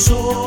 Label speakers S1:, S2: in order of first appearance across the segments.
S1: sol.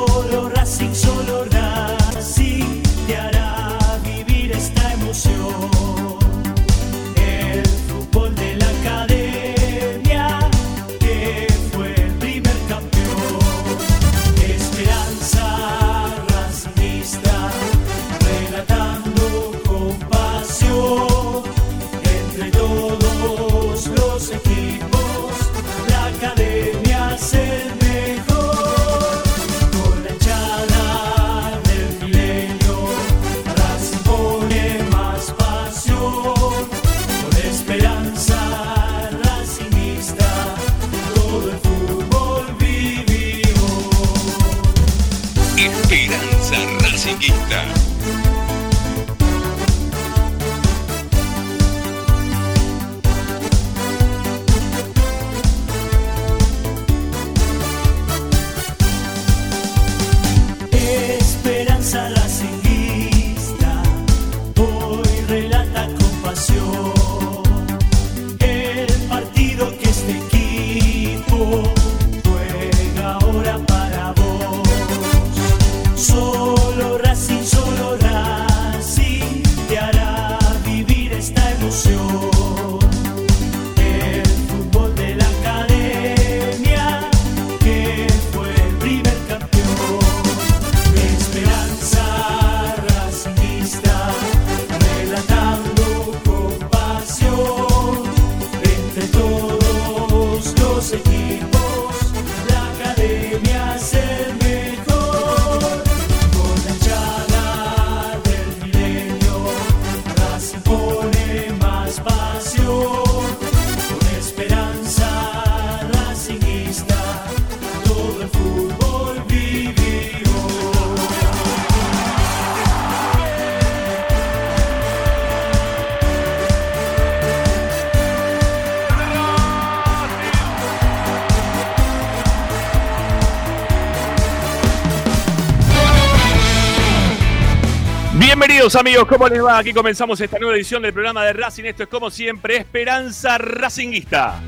S1: Amigos, ¿cómo les va? Aquí comenzamos esta nueva edición del programa de Racing. Esto es como siempre, Esperanza Racinguista.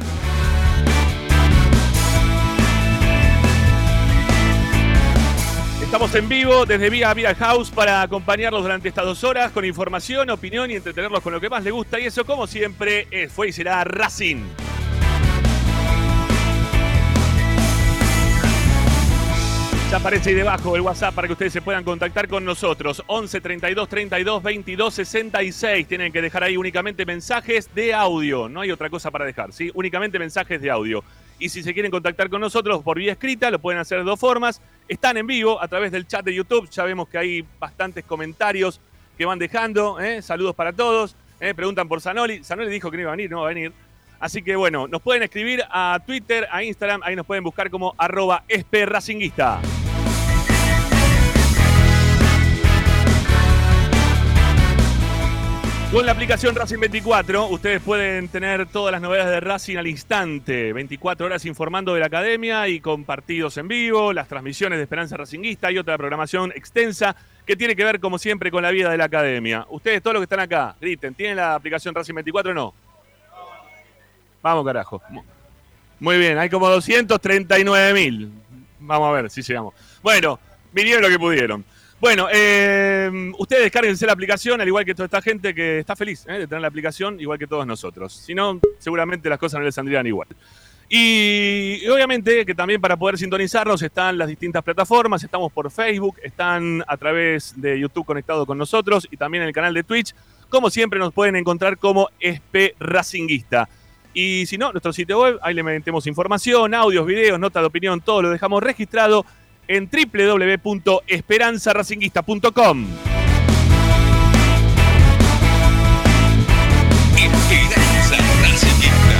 S1: Estamos en vivo desde Vía Vía House para acompañarlos durante estas dos horas con información, opinión y entretenerlos con lo que más les gusta. Y eso, como siempre, es, fue y será Racing. Aparece ahí debajo el WhatsApp para que ustedes se puedan contactar con nosotros. 11 32 32 22 66. Tienen que dejar ahí únicamente mensajes de audio. No hay otra cosa para dejar, ¿sí? Únicamente mensajes de audio. Y si se quieren contactar con nosotros por vía escrita, lo pueden hacer de dos formas. Están en vivo a través del chat de YouTube. Ya vemos que hay bastantes comentarios que van dejando. ¿eh? Saludos para todos. ¿eh? Preguntan por Zanoli. Zanoli dijo que no iba a venir, no va a venir. Así que bueno, nos pueden escribir a Twitter, a Instagram, ahí nos pueden buscar como arroba esperracinguista. Con la aplicación Racing 24, ustedes pueden tener todas las novedades de Racing al instante. 24 horas informando de la academia y con partidos en vivo, las transmisiones de Esperanza Racinguista y otra programación extensa que tiene que ver, como siempre, con la vida de la academia. Ustedes, todos los que están acá, griten, ¿tienen la aplicación Racing 24 o no? Vamos, carajo. Muy bien, hay como 239 mil. Vamos a ver si llegamos. Bueno, vinieron lo que pudieron. Bueno, eh, ustedes descárguense la aplicación, al igual que toda esta gente que está feliz eh, de tener la aplicación, igual que todos nosotros. Si no, seguramente las cosas no les saldrían igual. Y, obviamente que también para poder sintonizarnos están las distintas plataformas, estamos por Facebook, están a través de YouTube conectado con nosotros y también en el canal de Twitch. Como siempre nos pueden encontrar como SP Racinguista. Y si no, nuestro sitio web, ahí le metemos información, audios, videos, notas de opinión, todo lo dejamos registrado en www.esperanzaracinguista.com.
S2: Esperanza Racinguista.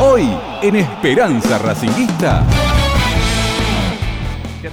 S3: Hoy en Esperanza Racinguista.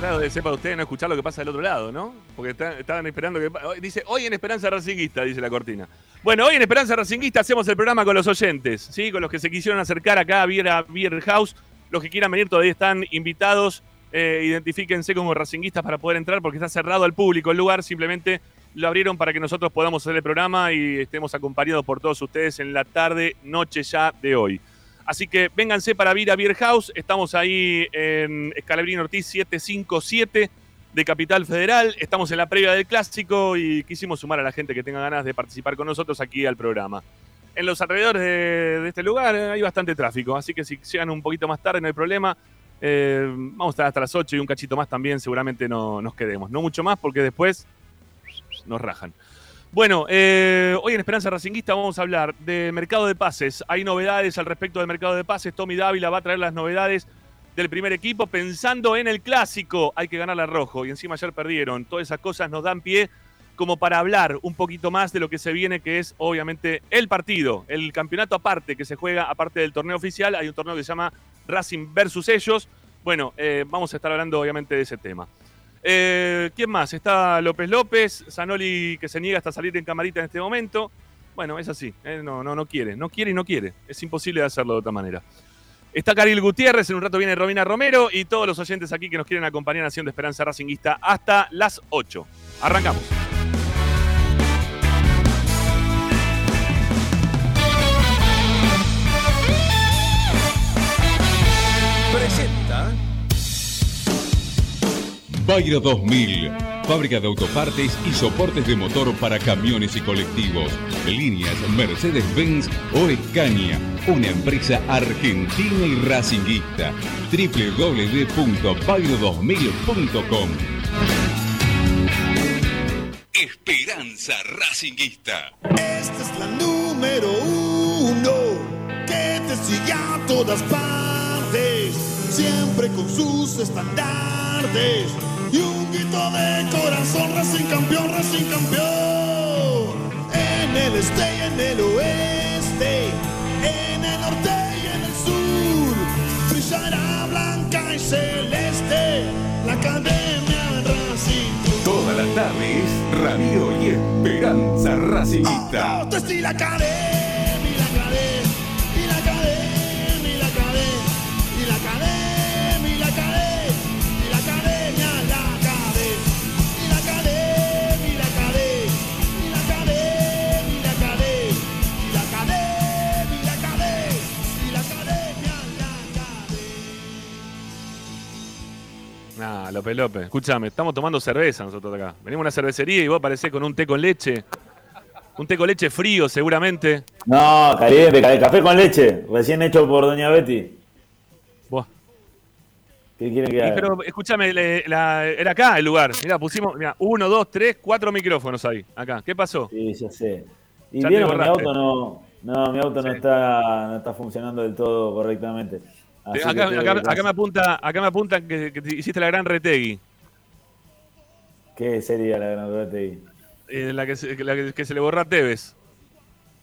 S1: Qué raro de ser ustedes no escuchar lo que pasa del otro lado, ¿no? Porque estaban esperando que... Dice, hoy en Esperanza Racinguista, dice la cortina. Bueno, hoy en Esperanza Racinguista hacemos el programa con los oyentes, ¿sí? Con los que se quisieron acercar acá a Viera Beer House. Los que quieran venir todavía están invitados. Eh, identifíquense como racinguistas para poder entrar porque está cerrado al público el lugar. Simplemente lo abrieron para que nosotros podamos hacer el programa y estemos acompañados por todos ustedes en la tarde, noche ya de hoy. Así que vénganse para Vira Beer House. Estamos ahí en Escalabrín Ortiz 757 de Capital Federal. Estamos en la previa del clásico y quisimos sumar a la gente que tenga ganas de participar con nosotros aquí al programa. En los alrededores de, este lugar eh, hay bastante tráfico, así que si llegan un poquito más tarde no hay problema. Eh, vamos a estar hasta las 8 y un cachito más también, seguramente no nos quedemos. No mucho más porque después nos rajan. Bueno, eh, hoy en Esperanza Racinguista vamos a hablar del mercado de pases. Hay novedades al respecto del mercado de pases. Tommy Dávila va a traer las novedades del primer equipo pensando en el clásico. Hay que ganar a rojo y encima ayer perdieron. Todas esas cosas nos dan pie como para hablar un poquito más de lo que se viene, que es obviamente el partido, el campeonato aparte que se juega aparte del torneo oficial. Hay un torneo que se llama Racing versus ellos. Bueno, eh, vamos a estar hablando obviamente de ese tema. Eh, ¿Quién más? Está López López, Zanoli que se niega hasta salir en camarita en este momento. Bueno, es así, eh, no, no, no quiere, no quiere y no quiere. Es imposible hacerlo de otra manera. Está Caril Gutiérrez, en un rato viene Romina Romero y todos los oyentes aquí que nos quieren acompañar haciendo Esperanza Racinguista hasta las 8. Arrancamos.
S3: Bayra 2000. Fábrica de autopartes y soportes de motor para camiones y colectivos. Líneas Mercedes-Benz o Escaña. Una empresa argentina y racinguista. www.bayro2000.com
S2: Esperanza Racinguista.
S4: Esta es la número uno que te sigue a todas partes, siempre con sus estandartes y un grito de corazón, Racing campeón, Racing campeón. En el este y en el oeste, en el norte y en el sur, brillará blanca y celeste la academia Racing.
S3: Toda la tarde es Radio y Esperanza Racinguista.
S4: Esto es y la academia,
S1: López López. Escúchame, estamos tomando cerveza nosotros acá. Venimos a una cervecería y vos aparecés con un té con leche. Un té con leche frío, seguramente.
S5: No, caliente, ca- café con leche, recién hecho por Doña Betty.
S1: Buah.
S5: ¿Qué quieren que haga?
S1: pero escúchame, la- era acá el lugar. Mirá, pusimos mirá, uno, dos, tres, cuatro micrófonos ahí. Acá. ¿Qué pasó?
S5: Sí, ya sé. Y
S1: Ya
S5: vieron que mi auto no, no, mi auto no está, no está funcionando del todo correctamente. Que
S1: Acá, me apunta, acá me apuntan que, que te hiciste la gran retegui.
S5: ¿Qué sería la gran Betty?
S1: eh, la, que se, la que, se le borró a Tevez.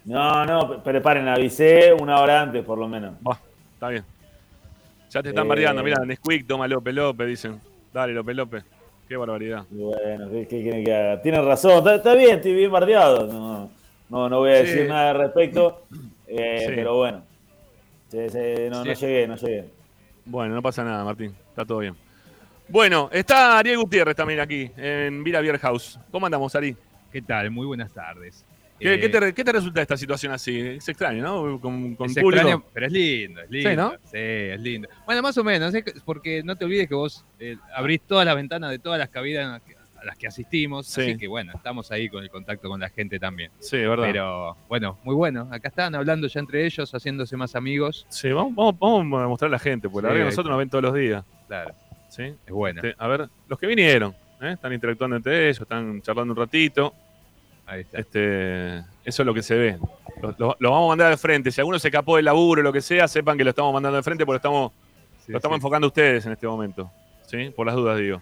S5: No, no, preparen, avisé una hora antes por lo menos.
S1: Está bien. Ya te están
S5: Eh.
S1: bardeando. Mirá, Nesquik, toma López López, dicen. Dale, López López. Qué barbaridad.
S5: Bueno, ¿qué, qué quieren que haga? Tienen razón, está, está bien, estoy bien bardeado. No, no, no voy a
S1: Sí.
S5: decir nada al respecto, eh,
S1: Sí.
S5: pero bueno. Sí, sí, no, no llegué, no llegué.
S1: Bueno, no pasa nada, Martín. Está todo bien. Bueno, está Ariel Gutiérrez también aquí, en Vira Beer House. ¿Cómo andamos, Ari?
S6: ¿Qué tal? Muy buenas tardes.
S1: ¿Qué,
S6: Eh,
S1: qué te, qué te resulta esta situación así? Es extraño, ¿no? Con, con
S6: es
S1: público.
S6: extraño, pero es lindo, es lindo.
S1: Sí, ¿no?
S6: Sí, es lindo. Bueno, más o menos, porque no te olvides que vos eh, abrís todas las ventanas de todas las cabinas a las que- asistimos,
S1: Sí.
S6: así que bueno, estamos ahí con el contacto con la gente también.
S1: Sí, verdad.
S6: Pero bueno, muy bueno. Acá están hablando ya entre ellos, haciéndose más amigos.
S1: Sí, vamos, vamos, vamos a mostrar a la gente, porque la verdad que nosotros nos ven todos los días.
S6: Claro,
S1: ¿sí?
S6: es bueno.
S1: Este, a ver, los que vinieron, ¿eh? están interactuando entre ellos, están charlando un ratito.
S6: Ahí está.
S1: Este, eso es lo que se ve. Lo, lo- lo vamos a mandar al frente. Si alguno se escapó del laburo o lo que sea, sepan que lo estamos mandando al frente porque estamos,
S6: Sí,
S1: lo estamos
S6: sí.
S1: enfocando a ustedes en este momento. ¿Sí? Por las dudas, digo.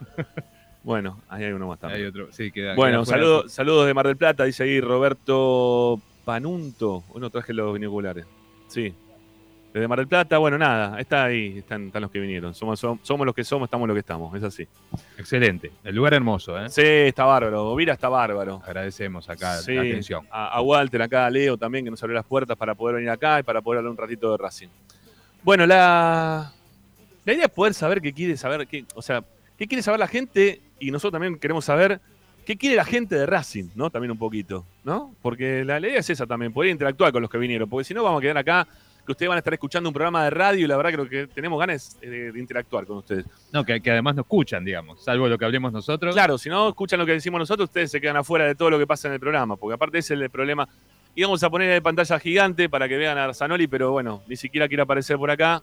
S1: bueno, ahí hay uno más también.
S6: Hay otro, sí, queda-
S1: Bueno,
S6: queda
S1: saludo- saludos de Mar del Plata, dice ahí Roberto Panunto. Hoy no traje los binoculares. Sí. Desde Mar del Plata, bueno, nada, está ahí, están, están los que vinieron. Somos, som- somos los que somos, estamos los que estamos, es así.
S6: Excelente. El lugar hermoso, ¿eh?
S1: Sí, está bárbaro. Vira está bárbaro.
S6: Agradecemos acá
S1: Sí,
S6: la atención.
S1: A, a Walter, acá a Leo también, que nos abrió las puertas para poder venir acá y para poder hablar un ratito de Racing. Bueno, la, la idea es poder saber qué quiere saber, qué, o sea, qué quiere saber la gente y nosotros también queremos saber qué quiere la gente de Racing, ¿no? También un poquito, ¿no? Porque la, la idea es esa también, poder interactuar con los que vinieron, porque si no vamos a quedar acá, que ustedes van a estar escuchando un programa de radio y la verdad creo que tenemos ganas eh, de, de interactuar con ustedes.
S6: No, que, que además nos escuchan, digamos, salvo lo que hablemos nosotros.
S1: Claro, si no escuchan lo que decimos nosotros, ustedes se quedan afuera de todo lo que pasa en el programa, porque aparte ese es el problema. Íbamos a poner pantalla gigante para que vean a Arzanoli, pero bueno, ni siquiera quiere aparecer por acá.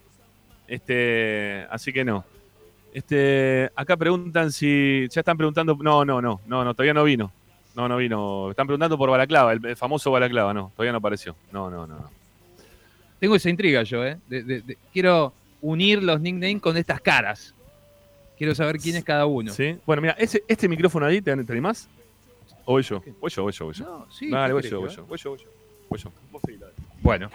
S1: Este, así que no. Este, acá preguntan si. Ya están preguntando. No, no, no, no, no, todavía no vino. No, no vino. Están preguntando por Balaclava, el, el famoso Balaclava, no, todavía no apareció. No, no, no, no.
S6: Tengo esa intriga yo, ¿eh? De- de- de- quiero unir los nicknames con estas caras. Quiero saber quién es cada uno.
S1: ¿Sí? Bueno, mira, ese, este micrófono ahí, ¿te, te animás? ¿O voy yo? Voy yo, voy yo, voy yo.
S6: No, sí,
S1: Dale,
S6: ¿qué
S1: voy yo, voy yo, voy yo, voy yo. Voy yo. Vos seguí, dale.
S6: Bueno.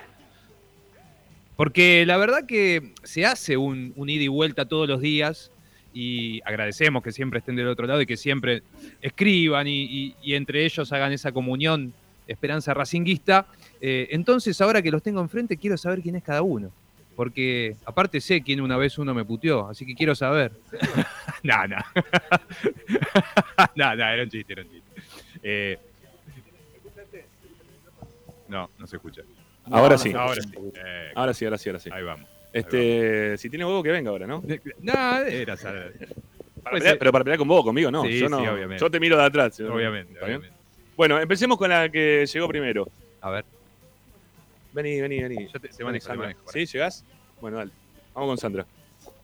S6: Porque la verdad que se hace un, un ida y vuelta todos los días y agradecemos que siempre estén del otro lado y que siempre escriban y, y- y entre ellos hagan esa comunión esperanza racinguista. Eh, entonces, ahora que los tengo enfrente, quiero saber quién es cada uno. Porque aparte sé quién una vez uno me puteó, así que quiero saber. no, no. no, no, era un chiste, era un chiste. Eh, no, no se escucha.
S1: Ahora
S5: No,
S1: sí.
S5: no,
S6: Ahora sí.
S1: Ahora sí, ahora sí, ahora sí.
S6: ahí vamos.
S1: Este, si tiene huevo que venga ahora, ¿no?
S6: No, era saber.
S1: Para
S6: Pues,
S1: pelear- pero para pelear con vos, conmigo, no.
S6: Sí,
S1: yo no.
S6: sí, obviamente.
S1: Yo te miro de atrás.
S6: Obviamente, obviamente.
S1: Bueno, empecemos con la que llegó primero.
S6: A ver,
S1: Vení, vení, vení.
S6: Yo te- se
S1: Vení,
S6: maneja, se
S1: Sandra.
S6: maneja,
S1: ¿Sí? ¿Llegás? Bueno, dale. Vamos con Sandra.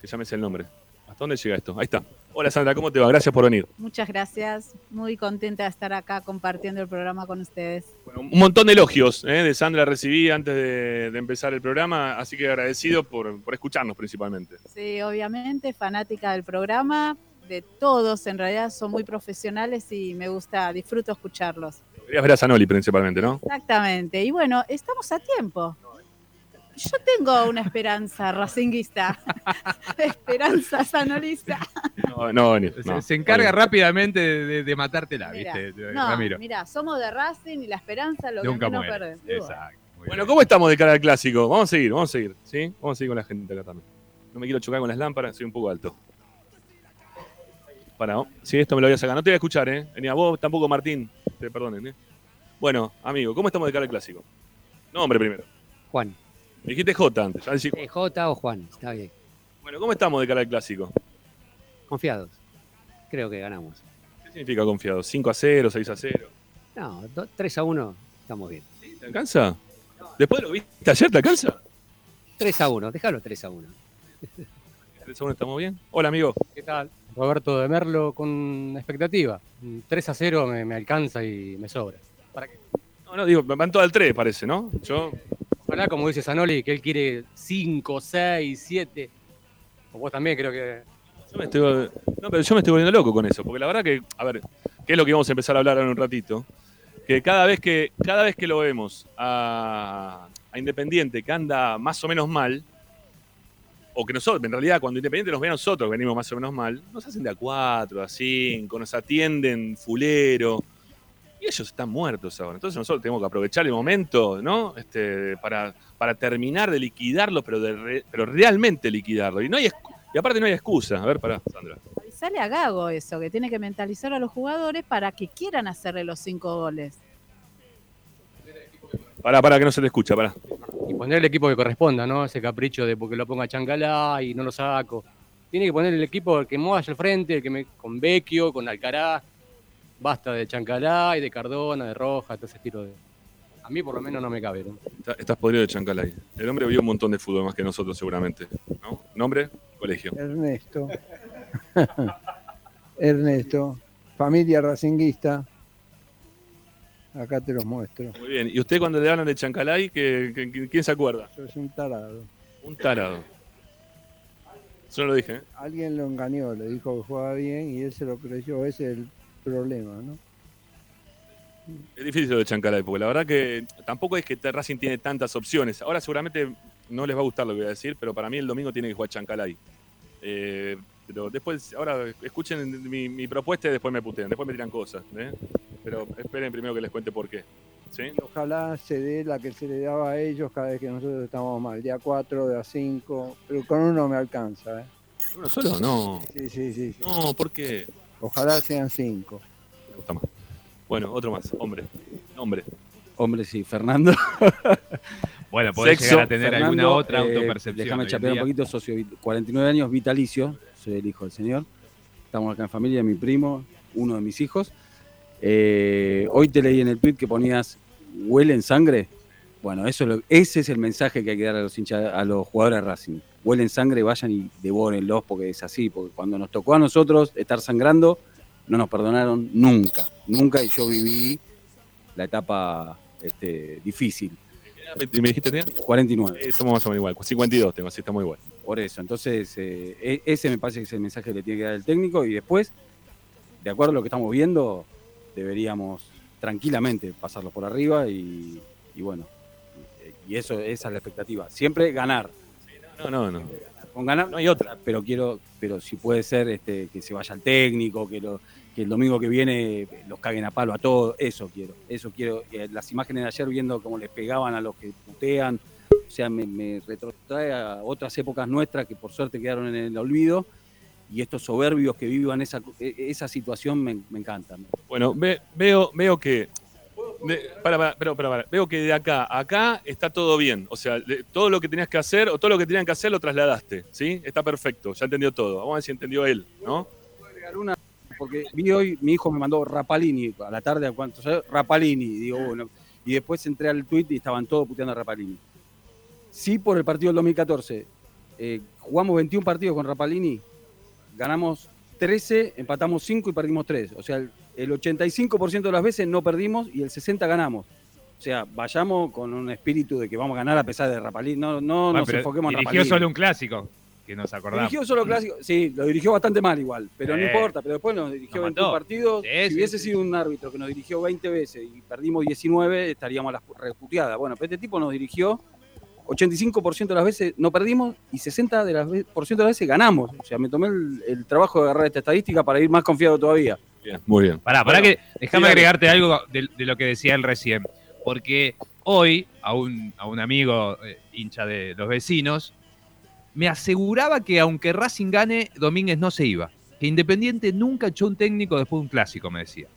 S1: Que llames el nombre. ¿Hasta dónde llega esto? Ahí está. Hola Sandra, ¿cómo te va? Gracias por venir.
S7: Muchas gracias, muy contenta de estar acá compartiendo el programa con ustedes.
S1: Bueno, un montón de elogios ¿eh? de Sandra recibí antes de, de empezar el programa, así que agradecido por, por escucharnos principalmente.
S7: Sí, obviamente, fanática del programa, de todos, en realidad son muy profesionales y me gusta, disfruto escucharlos.
S1: Querías ver a Zanoli principalmente, ¿no?
S7: Exactamente, y bueno, estamos a tiempo. Yo tengo una esperanza racinguista, esperanza sanolista.
S1: No, no, venir,
S6: se,
S1: no.
S6: se encarga rápidamente de, de- de matártela,
S7: Mirá,
S6: ¿viste?
S7: No,
S6: Ramiro.
S7: mira, somos de Racing y la esperanza lo que
S6: Nunca
S7: menos
S6: muere.
S7: perdemos.
S6: Exacto.
S1: Bueno,
S6: bien.
S1: ¿cómo estamos de cara al clásico? Vamos a seguir, vamos a seguir, ¿sí? Vamos a seguir con la gente acá también. No me quiero chocar con las lámparas, soy un poco alto. Para, ¿no? sí, esto me lo voy a sacar. No te voy a escuchar, ¿eh? Ni a vos tampoco, Martín. Te perdonen, ¿eh? Bueno, amigo, ¿cómo estamos de cara al clásico? Nombre primero.
S8: Juan.
S1: Me dijiste J antes. ya decí-
S8: Eh, J o Juan, está bien.
S1: Bueno, ¿cómo estamos de cara al clásico?
S8: confiados. Creo que ganamos.
S1: ¿Qué significa confiado? ¿5 a 0, 6 a 0?
S8: No, do- 3 a 1, estamos bien.
S1: ¿Te alcanza? Después de lo viste ayer, ¿te alcanza?
S8: 3 a 1, déjalo 3 a 1.
S1: 3 a 1 estamos bien. Hola, amigo.
S9: ¿Qué tal? Roberto de Merlo con expectativa. Un 3 a 0 me, me alcanza y me sobra. ¿Para qué?
S1: No, no, digo, van todo al 3, parece, ¿no? Yo,
S9: Ojalá, como dice Zanoli, que él quiere 5, 6, 7. O vos también creo que...
S1: yo me estoy, no, pero yo me estoy volviendo loco con eso, porque la verdad que, a ver, ¿qué es lo que vamos a empezar a hablar ahora en un ratito? Que cada vez que, cada vez que lo vemos a, a Independiente que anda más o menos mal, o que nosotros, en realidad, cuando Independiente nos ve a nosotros que venimos más o menos mal, nos hacen de a 4, a 5, nos atienden fulero. Y ellos están muertos ahora. Entonces nosotros tenemos que aprovechar el momento, ¿no? Este, para, para terminar de liquidarlo, pero, de re- pero realmente liquidarlo. Y, no hay, y aparte no hay excusa. A ver, pará, Sandra.
S7: Sale a Gago eso, que tiene que mentalizar a los jugadores para que quieran hacerle los cinco goles.
S1: Pará, pará, que no se te escucha, pará.
S9: Y poner el equipo que corresponda, ¿no? Ese capricho de porque lo ponga Chancalá y no lo saco. Tiene que poner el equipo que mueva hacia el frente, el que me, con Vecchio, con Alcaraz. Basta de Chancalá y de Cardona, de Roja, todo ese estilo de... A mí por lo menos no me cabe, ¿no?
S1: Está- Estás podrido de Chancalay. El hombre vio un montón de fútbol más que nosotros, seguramente. ¿no? ¿Nombre? Colegio.
S10: Ernesto. Ernesto. Familia racinguista. Acá te los muestro.
S1: Muy bien. ¿Y usted cuando le hablan de Chancalay, ¿qué- qué- qué- quién se acuerda?
S10: Sos un tarado.
S1: Un tarado. Yo no lo dije, ¿eh?
S10: Alguien lo engañó, le dijo que jugaba bien y él se lo creyó. Ese es el problema, ¿no?
S1: Es difícil lo de Chancalay, porque la verdad que tampoco es que Racing tiene tantas opciones. Ahora seguramente no les va a gustar lo que voy a decir, pero para mí el domingo tiene que jugar Chancalay. Eh, pero después, ahora escuchen mi, mi propuesta y después me putean, después me tiran cosas. ¿eh? Pero esperen primero que les cuente por qué. ¿sí?
S10: Ojalá se dé la que se le daba a ellos cada vez que nosotros estamos mal. Día 4, día 5. Pero con uno me alcanza, ¿eh?
S1: ¿Uno solo? No.
S10: Sí, sí, sí. sí.
S1: No, ¿por qué?
S10: Ojalá sean 5.
S1: Me gusta más. Bueno, otro más. Hombre. Hombre.
S11: Hombre, sí, Fernando.
S6: Bueno, podés
S1: Sexo.
S6: llegar a tener alguna otra
S11: eh,
S6: autopercepción.
S11: Déjame chapear un poquito, socio, vit- 49 años, vitalicio, soy el hijo del señor. Estamos acá en familia, mi primo, uno de mis hijos. Eh, hoy te leí en el tweet que ponías, ¿huele en sangre? Bueno, eso es lo- ese es el mensaje que hay que dar a los hinchas, a los jugadores de Racing. Huelen sangre, vayan y devórenlos porque es así, porque cuando nos tocó a nosotros estar sangrando, no nos perdonaron nunca, nunca, y yo viví la etapa este, difícil.
S1: ¿Y me dijiste, tía?
S11: 49.
S1: Eh, somos más o menos igual. 52 tengo, así estamos igual.
S11: Por eso, entonces eh, e- ese me parece que es el mensaje que le tiene que dar el técnico y después, de acuerdo a lo que estamos viendo, deberíamos tranquilamente pasarlo por arriba y, y bueno, y eso esa es la expectativa. Siempre ganar.
S1: No, no, no.
S11: Con ganar
S1: No hay otra.
S11: pero quiero, pero si puede ser este, que se vaya el técnico, que lo, que el domingo que viene los caguen a palo a todos, eso quiero, eso quiero. Eh, las imágenes de ayer viendo cómo les pegaban a los que putean, o sea, me, me retrotrae a otras épocas nuestras que por suerte quedaron en el olvido. Y estos soberbios que vivan esa, e- esa situación me, me encantan.
S1: Bueno, ve- veo, veo que. De- para, para, pero, para, para. Veo que de acá a acá está todo bien. O sea, de- todo lo que tenías que hacer o todo lo que tenían que hacer lo trasladaste. ¿Sí? Está perfecto. Ya entendió todo. Vamos a ver si entendió él, ¿no?
S11: una, porque vi hoy, mi hijo me mandó Rapalini a la tarde, ¿a cuánto? Rapalini, digo, bueno, y después entré al tweet y estaban todos puteando a Rapalini. Sí, por el partido del 2014, eh, jugamos 21 partidos con Rapalini, ganamos 13, empatamos 5 y perdimos 3. O sea, el, el 85% de las veces no perdimos y el 60% ganamos. O sea, vayamos con un espíritu de que vamos a ganar a pesar de Rapalini. No, no
S6: Bueno,
S11: nos enfoquemos en
S6: dirigió
S11: Rapalini.
S6: solo un clásico, que nos acordamos.
S11: Dirigió solo clásico, sí, lo dirigió bastante mal igual, pero no
S6: Eh.
S11: importa, pero después nos dirigió
S6: Nos
S11: 21
S6: mató.
S11: partidos.
S6: Sí,
S11: si
S6: sí,
S11: hubiese
S6: sí.
S11: sido un árbitro que nos dirigió 20 veces y perdimos 19, estaríamos a las reputeadas. Bueno, pero este tipo nos dirigió 85% de las veces no perdimos y 60% de las, ve- por ciento de las veces ganamos. O sea, me tomé el, el trabajo de agarrar esta estadística para ir más confiado todavía.
S1: Bien, muy bien.
S6: Pará, pará
S1: Bueno,
S6: que déjame agregarte algo de, de lo que decía él recién. Porque hoy a un, a un amigo eh, hincha de los vecinos me aseguraba que aunque Racing gane, Domínguez no se iba. Que Independiente nunca echó un técnico después de un clásico, me decía.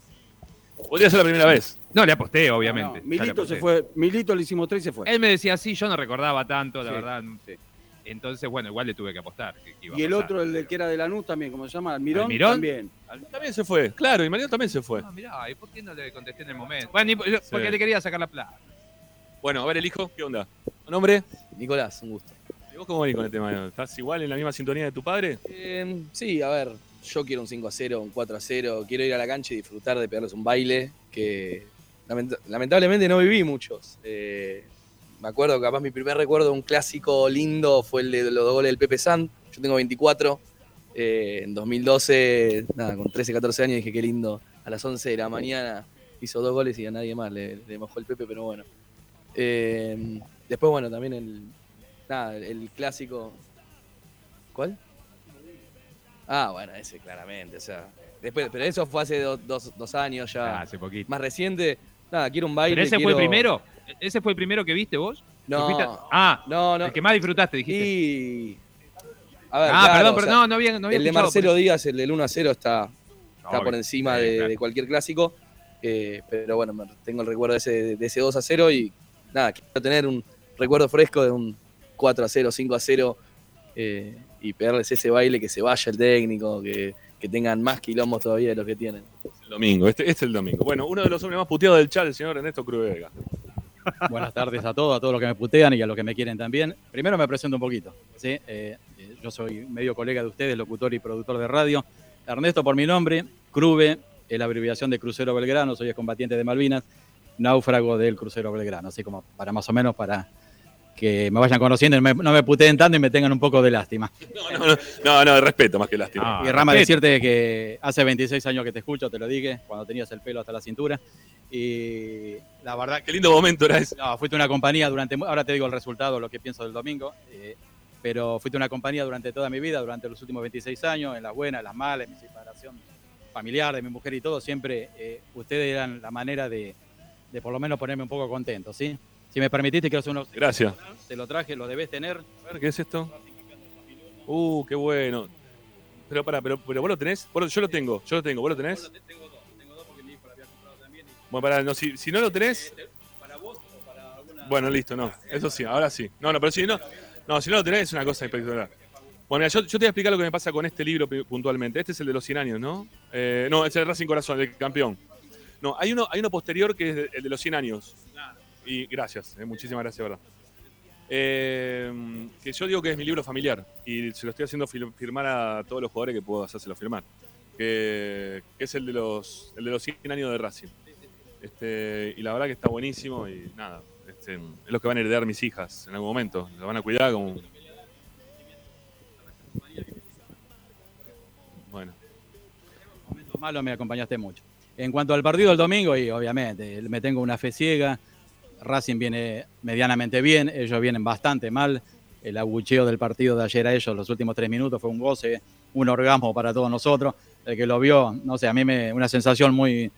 S1: Podría ser la primera vez.
S6: No, le aposté, obviamente.
S11: No, Milito se fue, Milito le hicimos tres y se fue.
S6: Él me decía así, yo no recordaba tanto, la
S11: Sí.
S6: verdad. no sé. Entonces, bueno, igual le tuve que apostar. que- que iba a
S11: Y el
S6: pasar.
S11: otro, el que era de Lanús también, ¿cómo se llama? Almirón,
S6: ¿Almirón?
S11: también.
S1: También se fue, claro, y Mariano también se fue.
S6: Ah, mirá, ¿y por qué no le contesté en el momento? Bueno, ni- porque
S1: Sí.
S6: le quería sacar la plata.
S1: Bueno, a ver el hijo, ¿qué onda? ¿Nombre?
S12: Nicolás, un gusto.
S1: ¿Y vos cómo venís con el tema? ¿Estás igual en la misma sintonía de tu padre?
S12: Eh, sí, a ver, yo quiero un 5 a 0, un 4 a 0. Quiero ir a la cancha y disfrutar de pegarles un baile que lament- lamentablemente no viví muchos. Eh, me acuerdo, capaz mi primer recuerdo un clásico lindo fue el de los dos goles del Pepe San. Yo tengo 24. Eh, en 2012, nada, con 13, 14 años dije qué lindo. A las 11 de la mañana hizo dos goles y a nadie más le, le mojó el Pepe, pero bueno. Eh, después, bueno, también el, nada, el clásico. ¿Cuál? Ah, bueno, ese claramente, o sea. Después, pero eso fue hace do- dos, dos años ya.
S6: Ah, hace poquito.
S12: Más reciente. Nada, quiero un baile.
S6: ¿Pero ese fue
S12: quiero-
S6: el primero? ¿Ese fue el primero que viste vos?
S12: No.
S6: ¿Que fuiste a- Ah,
S12: no, no.
S6: el que más disfrutaste, dijiste.
S12: Y. A ver,
S6: Ah,
S12: claro,
S6: perdón,
S12: o
S6: pero
S12: sea,
S6: no, no había- no había
S12: El de Marcelo. Díaz, el del 1 a 0, está, está por encima
S6: Sí,
S12: de,
S6: claro.
S12: de cualquier clásico. eh, pero bueno, tengo el recuerdo de ese, de ese 2 a 0 y nada, quiero tener un recuerdo fresco de un 4 a 0, 5 a 0 eh, y pegarles ese baile, que se vaya el técnico, que, que tengan más quilombos todavía de los que tienen.
S1: El domingo, este, este es el domingo. Bueno, uno de los hombres más puteados del chat, el señor Ernesto Cruz Vega.
S13: Buenas tardes a todos, a todos los que me putean y a los que me quieren también. Primero me presento un poquito. ¿sí? Eh, eh, yo soy medio colega de ustedes, locutor y productor de radio. Ernesto por mi nombre, Cruve, es la abreviación de Crucero Belgrano, soy combatiente de Malvinas, náufrago del Crucero Belgrano. Así como para más o menos para que me vayan conociendo y me- no me puteen tanto y me tengan un poco de lástima.
S1: No, no, no, no, de respeto más que lástima.
S13: y Rama, decirte que hace 26 años que te escucho, te lo dije, cuando tenías el pelo hasta la cintura. Y la verdad
S1: Qué lindo momento era ese.
S13: No, fuiste una compañía durante. Ahora te digo el resultado, lo que pienso del domingo. eh, pero fuiste una compañía durante toda mi vida, durante los últimos 26 años, en las buenas, en las malas, en mi separación familiar de mi mujer y todo. Siempre eh, ustedes eran la manera de, de por lo menos ponerme un poco contento, ¿sí? Si me permitiste, quiero hacer unos.
S1: Gracias.
S13: Te lo traje, lo debes tener.
S1: A ver, ¿qué es esto? Uh, qué bueno. Pero pará, pero, pero vos lo tenés. Vos lo- yo lo tengo, yo lo tengo. ¿Vos lo tenés? Bueno, pará, no, si, si no lo tenés. Bueno, listo, no. Eso sí, ahora sí. No, no, pero si no. No, si no lo tenés es una cosa espectacular. Bueno, mira, yo, yo te voy a explicar lo que me pasa con este libro puntualmente. Este es el de los 100 años, ¿no? Eh, no, es el Racing Corazón, el campeón. No, hay uno, hay uno posterior que es el de los 100 años. Y gracias, eh, muchísimas gracias, verdad. Eh, que yo digo que es mi libro familiar y se lo estoy haciendo firmar a todos los jugadores que puedo hacérselo firmar. Que, que es el de los el de los 100 años de Racing. Este, y la verdad que está buenísimo y nada, este, es lo que van a heredar mis hijas en algún momento. Lo van a cuidar como. Bueno.
S13: momentos malos me acompañaste mucho. En cuanto al partido del domingo, y obviamente me tengo una fe ciega, Racing viene medianamente bien, ellos vienen bastante mal. El abucheo del partido de ayer a ellos, los últimos tres minutos, fue un goce, un orgasmo para todos nosotros. El que lo vio, no sé, a mí me una sensación muy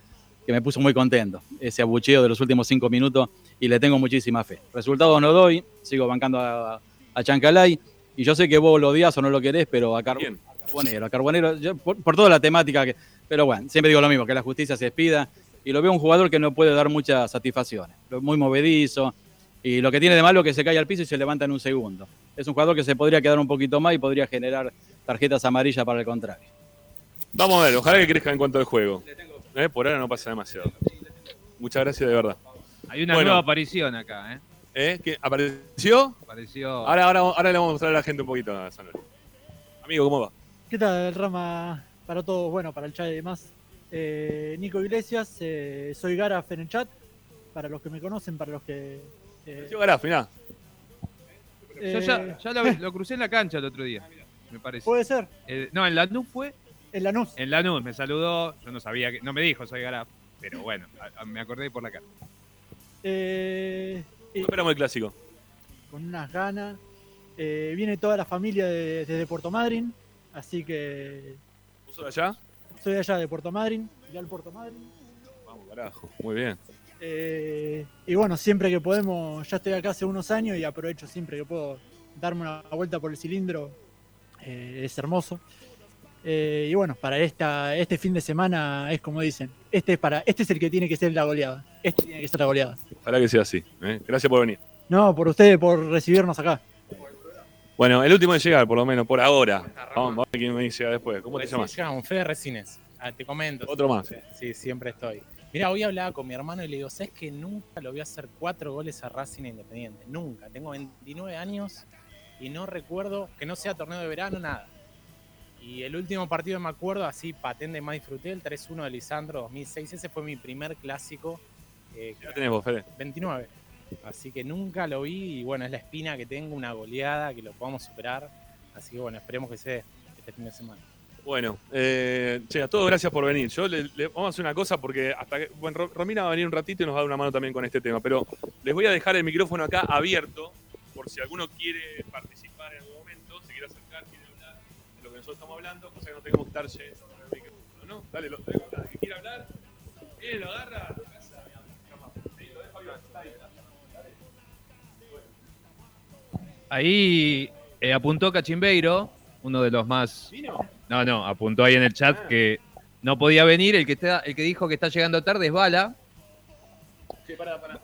S13: que me puso muy contento. Ese abucheo de los últimos cinco minutos y le tengo muchísima fe. Resultados no doy, sigo bancando a, a Chancalay y yo sé que vos lo odias o no lo querés, pero a, Car- a Carbonero, a Carbonero, yo- por, por toda la temática que... Pero bueno, siempre digo lo mismo, que la justicia se despida y lo veo un jugador que no puede dar muchas satisfacciones. Lo- Muy movedizo y lo que tiene de malo es que se cae al piso y se levanta en un segundo. Es un jugador que se podría quedar un poquito más y podría generar tarjetas amarillas para el contrario.
S1: Vamos a ver, ojalá que crezca en cuanto al juego. Eh, Por ahora no pasa demasiado. Muchas gracias de verdad.
S6: Hay una
S1: Bueno.
S6: nueva aparición acá, ¿eh?
S1: ¿Eh? ¿Qué? ¿Apareció?
S6: Apareció.
S1: Ahora, ahora, ahora le vamos a mostrar a la gente un poquito a San. Amigo, ¿cómo va?
S14: ¿Qué tal, Rama? Para todos, bueno, para el chat y demás. Eh, Nico Iglesias, eh, soy Garaf en el chat. Para los que me conocen, para los que. eh,
S1: Yo Garaf, mirá.
S6: Yo ya, ya lo, lo crucé en la cancha el otro día, me parece.
S14: Puede ser.
S6: Eh, no, en Lanús fue.
S14: En Lanús.
S6: En Lanús, me saludó. Yo no sabía que. No me dijo, soy Garaf. Pero bueno, a- a- me acordé por la cara.
S14: eh,
S1: Esperamos el clásico.
S14: con unas ganas. Eh, viene toda la familia de- desde Puerto Madryn. Así que.
S1: ¿Vos allá?
S14: Soy allá de Puerto Madryn. Ya al Puerto Madryn.
S1: Vamos, carajo. Muy bien.
S14: Eh, y bueno, siempre que podemos, ya estoy acá hace unos años y aprovecho siempre que puedo darme una vuelta por el cilindro. eh, es hermoso. Eh, y bueno, para esta, este fin de semana es como dicen, este es para, este es el que tiene que ser la goleada. Este tiene que ser la goleada.
S1: Ojalá que sea así. Gracias por venir.
S14: No, por ustedes, por recibirnos acá.
S1: Bueno, el último de llegar, por lo menos, por ahora. Vamos, vamos a ver quién me llega después. ¿Cómo te llamas?
S15: llamo? Fede Resines. Ah, te comento.
S1: Otro más.
S15: Sí, siempre estoy. Mira, hoy hablaba con mi hermano y le digo, ¿sabes que nunca lo voy a hacer cuatro goles a Racing Independiente? Nunca. Tengo 29 años y no recuerdo que no sea torneo de verano, nada. Y el último partido me acuerdo, así patente más disfruté, el 3-1 de Lisandro 2006. Ese fue mi primer clásico. Eh,
S1: ¿Qué tenés vos, Fede?
S15: 29. Así que nunca lo vi y bueno, es la espina que tengo, una goleada que lo podamos superar. Así que bueno, esperemos que sea este fin de semana.
S1: Bueno, eh, che, a todos gracias por venir. Yo le, vamos a hacer una cosa porque hasta que, bueno, Ro- Romina va a venir un ratito y nos va a dar una mano también con este tema, pero les voy a dejar el micrófono acá abierto por si alguno quiere participar en algún momento, se quiere acercar, quiere hablar de lo que nosotros estamos hablando, cosa que no tengamos que estar yendo el micrófono, ¿no? Dale, lo, que quiera hablar, viene, lo agarra, Ahí
S6: eh, apuntó Cachimbeiro, uno de los más. No, no, apuntó ahí en el chat que no podía venir. El que, está, el que dijo que está llegando tarde es Bala.
S1: Che, pará, pará.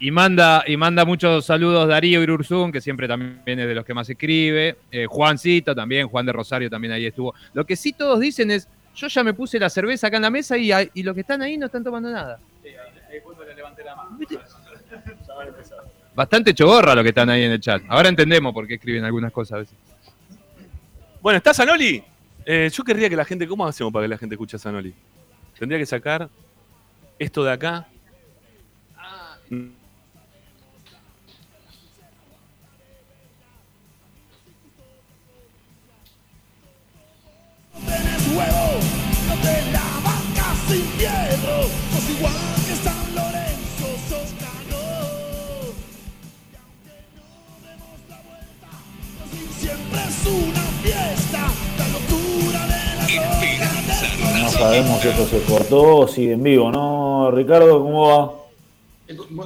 S6: Y manda, y manda muchos saludos Darío Irurzún, que siempre también es de los que más escribe. Eh, Juancito también, Juan de Rosario también ahí estuvo. Lo que sí todos dicen es, yo ya me puse la cerveza acá en la mesa y, y los que están ahí no están tomando nada. Bastante chogorra los que están ahí en el chat. Ahora entendemos por qué escriben algunas cosas a veces.
S1: Bueno, ¿está Zanoli? Eh, yo querría que la gente, ¿cómo hacemos para que la gente escuche a Zanoli? Tendría que sacar esto de acá. Mm.
S4: Huevo, no te la sin miedo. Sos igual No
S5: sabemos si esto se cortó o sigue en vivo, ¿no? Ricardo, ¿cómo va?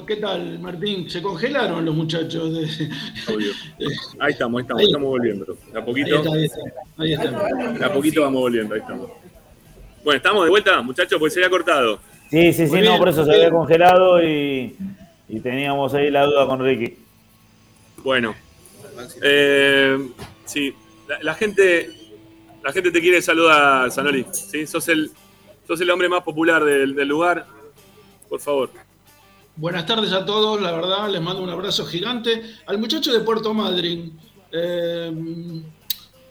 S16: ¿Qué tal, Martín? Se congelaron los muchachos. De...
S1: Obvio. Ahí estamos, ahí estamos,
S16: Ahí.
S1: estamos volviendo. De a poquito.
S16: Ahí está, ahí está. Ahí está.
S1: De a poquito vamos volviendo, ahí estamos. Bueno, ¿estamos de vuelta, muchachos? Pues se había cortado.
S5: Sí, sí, sí, no, por eso se había congelado y, y teníamos ahí la duda con Ricky.
S1: Bueno. Eh, sí, la, la gente la gente te quiere saludar, Sanoli. ¿sí? Sos, el, sos el hombre más popular del, del lugar. Por favor.
S16: Buenas tardes a todos, la verdad, les mando un abrazo gigante. Al muchacho de Puerto Madryn, eh,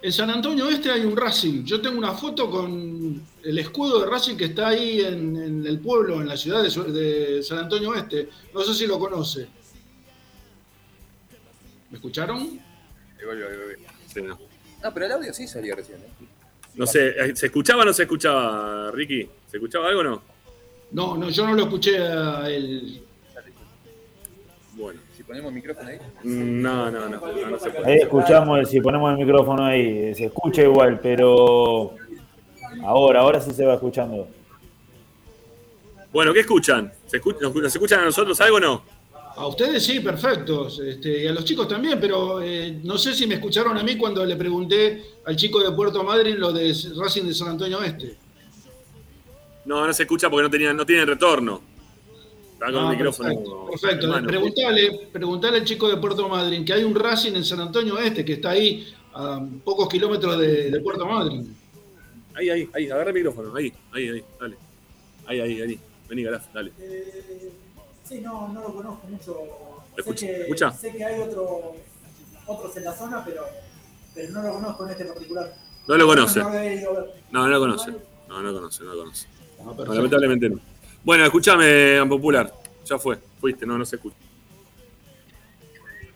S16: en San Antonio Este hay un Racing. Yo tengo una foto con el escudo de Racing que está ahí en, en el pueblo, en la ciudad de, San Antonio Este. No sé si lo conoce. ¿Me escucharon?
S1: Sí, no.
S17: No, pero el audio sí salió recién. ¿eh?
S1: No sé, eh, ¿se escuchaba o no se escuchaba, Ricky? ¿Se escuchaba algo o no?
S16: No, no, yo no lo escuché a él.
S1: Bueno.
S17: Si ponemos micrófono ahí.
S1: No, no, no. no, no se puede.
S5: Ahí escuchamos, el- si ponemos el micrófono ahí, se escucha igual, pero ahora, ahora sí se va escuchando.
S1: Bueno, ¿qué escuchan? ¿Se escuch- nos, nos escuchan a nosotros algo o no?
S16: A ustedes sí, perfectos. Este, y a los chicos también, pero eh, no sé si me escucharon a mí cuando le pregunté al chico de Puerto Madryn lo de Racing de San Antonio Este.
S1: No, no se escucha porque no, tenían, no tienen retorno. Está con
S16: Ah,
S1: el micrófono.
S16: perfecto, perfecto. Preguntale, preguntale al chico de Puerto Madryn que hay un Racing en San Antonio Este que está ahí a pocos kilómetros de, de Puerto Madryn.
S1: Ahí, ahí, ahí, agarra el micrófono. Ahí, ahí, ahí, dale. Ahí, ahí, ahí. Vení, Garaf, dale.
S18: Sí, no, no lo conozco mucho.
S1: Escucha,
S18: sé, que,
S1: escucha.
S18: sé que hay otro, otros en la zona, pero, pero no lo conozco en este particular.
S1: No lo conoce.
S18: No lo.
S1: No, no lo conoce. No, no lo conoce, no lo conoce. No, lamentablemente no. Bueno, escuchame, Popular. Ya fue, fuiste, no, no se escucha.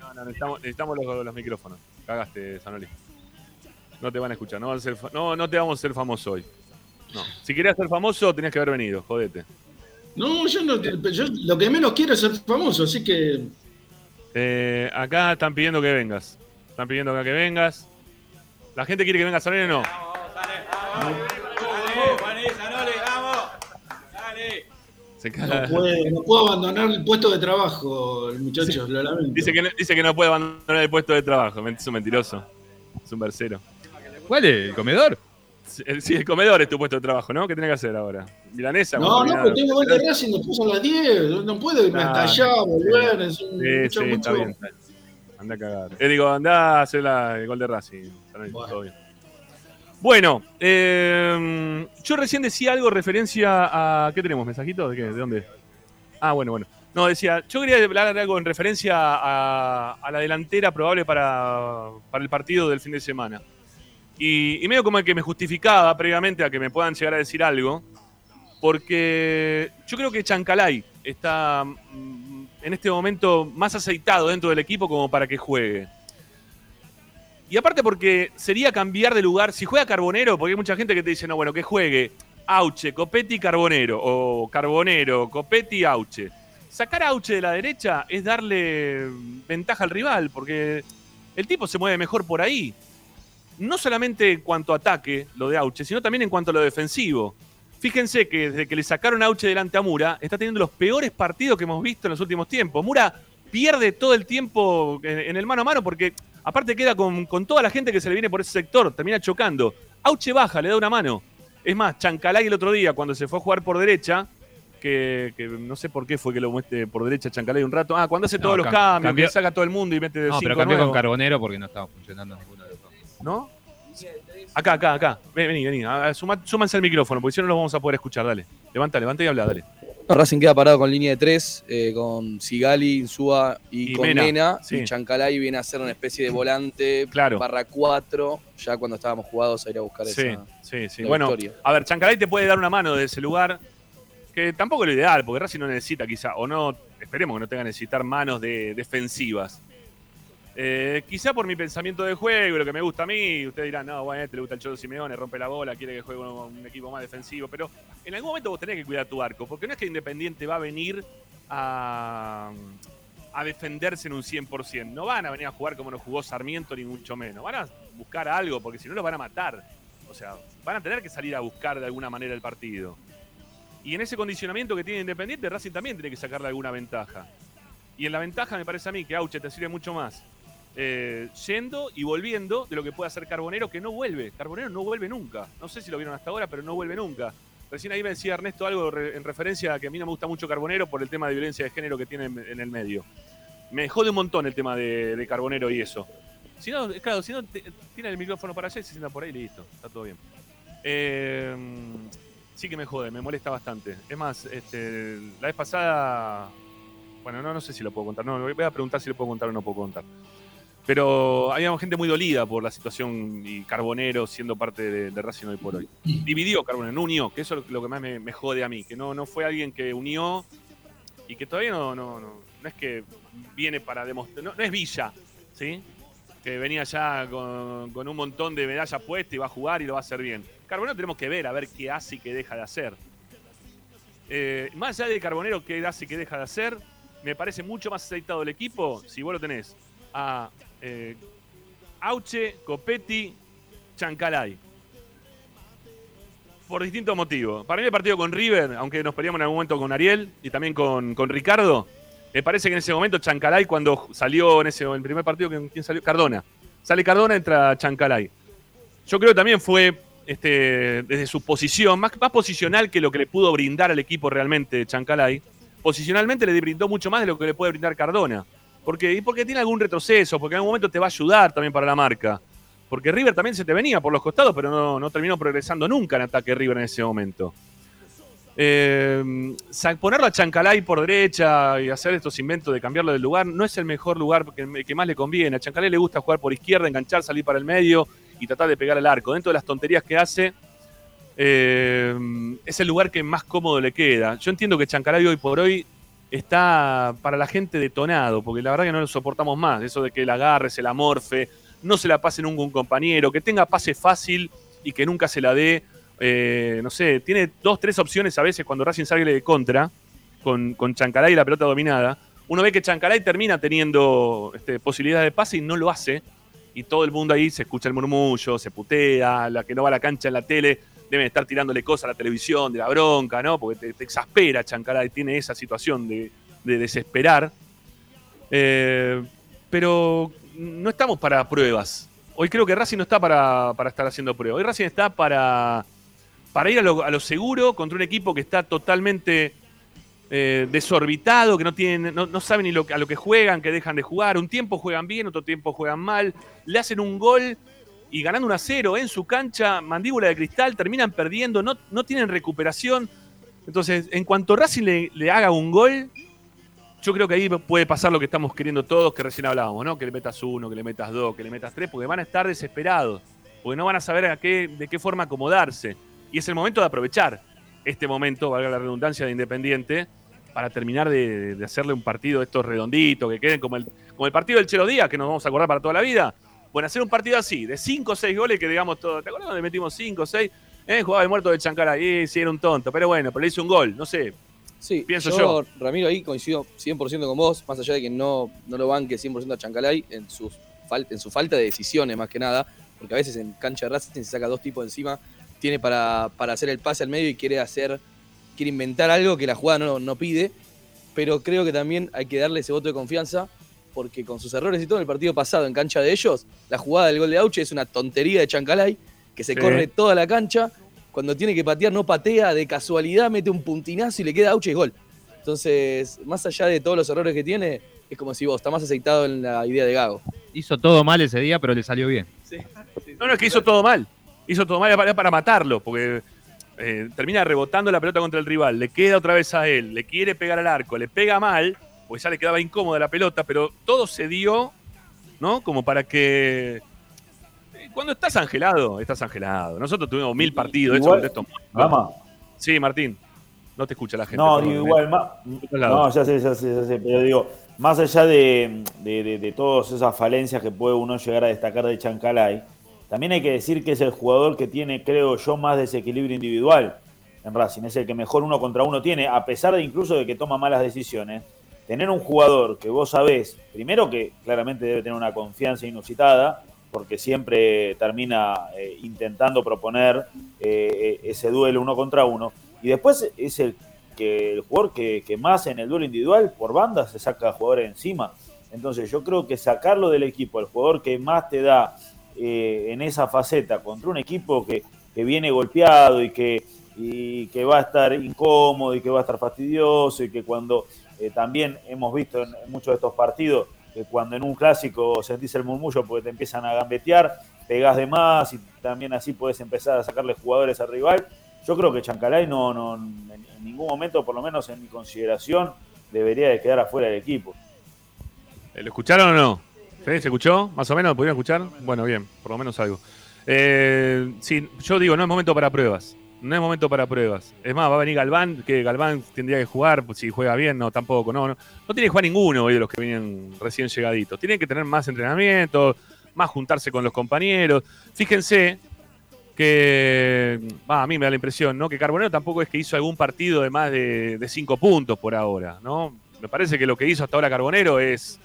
S1: No, no, necesitamos, necesitamos los, los micrófonos. Cagaste, Sanoli. No te van a escuchar, no, vas a ser no, no te vamos a hacer famoso hoy. No. Si querías ser famoso, tenías que haber venido, jodete.
S16: No, yo, no, yo lo que menos quiero es ser famoso, así que
S1: Eh, acá están pidiendo que vengas. Están pidiendo acá que vengas. ¿La gente quiere que venga Sanoli o no? Se caga.
S16: no puedo, no puedo abandonar el puesto de trabajo, muchachos, lo lamento.
S1: Dice que, no, dice que no puede abandonar el puesto de trabajo. Es un mentiroso. Es un versero.
S6: ¿Cuál es? ¿El comedor?
S1: Sí, el- sí, el comedor es tu puesto de trabajo, ¿no? ¿Qué tenés que hacer ahora? ¿Milanesa?
S16: No, no, pero tengo gol de Racing después a las 10. No puedo irme hasta
S1: Ah,
S16: allá, volver. Es un,
S1: Sí,
S16: mucho,
S1: sí, está bien. está bien. Anda a cagar. Eh, digo, anda a hacer la- el gol de Racing. Sanoni, todo bien. Bueno, eh, yo recién decía algo en referencia a. ¿Qué tenemos? ¿Mensajito? ¿De qué? ¿De dónde? Ah, bueno, bueno. No, decía, yo quería hablar de algo en referencia a, a la delantera probable para, para el partido del fin de semana. Y, medio como que me justificaba previamente a que me puedan llegar a decir algo, porque yo creo que Chancalay está mm, en este momento más aceitado dentro del equipo como para que juegue. Y aparte porque sería cambiar de lugar, si juega Carbonero, porque hay mucha gente que te dice, no, bueno, que juegue Auche, Copetti, Carbonero, o Carbonero, Copetti, Auche. Sacar a Auche de la derecha es darle ventaja al rival, porque el tipo se mueve mejor por ahí. No solamente en cuanto a ataque, lo de Auche, sino también en cuanto a lo defensivo. Fíjense que desde que le sacaron Auche delante a Mura, está teniendo los peores partidos que hemos visto en los últimos tiempos. Mura pierde todo el tiempo en el mano a mano porque aparte queda con, con toda la gente que se le viene por ese sector, termina chocando. Auche baja, le da una mano. Es más, Chancalay el otro día, cuando se fue a jugar por derecha, que, que no sé por qué fue que lo muestre por derecha Chancalay un rato. Ah, cuando hace
S6: No,
S1: todos los
S6: cam-
S1: cambios,
S6: cambió-
S1: que saca a todo el mundo y mete
S6: No,
S1: cinco
S6: pero cambió con. Carbonero porque no estaba funcionando ninguno de.
S1: ¿No? Acá, acá, acá. Ven, Vení, vení. Ah, suma- súmanse al micrófono, porque si no, los vamos a poder escuchar. Dale. Levanta, levanta y habla, dale.
S12: No, Racing queda parado con línea de tres, eh, con Sigali, Insúa y,
S1: Y
S12: con
S1: Mena,
S12: Mena.
S1: sí.
S12: Y Chancalay viene a ser una especie de volante
S1: Claro.
S12: barra 4, ya cuando estábamos jugados a ir a buscar
S1: Sí,
S12: esa
S1: sí, sí.
S12: la
S1: Bueno,
S12: victoria.
S1: a ver, Chancalay te puede dar una mano de ese lugar, que tampoco es lo ideal, porque Racing no necesita quizá, o no, esperemos que no tenga que necesitar manos de defensivas. Eh, quizá por mi pensamiento de juego lo que me gusta a mí, ustedes dirán, no, bueno, este le gusta el Cholo Simeone, rompe la bola, quiere que juegue un, un equipo más defensivo, pero en algún momento vos tenés que cuidar tu arco, porque no es que Independiente va a venir a, a defenderse en un 100%, no van a venir a jugar como nos jugó Sarmiento, ni mucho menos, van a buscar algo, porque si no los van a matar, o sea, van a tener que salir a buscar de alguna manera el partido. Y en ese condicionamiento que tiene Independiente, Racing también tiene que sacarle alguna ventaja. Y en la ventaja me parece a mí que Auche te sirve mucho más eh, yendo y volviendo de lo que puede hacer Carbonero, que no vuelve. Carbonero no vuelve nunca. No sé si lo vieron hasta ahora, pero no vuelve nunca. Recién ahí me decía Ernesto algo en referencia a que a mí no me gusta mucho Carbonero por el tema de violencia de género que tiene en, el medio. Me jode un montón el tema de, Carbonero y eso. Si no, eh, claro, si no, tiene el micrófono para allá y se sienta por ahí listo. Está todo bien. Eh, sí que me jode, me molesta bastante. Es más, este, la vez pasada. Bueno, no, no sé si lo puedo contar. No, voy a preguntar si lo puedo contar o no puedo contar. Pero había gente muy dolida por la situación y Carbonero siendo parte de, de Racing hoy por hoy. Dividió Carbonero, no unió, que eso es lo que más me, jode a mí, que no, no fue alguien que unió y que todavía no, no, no, no es que viene para demostrar, no, no es Villa, ¿sí? Que venía ya con, con un montón de medallas puestas y va a jugar y lo va a hacer bien. Carbonero tenemos que ver, a ver qué hace y qué deja de hacer. Eh, más allá de Carbonero qué hace y qué deja de hacer, me parece mucho más aceitado el equipo si vos lo tenés a eh, Auche, Copetti, Chancalay. Por distintos motivos. Para mí el partido con River, aunque nos peleamos en algún momento con Ariel y también con, con Ricardo, me parece que en ese momento Chancalay, cuando salió en ese en el primer partido, ¿quién salió? Cardona. Sale Cardona, entra Chancalay. Yo creo que también fue este, desde su posición, más, más posicional que lo que le pudo brindar al equipo realmente Chancalay. Posicionalmente le brindó mucho más de lo que le puede brindar Cardona. Porque, y porque tiene algún retroceso, porque en algún momento te va a ayudar también para la marca. Porque River también se te venía por los costados, pero no, no terminó progresando nunca en ataque River en ese momento. Eh, ponerlo a Chancalay por derecha y hacer estos inventos de cambiarlo del lugar no es el mejor lugar que, que más le conviene. A Chancalay le gusta jugar por izquierda, enganchar, salir para el medio y tratar de pegar al arco. Dentro de las tonterías que hace, eh, es el lugar que más cómodo le queda. Yo entiendo que Chancalay hoy por hoy está para la gente detonado, porque la verdad que no lo soportamos más. Eso de que el agarre, se la morfe, no se la pase nunca un compañero, que tenga pase fácil y que nunca se la dé. eh, no sé, tiene dos, tres opciones a veces cuando Racing sale de contra, con, con Chancalay y la pelota dominada. Uno ve que Chancalay termina teniendo este, posibilidad de pase y no lo hace. Y todo el mundo ahí se escucha el murmullo, se putea, la que no va a la cancha en la tele deben estar tirándole cosas a la televisión, de la bronca, ¿no? Porque te, te exaspera Chancalay, tiene esa situación de, de desesperar. Eh, pero no estamos para pruebas. Hoy creo que Racing no está para, para estar haciendo pruebas. Hoy Racing está para, para ir a lo, a lo seguro contra un equipo que está totalmente eh, desorbitado, que no, tienen, no, no saben ni lo, a lo que juegan, que dejan de jugar. Un tiempo juegan bien, otro tiempo juegan mal. Le hacen un gol y ganando un a 0 en su cancha, mandíbula de cristal, terminan perdiendo, no, no tienen recuperación. Entonces, en cuanto Racing le, le haga un gol, yo creo que ahí puede pasar lo que estamos queriendo todos, que recién hablábamos, ¿no? Que le metas uno, que le metas dos, que le metas tres, porque van a estar desesperados, porque no van a saber a qué, de qué forma acomodarse. Y es el momento de aprovechar este momento, valga la redundancia, de Independiente, para terminar de, de hacerle un partido de estos redonditos, que queden como el, como el partido del Chelo Díaz, que nos vamos a acordar para toda la vida. Bueno, hacer un partido así, de 5 o 6 goles que digamos todo. ¿Te acuerdas donde metimos 5 o 6? Eh, jugaba el muerto del Chancala, y sí, era un tonto, pero bueno, pero le hizo un gol, no sé.
S12: Sí,
S1: pienso
S12: yo,
S1: yo.
S12: Ramiro, ahí coincido 100% con vos, más allá de que no, no lo banque 100% a Chancalay en, sus en su falta de decisiones más que nada, porque a veces en cancha de Racing se saca dos tipos encima, tiene para, para hacer el pase al medio y quiere hacer, quiere inventar algo que la jugada no, no pide, pero creo que también hay que darle ese voto de confianza, porque con sus errores y todo, en el partido pasado en cancha de ellos, la jugada del gol de Auche es una tontería de Chancalay, que se
S1: Sí.
S12: corre toda la cancha, cuando tiene que patear no patea, de casualidad mete un puntinazo y le queda a Auche y gol. Entonces, más allá de todos los errores que tiene, es como si vos está más aceitado en la idea de Gago.
S6: Hizo todo mal ese día, pero le salió bien.
S1: No, no, es que hizo todo mal. Hizo todo mal para matarlo, porque eh, termina rebotando la pelota contra el rival, le queda otra vez a él, le quiere pegar al arco, le pega mal, pues ya le quedaba incómoda la pelota, pero todo se dio, ¿no? Como para que. eh, Cuando estás angelado, estás angelado. Nosotros tuvimos mil partidos.
S5: Igual-
S1: esto-
S5: Rama.
S1: Sí, Martín. No te escucha la gente.
S5: No, digo,
S1: ¿eh?
S5: igual,
S1: otros lados.
S5: no, ya sé, ya sé, ya sé, pero digo, más allá de, de, de- de todas esas falencias que puede uno llegar a destacar de Chancalay, también hay que decir que es el jugador que tiene, creo yo, más desequilibrio individual en Racing, es el que mejor uno contra uno tiene, a pesar de incluso de que toma malas decisiones. Tener un jugador que vos sabés, primero que claramente debe tener una confianza inusitada, porque siempre termina eh, intentando proponer eh, ese duelo uno contra uno, y después es el que el jugador que, que más en el duelo individual por banda se saca jugadores encima. Entonces yo creo que sacarlo del equipo, el jugador que más te da eh, en esa faceta contra un equipo que, que viene golpeado y que, y que va a estar incómodo y que va a estar fastidioso y que cuando eh, también hemos visto en, en muchos de estos partidos que cuando en un clásico sentís el murmullo porque te empiezan a gambetear, pegás de más y también así puedes empezar a sacarle jugadores al rival. Yo creo que Chancalay no, no en, en ningún momento, por lo menos en mi consideración, debería de quedar afuera del equipo.
S1: ¿Eh, ¿Lo escucharon o no? ¿Sí? ¿Se escuchó? ¿Más o menos? ¿Lo pudieron escuchar? Bueno, bien, por lo menos algo. Eh, sí, yo digo, no es momento para pruebas. No es momento para pruebas. Es más, va a venir Galván, que Galván tendría que jugar, pues, si juega bien, no, tampoco. No, no, no tiene que jugar ninguno hoy de los que vienen recién llegaditos. Tienen que tener más entrenamiento, más juntarse con los compañeros. Fíjense que, a mí me da la impresión, ¿no? Que Carbonero tampoco es que hizo algún partido de más de, cinco puntos por ahora, ¿no? Me parece que lo que hizo hasta ahora Carbonero es,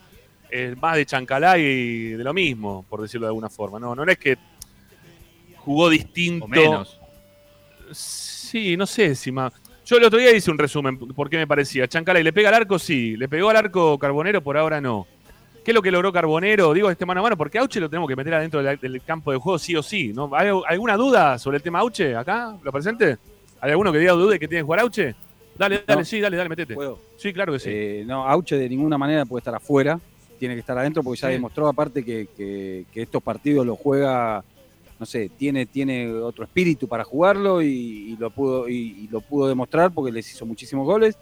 S1: más de Chancalá y de lo mismo, por decirlo de alguna forma. No, no es que jugó distinto.
S6: Menos.
S1: Sí, no sé si más. Yo el otro día hice un resumen, ¿por qué me parecía? Chancalay, ¿le pega al arco? Sí. ¿Le pegó al arco Carbonero? Por ahora no. ¿Qué es lo que logró Carbonero? Digo este mano a mano, porque Auche lo tenemos que meter adentro del, del campo de juego sí o sí. ¿no? ¿Hay alguna duda sobre el tema Auche acá? ¿Lo presente? ¿Hay alguno que diga duda que tiene que jugar Auche? Dale, dale,
S11: No.
S1: sí, dale, dale, metete. Sí, claro que sí.
S11: Eh, no, Auche de ninguna manera puede estar afuera, tiene que estar adentro porque ya
S1: Sí.
S11: demostró aparte que, que- que estos partidos los juega, no sé, tiene, tiene otro espíritu para jugarlo y, y lo pudo, y, y lo pudo demostrar porque les hizo muchísimos goles.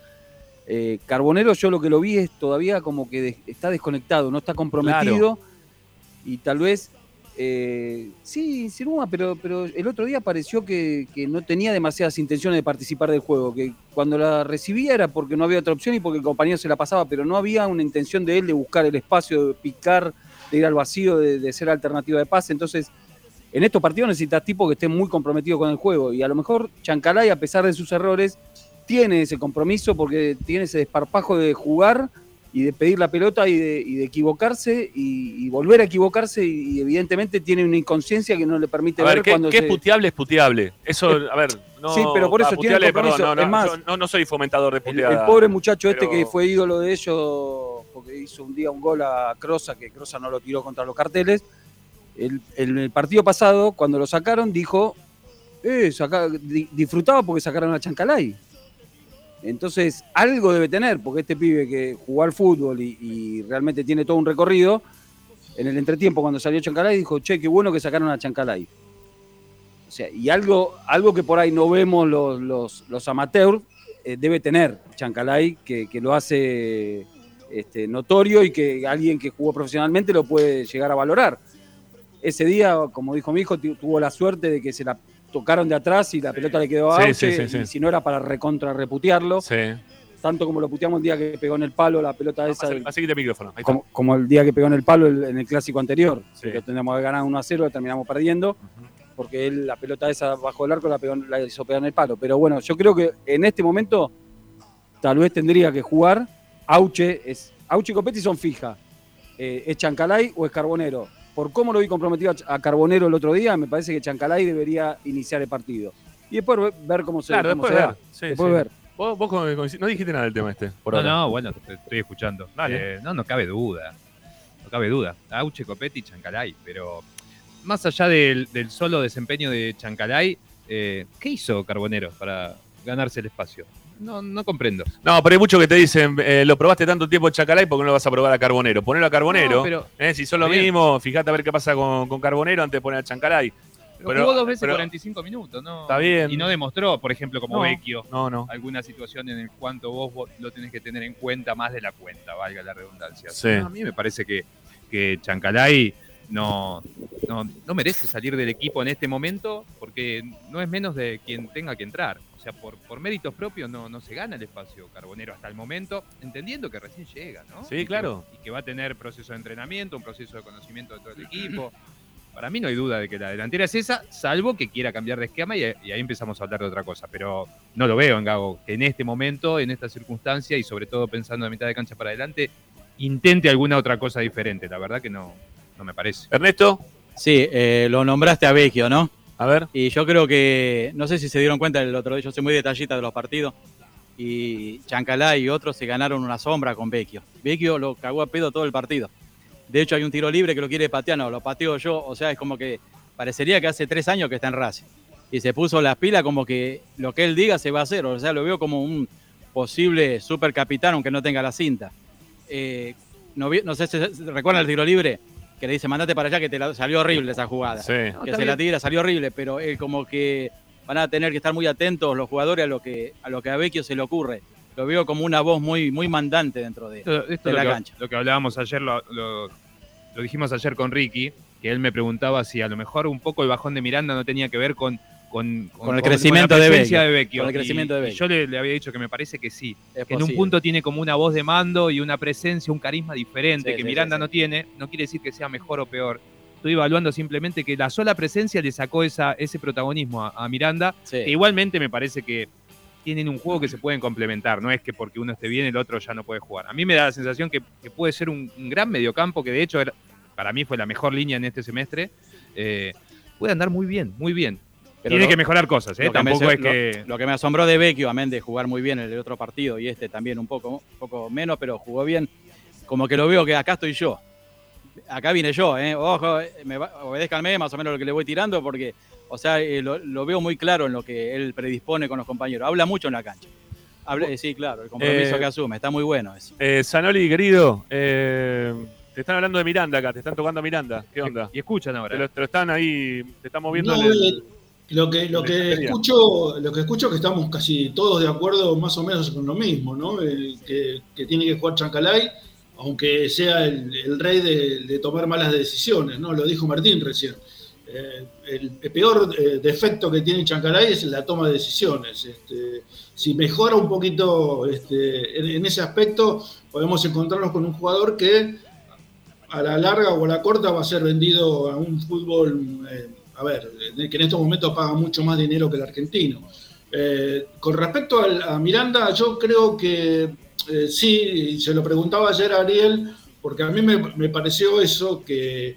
S11: Eh, Carbonero yo lo que lo vi es todavía como que de- está desconectado, no está comprometido y tal vez eh, sí insinúa, pero, pero el otro día pareció que, que no tenía demasiadas intenciones de participar del juego, que cuando la recibía era porque no había otra opción y porque el compañero se la pasaba, pero no había una intención de él de buscar el espacio, de picar, de ir al vacío, de, de ser alternativa de pase. Entonces, en estos partidos necesitas tipos que estén muy comprometidos con el juego y a lo mejor Chancalay, a pesar de sus errores, tiene ese compromiso porque tiene ese desparpajo de jugar y de pedir la pelota y de, y de equivocarse y, y volver a equivocarse y, y evidentemente tiene una inconsciencia que no le permite
S1: A
S11: ver
S1: ver, ¿qué,
S11: cuando
S1: qué
S11: se...
S1: es puteable? Es puteable. Eso, a ver, no.
S11: Sí, pero por eso
S1: ah,
S11: tiene compromiso.
S1: perdón, no,
S11: Es más,
S1: yo no, no soy fomentador de puteada.
S11: el pobre muchacho este que fue ídolo de ellos porque hizo un día un gol a Crosa, que Crosa no lo tiró contra los carteles. El, el- partido pasado, cuando lo sacaron, dijo, eh, saca- di- disfrutaba porque sacaron a Chancalay. Entonces, algo debe tener, porque este pibe que jugó al fútbol y, y realmente tiene todo un recorrido, en el entretiempo cuando salió Chancalay dijo, che, qué bueno que sacaron a Chancalay. O sea, y algo, algo que por ahí no vemos los, los, los amateurs, eh, debe tener Chancalay, que, que lo hace este, notorio y que alguien que jugó profesionalmente lo puede llegar a valorar. Ese día, como dijo mi hijo, tu- tuvo la suerte de que se la tocaron de atrás y la pelota le quedó a
S1: Sí,
S11: Auche,
S1: sí, sí,
S11: y si no era para recontra reputearlo.
S1: Sí.
S11: Tanto como lo puteamos el día que pegó en el palo la pelota esa. del-
S1: el micrófono. Ahí
S11: como, como el día que pegó en el palo el- en el clásico anterior,
S1: Sí.
S11: que teníamos que ganar 1 a 0, terminamos perdiendo, porque él la pelota esa bajo el arco la, pegó, la hizo pegar en el palo. Pero bueno, yo creo que en este momento tal vez tendría que jugar. Auche, es, Auche y Copetti son fija. Eh, ¿Es Chancalay o es Carbonero? Por cómo lo vi comprometido a Carbonero el otro día, me parece que Chancalay debería iniciar el partido. Y después ve- ver cómo se,
S1: Claro,
S11: cómo
S1: después
S11: se
S1: ver.
S11: da.
S1: Sí,
S11: después
S1: sí.
S11: ver.
S1: Vos, vos no dijiste nada del tema este, por
S6: no,
S1: ahora.
S6: no, bueno, te estoy escuchando.
S1: Dale.
S6: Eh, no, no cabe duda. No cabe duda. Auche, Copetti y Chancalay. Pero más allá del, del solo desempeño de Chancalay, eh, ¿qué hizo Carbonero para ganarse el espacio? No, no comprendo.
S1: No, pero hay muchos que te dicen, eh, lo probaste tanto tiempo en Chacalay, ¿por qué no lo vas a probar a Carbonero? Ponelo a Carbonero.
S6: No, pero-
S1: eh, si son lo
S6: bien.
S1: mismo, fíjate a ver qué pasa con, con Carbonero antes de poner a Chancalay.
S6: Pero jugó dos veces
S1: pero-
S6: 45 minutos, ¿no?
S1: Está bien.
S6: Y no demostró, por ejemplo, como
S1: No,
S6: Vecchio,
S1: no, no.
S6: alguna situación en el cuanto vos, vos lo tenés que tener en cuenta más de la cuenta, valga la redundancia.
S1: Sí.
S6: A mí me parece que, que Chancalay no, no, no merece salir del equipo en este momento porque no es menos de quien tenga que entrar. O sea, por, por méritos propios no, no se gana el espacio Carbonero hasta el momento, entendiendo que recién llega, ¿no?
S1: Sí,
S6: Y que-
S1: claro.
S6: y que va a tener proceso de entrenamiento, un proceso de conocimiento de todo el equipo. Para mí no hay duda de que la delantera es esa, salvo que quiera cambiar de esquema y, y ahí empezamos a hablar de otra cosa. Pero no lo veo en Gago, que en este momento, en esta circunstancia y sobre todo pensando a mitad de cancha para adelante, intente alguna otra cosa diferente. La verdad que no, no me parece.
S1: Ernesto.
S13: Sí, eh, lo nombraste a Vecchio, ¿no?
S1: A ver.
S13: Y yo creo que, no sé si se dieron cuenta el otro día, yo soy muy detallista de los partidos, y Chancalá y otros se ganaron una sombra con Vecchio. Vecchio lo cagó a pedo todo el partido. De hecho, hay un tiro libre que lo quiere patear, no, lo pateo yo, o sea, es como que parecería que hace tres años que está en Racing. Y se puso las pilas como que lo que él diga se va a hacer, o sea, lo veo como un posible supercapitán aunque no tenga la cinta. Eh, no, no sé si recuerdan el tiro libre, que le dice, mandate para allá que te la- salió horrible esa jugada.
S1: Sí.
S13: Que
S1: No,
S13: se la tira, salió horrible, pero él como que van a tener que estar muy atentos los jugadores a lo que a lo que a Vecchio se le ocurre. Lo veo como una voz muy, muy mandante dentro de,
S6: Esto, esto
S13: de
S6: es
S13: la cancha.
S6: lo que hablábamos ayer, lo, lo- lo dijimos ayer con Ricky, que él me preguntaba si a lo mejor un poco el bajón de Miranda no tenía que ver con, con,
S13: Con el crecimiento
S6: la
S13: de Vecchio.
S6: de Vecchio.
S13: Con el crecimiento
S6: Y-
S13: de
S6: y
S13: Vecchio.
S6: yo le, le había dicho que me parece que sí.
S13: Es
S6: que en un punto tiene como una voz de mando y una presencia, un carisma diferente
S13: Sí,
S6: que
S13: sí,
S6: Miranda
S13: sí,
S6: no tiene. No quiere decir que sea mejor o peor. Estoy evaluando simplemente que la sola presencia le sacó esa, ese protagonismo a, a Miranda. Que igualmente me parece que tienen un juego que se pueden complementar. No es que porque uno esté bien el otro ya no puede jugar. A mí me da la sensación que, que puede ser un, un gran mediocampo, que de hecho era- para mí fue la mejor línea en este semestre. Eh, puede andar muy bien, muy bien.
S13: Pero
S6: Tiene
S13: lo-
S6: que mejorar cosas, ¿eh?
S13: Lo que me-
S6: Tampoco es que.
S13: Lo, que me asombró de Vecchio, amén de jugar muy bien en el otro partido y este también un poco, un poco menos, pero jugó bien. Como que lo veo que acá estoy yo. Acá vine yo, ¿eh? Ojo, eh, me va- obedézcanme más o menos lo que le voy tirando porque, o sea, eh, lo, lo veo muy claro en lo que él predispone con los compañeros. Habla mucho en la cancha. Habla- eh, sí, claro, el compromiso
S1: Eh,
S13: que asume. Está muy bueno eso.
S1: Eh, Zanoli, querido, eh, te están hablando de Miranda acá, te están tocando a Miranda. ¿Qué onda?
S6: Y escuchan ahora.
S1: Te lo, te lo están ahí, te están moviendo.
S16: No,
S1: el-
S16: lo que, lo que escucho, lo que escucho es que estamos casi todos de acuerdo más o menos con lo mismo, ¿no? El que, que tiene que jugar Chancalay, aunque sea el, el rey de, de tomar malas decisiones, ¿no? Lo dijo Martín recién. Eh, el, el peor eh, defecto que tiene Chancalay es la toma de decisiones. Este, si mejora un poquito este, en, en ese aspecto, podemos encontrarnos con un jugador que a la larga o a la corta va a ser vendido a un fútbol, eh, a ver, que en estos momentos paga mucho más dinero que el argentino. Eh, con respecto a, Miranda, yo creo que eh, sí, se lo preguntaba ayer a Ariel, porque a mí me, pareció eso, que,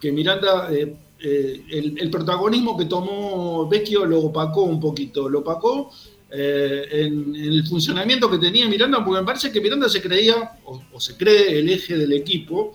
S16: que Miranda, eh, eh, el, protagonismo que tomó Vecchio lo opacó un poquito, lo opacó eh, en, el funcionamiento que tenía Miranda, porque me parece que Miranda se creía, o se cree, el eje del equipo,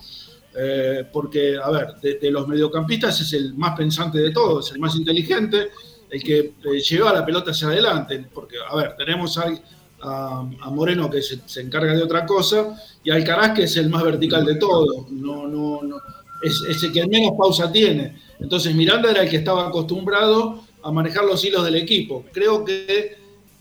S16: eh, porque, a ver, de, los mediocampistas es el más pensante de todos, el más inteligente, el que eh, lleva la pelota hacia adelante, porque, a ver, tenemos a, a, Moreno, que se, se encarga de otra cosa, y Alcaraz, que es el más vertical de todos. No, no, no, es, es el que menos pausa tiene. Entonces Miranda era el que estaba acostumbrado a manejar los hilos del equipo. Creo que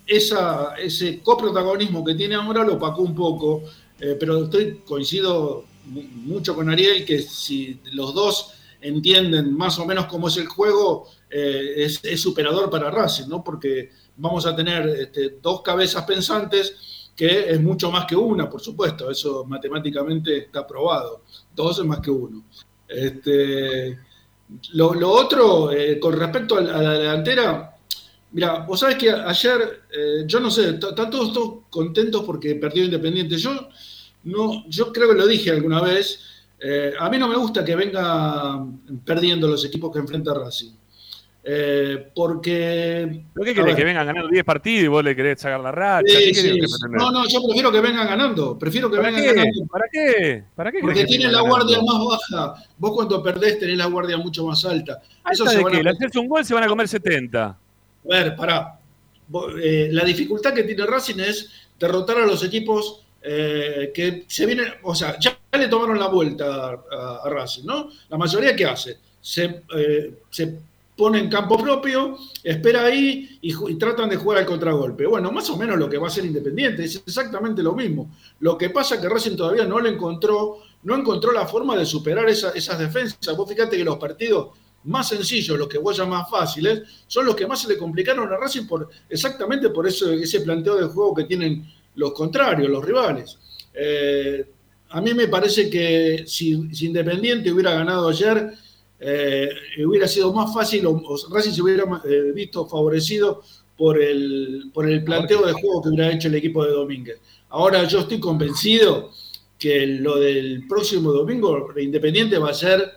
S16: ese coprotagonismo que tiene ahora lo opacó un poco, eh, pero estoy coincido mucho con Ariel que si los dos entienden más o menos cómo es el juego, eh, es, superador para Racing, ¿no? Porque vamos a tener este, dos cabezas pensantes que es mucho más que una, por supuesto, eso matemáticamente está probado. Dos es más que uno. Este, lo, otro, eh, con respecto a la, delantera, mira, vos sabés que ayer, eh, yo no sé, están todos contentos porque perdió Independiente. Yo, no, yo creo que lo dije alguna vez, eh, a mí no me gusta que venga perdiendo los equipos que enfrenta Racing. Eh, porque...
S1: ¿Pero qué querés?
S16: ver,
S1: ¿Que vengan ganando 10 partidos y vos le querés sacar la racha?
S16: Sí,
S1: ¿Qué querés
S16: sí,
S1: que?
S16: No, no, yo prefiero que vengan ganando. Prefiero que
S1: ¿Para
S16: vengan
S1: qué?
S16: ganando.
S1: ¿Para qué? ¿Para qué
S16: Porque tienen la guardia
S1: ganando?
S16: más baja. Vos cuando perdés tenés la guardia mucho más alta. Eso
S1: ¿Alta
S16: se
S1: de
S16: van
S1: qué?
S16: a...
S1: Le haces un gol, se van a comer 70.
S16: A ver, pará. Eh, la dificultad que tiene Racing es derrotar a los equipos eh, que se vienen, o sea, ya le tomaron la vuelta a, Racing, ¿no? La mayoría, ¿qué hace? Se, eh, se pone en campo propio, espera ahí y, tratan de jugar al contragolpe. Bueno, más o menos lo que va a ser Independiente, es exactamente lo mismo. Lo que pasa es que Racing todavía no le encontró, no encontró la forma de superar esa- esas defensas. Vos fíjate que los partidos más sencillos, los que vos llamás fáciles, son los que más se le complicaron a Racing por, exactamente por ese planteo de juego que tienen los contrarios, los rivales. Eh, a mí me parece que si, Independiente hubiera ganado ayer, eh, hubiera sido más fácil, o, o Racing se hubiera eh, visto favorecido por el, por el planteo de juego que hubiera hecho el equipo de Domínguez. Ahora yo estoy convencido que lo del próximo domingo, Independiente va a ser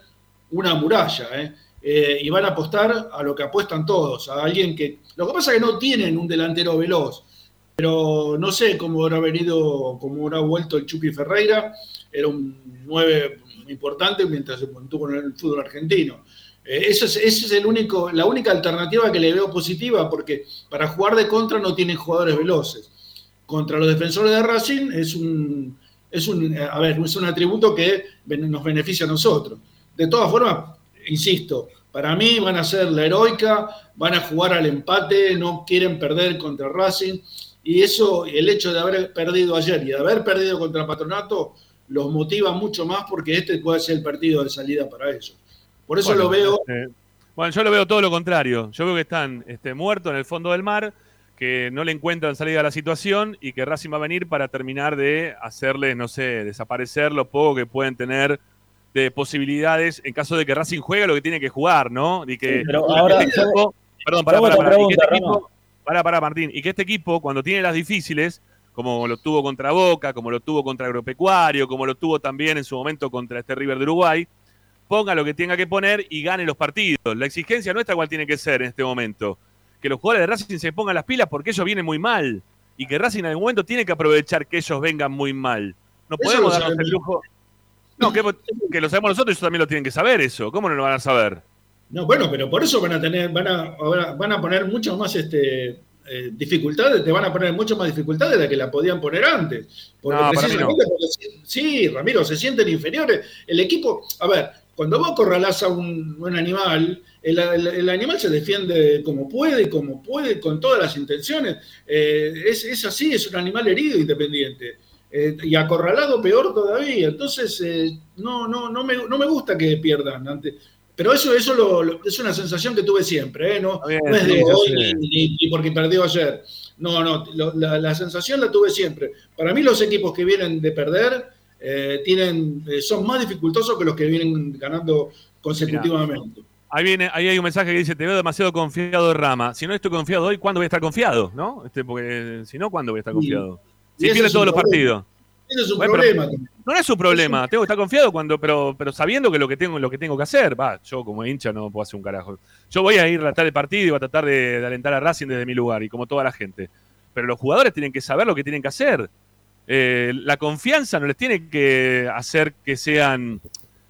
S16: una muralla, y van a apostar a lo que apuestan todos, a alguien que... Lo que pasa es que no tienen un delantero veloz, pero no sé cómo habrá venido, cómo habrá vuelto el Chucky Ferreira, era un 9 importante mientras se mantuvo en el fútbol argentino. Eh, esa es, es el único, la única alternativa que le veo positiva, porque para jugar de contra no tienen jugadores veloces. Contra los defensores de Racing es un, es un, a ver, es un atributo que nos beneficia a nosotros. De todas formas, insisto, para mí van a ser la heroica, van a jugar al empate, no quieren perder contra Racing, y eso, el hecho de haber perdido ayer y de haber perdido contra Patronato, los motiva mucho más porque este puede ser el partido de salida para ellos. Por eso
S1: Bueno,
S16: lo veo
S1: este, bueno, yo lo veo todo lo contrario. Yo veo que están este, muertos en el fondo del mar, que no le encuentran salida a la situación y que Racing va a venir para terminar de hacerles, no sé, desaparecer lo poco que pueden tener de posibilidades en caso de que Racing juegue lo que tiene que jugar, ¿no? Y que
S5: Sí, pero ahora,
S1: este
S5: yo-
S1: equipo- perdón, y que este
S5: pregunta,
S1: equipo-
S5: Rama.
S1: Pará, pará, Martín, y que este equipo, cuando tiene las difíciles, como lo tuvo contra Boca, como lo tuvo contra Agropecuario, como lo tuvo también en su momento contra este River de Uruguay, ponga lo que tenga que poner y gane los partidos. La exigencia nuestra, ¿cuál tiene que ser en este momento? Que los jugadores de Racing se pongan las pilas porque ellos vienen muy mal. Y que Racing en algún momento tiene que aprovechar que ellos vengan muy mal. No
S16: Eso
S1: podemos darnos el lujo. No, que, que lo sabemos nosotros, ellos también lo tienen que saber eso. ¿Cómo no lo van a saber?
S16: No, bueno, pero por eso van a tener, van a, van a poner mucho más este, eh, dificultades, te van a poner mucho más dificultades de las que la podían poner antes. Porque
S1: No,
S16: precisamente porque sí, Ramiro, se sienten inferiores. El equipo, a ver, cuando vos acorralás a un, un animal, el, el- el animal se defiende como puede, como puede, con todas las intenciones. Eh, es, es así, es un animal herido independiente. Eh, y acorralado peor todavía. Entonces, no, no, no, me, no me gusta que pierdan. Ante, pero eso, eso lo- lo- es una sensación que tuve siempre, ¿eh? no,
S1: bien,
S16: no es de
S1: sí,
S16: hoy ni, porque perdió ayer. No, no, lo- la, la sensación la tuve siempre. Para mí los equipos que vienen de perder eh, tienen, eh, son más dificultosos que los que vienen ganando consecutivamente.
S1: Ahí viene, ahí hay un mensaje que dice, te veo demasiado confiado Rama. Si no estoy confiado hoy, ¿cuándo voy a estar confiado? ¿No? Este, porque si no, ¿cuándo voy a estar
S16: Y-
S1: confiado?
S16: y
S1: Si pierde
S16: es
S1: todos los partidos.
S16: Ese es un
S1: Bueno,
S16: problema.
S1: No es un problema, tengo que estar confiado cuando, pero, pero sabiendo que lo que tengo, lo que tengo que hacer, va, yo como hincha no puedo hacer un carajo. Yo voy a ir a tratar el partido y voy a tratar de, de alentar a Racing desde mi lugar, y como toda la gente. Pero los jugadores tienen que saber lo que tienen que hacer. Eh, la confianza no les tiene que hacer que sean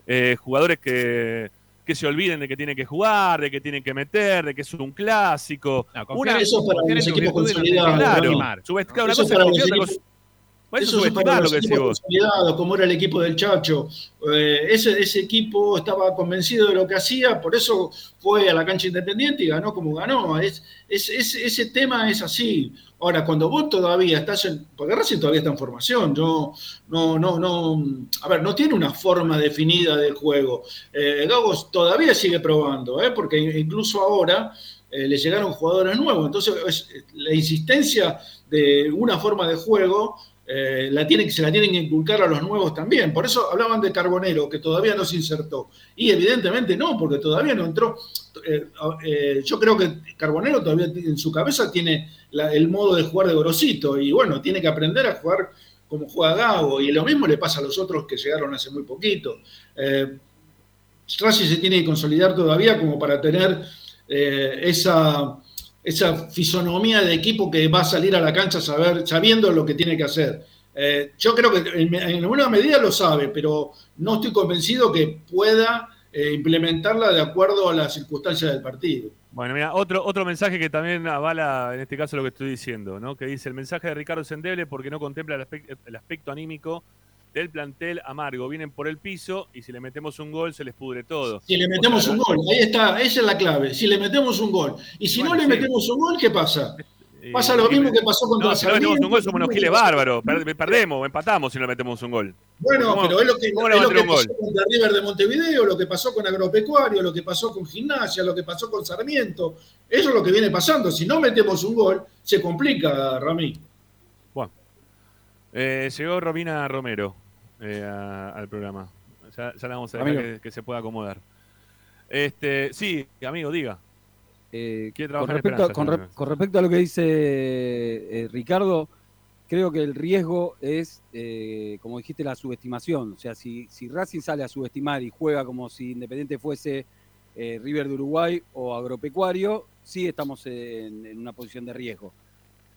S1: eh, jugadores que, que se olviden de que tienen que jugar, de que tienen que meter, de que es un clásico.
S16: confiar- eso para los equipos consolidados,
S1: Claro, una
S16: Eso
S1: cosa
S16: para los equipos-
S1: Bueno, eso es lo que decís vos.
S16: como era el equipo del Chacho. Eh, ese, ese equipo estaba convencido de lo que hacía, por eso fue a la cancha independiente y ganó como ganó. Es, es- es- ese tema es así. Ahora, cuando vos todavía estás en. Porque Racing todavía está en formación. Yo, no, no, no. A ver, no tiene una forma definida del juego. Eh, Gagos todavía sigue probando, ¿eh? porque incluso ahora. eh, le llegaron jugadores nuevos, entonces es- la insistencia de una forma de juego eh, se la tienen que inculcar a los nuevos también. Por eso hablaban de Carbonero, que todavía no se insertó. Y evidentemente no, porque todavía no entró. Eh, eh, yo creo que Carbonero todavía en su cabeza tiene el modo de jugar de Gorosito. Y bueno, tiene que aprender a jugar como juega Gago. Y lo mismo le pasa a los otros que llegaron hace muy poquito. Racing se tiene que consolidar todavía como para tener esa, esa fisonomía de equipo que va a salir a la cancha saber, sabiendo lo que tiene que hacer. Eh, yo creo que en, en alguna medida lo sabe, pero no estoy convencido que pueda eh, implementarla de acuerdo a las circunstancias del partido.
S1: Bueno, mira, otro, otro mensaje que también avala en este caso lo que estoy diciendo, ¿no? Que dice el mensaje de Ricardo Sendeble porque no contempla el aspecto, el aspecto anímico del plantel amargo. Vienen por el piso y si le metemos un gol se les pudre todo.
S16: Si le metemos
S1: O sea,
S16: un gol, ahí está, esa es la clave. Si le metemos un gol. Y si
S1: Bueno,
S16: no le
S1: sí.
S16: metemos un gol, ¿qué pasa?
S1: eh,
S16: Pasa lo mismo que pasó contra
S1: No, si no metemos un gol somos unos giles bárbaros. Per- Perdemos, empatamos si no le metemos un gol.
S16: Bueno,
S1: ¿Cómo-
S16: pero es lo que, es lo que pasó contra River de Montevideo, lo que pasó con Agropecuario, lo que pasó con Gimnasia, lo que pasó con Sarmiento. Eso es lo que viene pasando. Si no metemos un gol, se complica, Ramí.
S1: Bueno, eh, llegó Romina Romero eh, a- al programa. Ya, ya la vamos a dejar que, que se pueda acomodar. Este, sí, amigo, diga.
S11: Eh, con, respecto, re- con respecto a lo que dice eh, Ricardo, creo que el riesgo es, eh, como dijiste, la subestimación. O sea, si, si Racing sale a subestimar y juega como si Independiente fuese eh, River de Uruguay o Agropecuario, sí estamos en, en una posición de riesgo.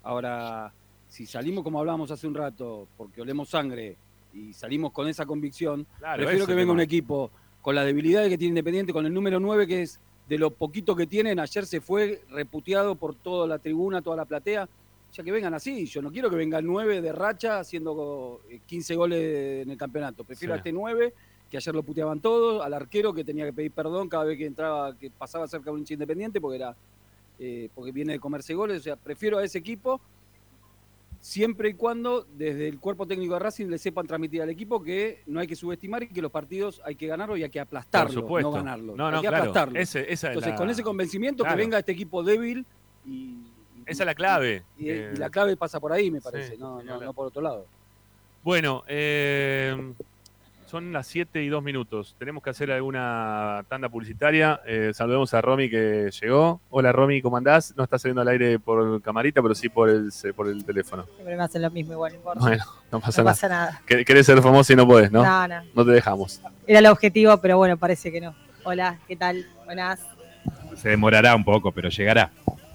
S11: Ahora, si salimos como hablábamos hace un rato, porque olemos sangre y salimos con esa convicción,
S1: Claro,
S11: prefiero que venga un equipo con las debilidades que tiene Independiente, con el número 9 que es de lo poquito que tienen, ayer se fue reputeado por toda la tribuna, toda la platea. Ya que vengan así, yo no quiero que venga el 9 de racha haciendo eh, 15 goles en el campeonato. Prefiero
S1: Sí.
S11: a este 9, que ayer lo puteaban todos, al arquero que tenía que pedir perdón cada vez que entraba, que pasaba cerca de un hincha independiente, porque era eh, porque viene de comerse goles. O sea, prefiero a ese equipo siempre y cuando desde el cuerpo técnico de Racing le sepan transmitir al equipo que no hay que subestimar y que los partidos hay que ganarlos y hay que aplastarlos,
S1: supuesto.
S11: no ganarlos.
S1: No,
S11: hay
S1: no,
S11: que
S1: claro.
S11: aplastarlos.
S1: Ese- esa es
S11: Entonces,
S1: la-
S11: con ese convencimiento
S1: Claro.
S11: que venga este equipo débil y,
S1: Esa es la clave.
S11: y-
S1: Eh,
S11: y la clave pasa por ahí, me
S1: Sí,
S11: parece, no, no por otro lado.
S1: Bueno, eh, son las 7 y 2 minutos. Tenemos que hacer alguna tanda publicitaria. Eh, saludemos a Romy que llegó. Hola Romy, ¿cómo andás? No está saliendo al aire por camarita, pero sí por el, por el teléfono.
S19: Siempre me hacen lo mismo, igual, no importa.
S1: Bueno, no pasa
S19: No
S1: nada.
S19: pasa nada.
S1: Querés ser famoso y no podés, ¿no?
S19: No, no.
S1: No te dejamos.
S19: Era el objetivo, pero bueno, parece que no. Hola, ¿qué tal? Buenas.
S3: Se demorará un poco, pero llegará.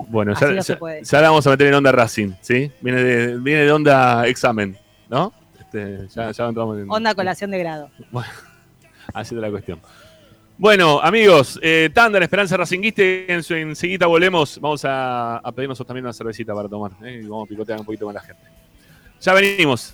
S1: Bueno,
S19: Así
S1: ya,
S19: no se
S1: ya-
S19: puede.
S1: ya la vamos a meter en onda Racing, ¿sí? Viene de, viene de onda examen, ¿no? Este, ya, ya entramos en,
S19: Onda colación de grado.
S1: Bueno, así de la cuestión. Bueno, amigos, eh, tanda en Esperanza Racinguista. En su enseguida volvemos. Vamos a, a pedirnos también una cervecita para tomar. ¿eh? Y vamos a picotear un poquito con la gente. Ya venimos.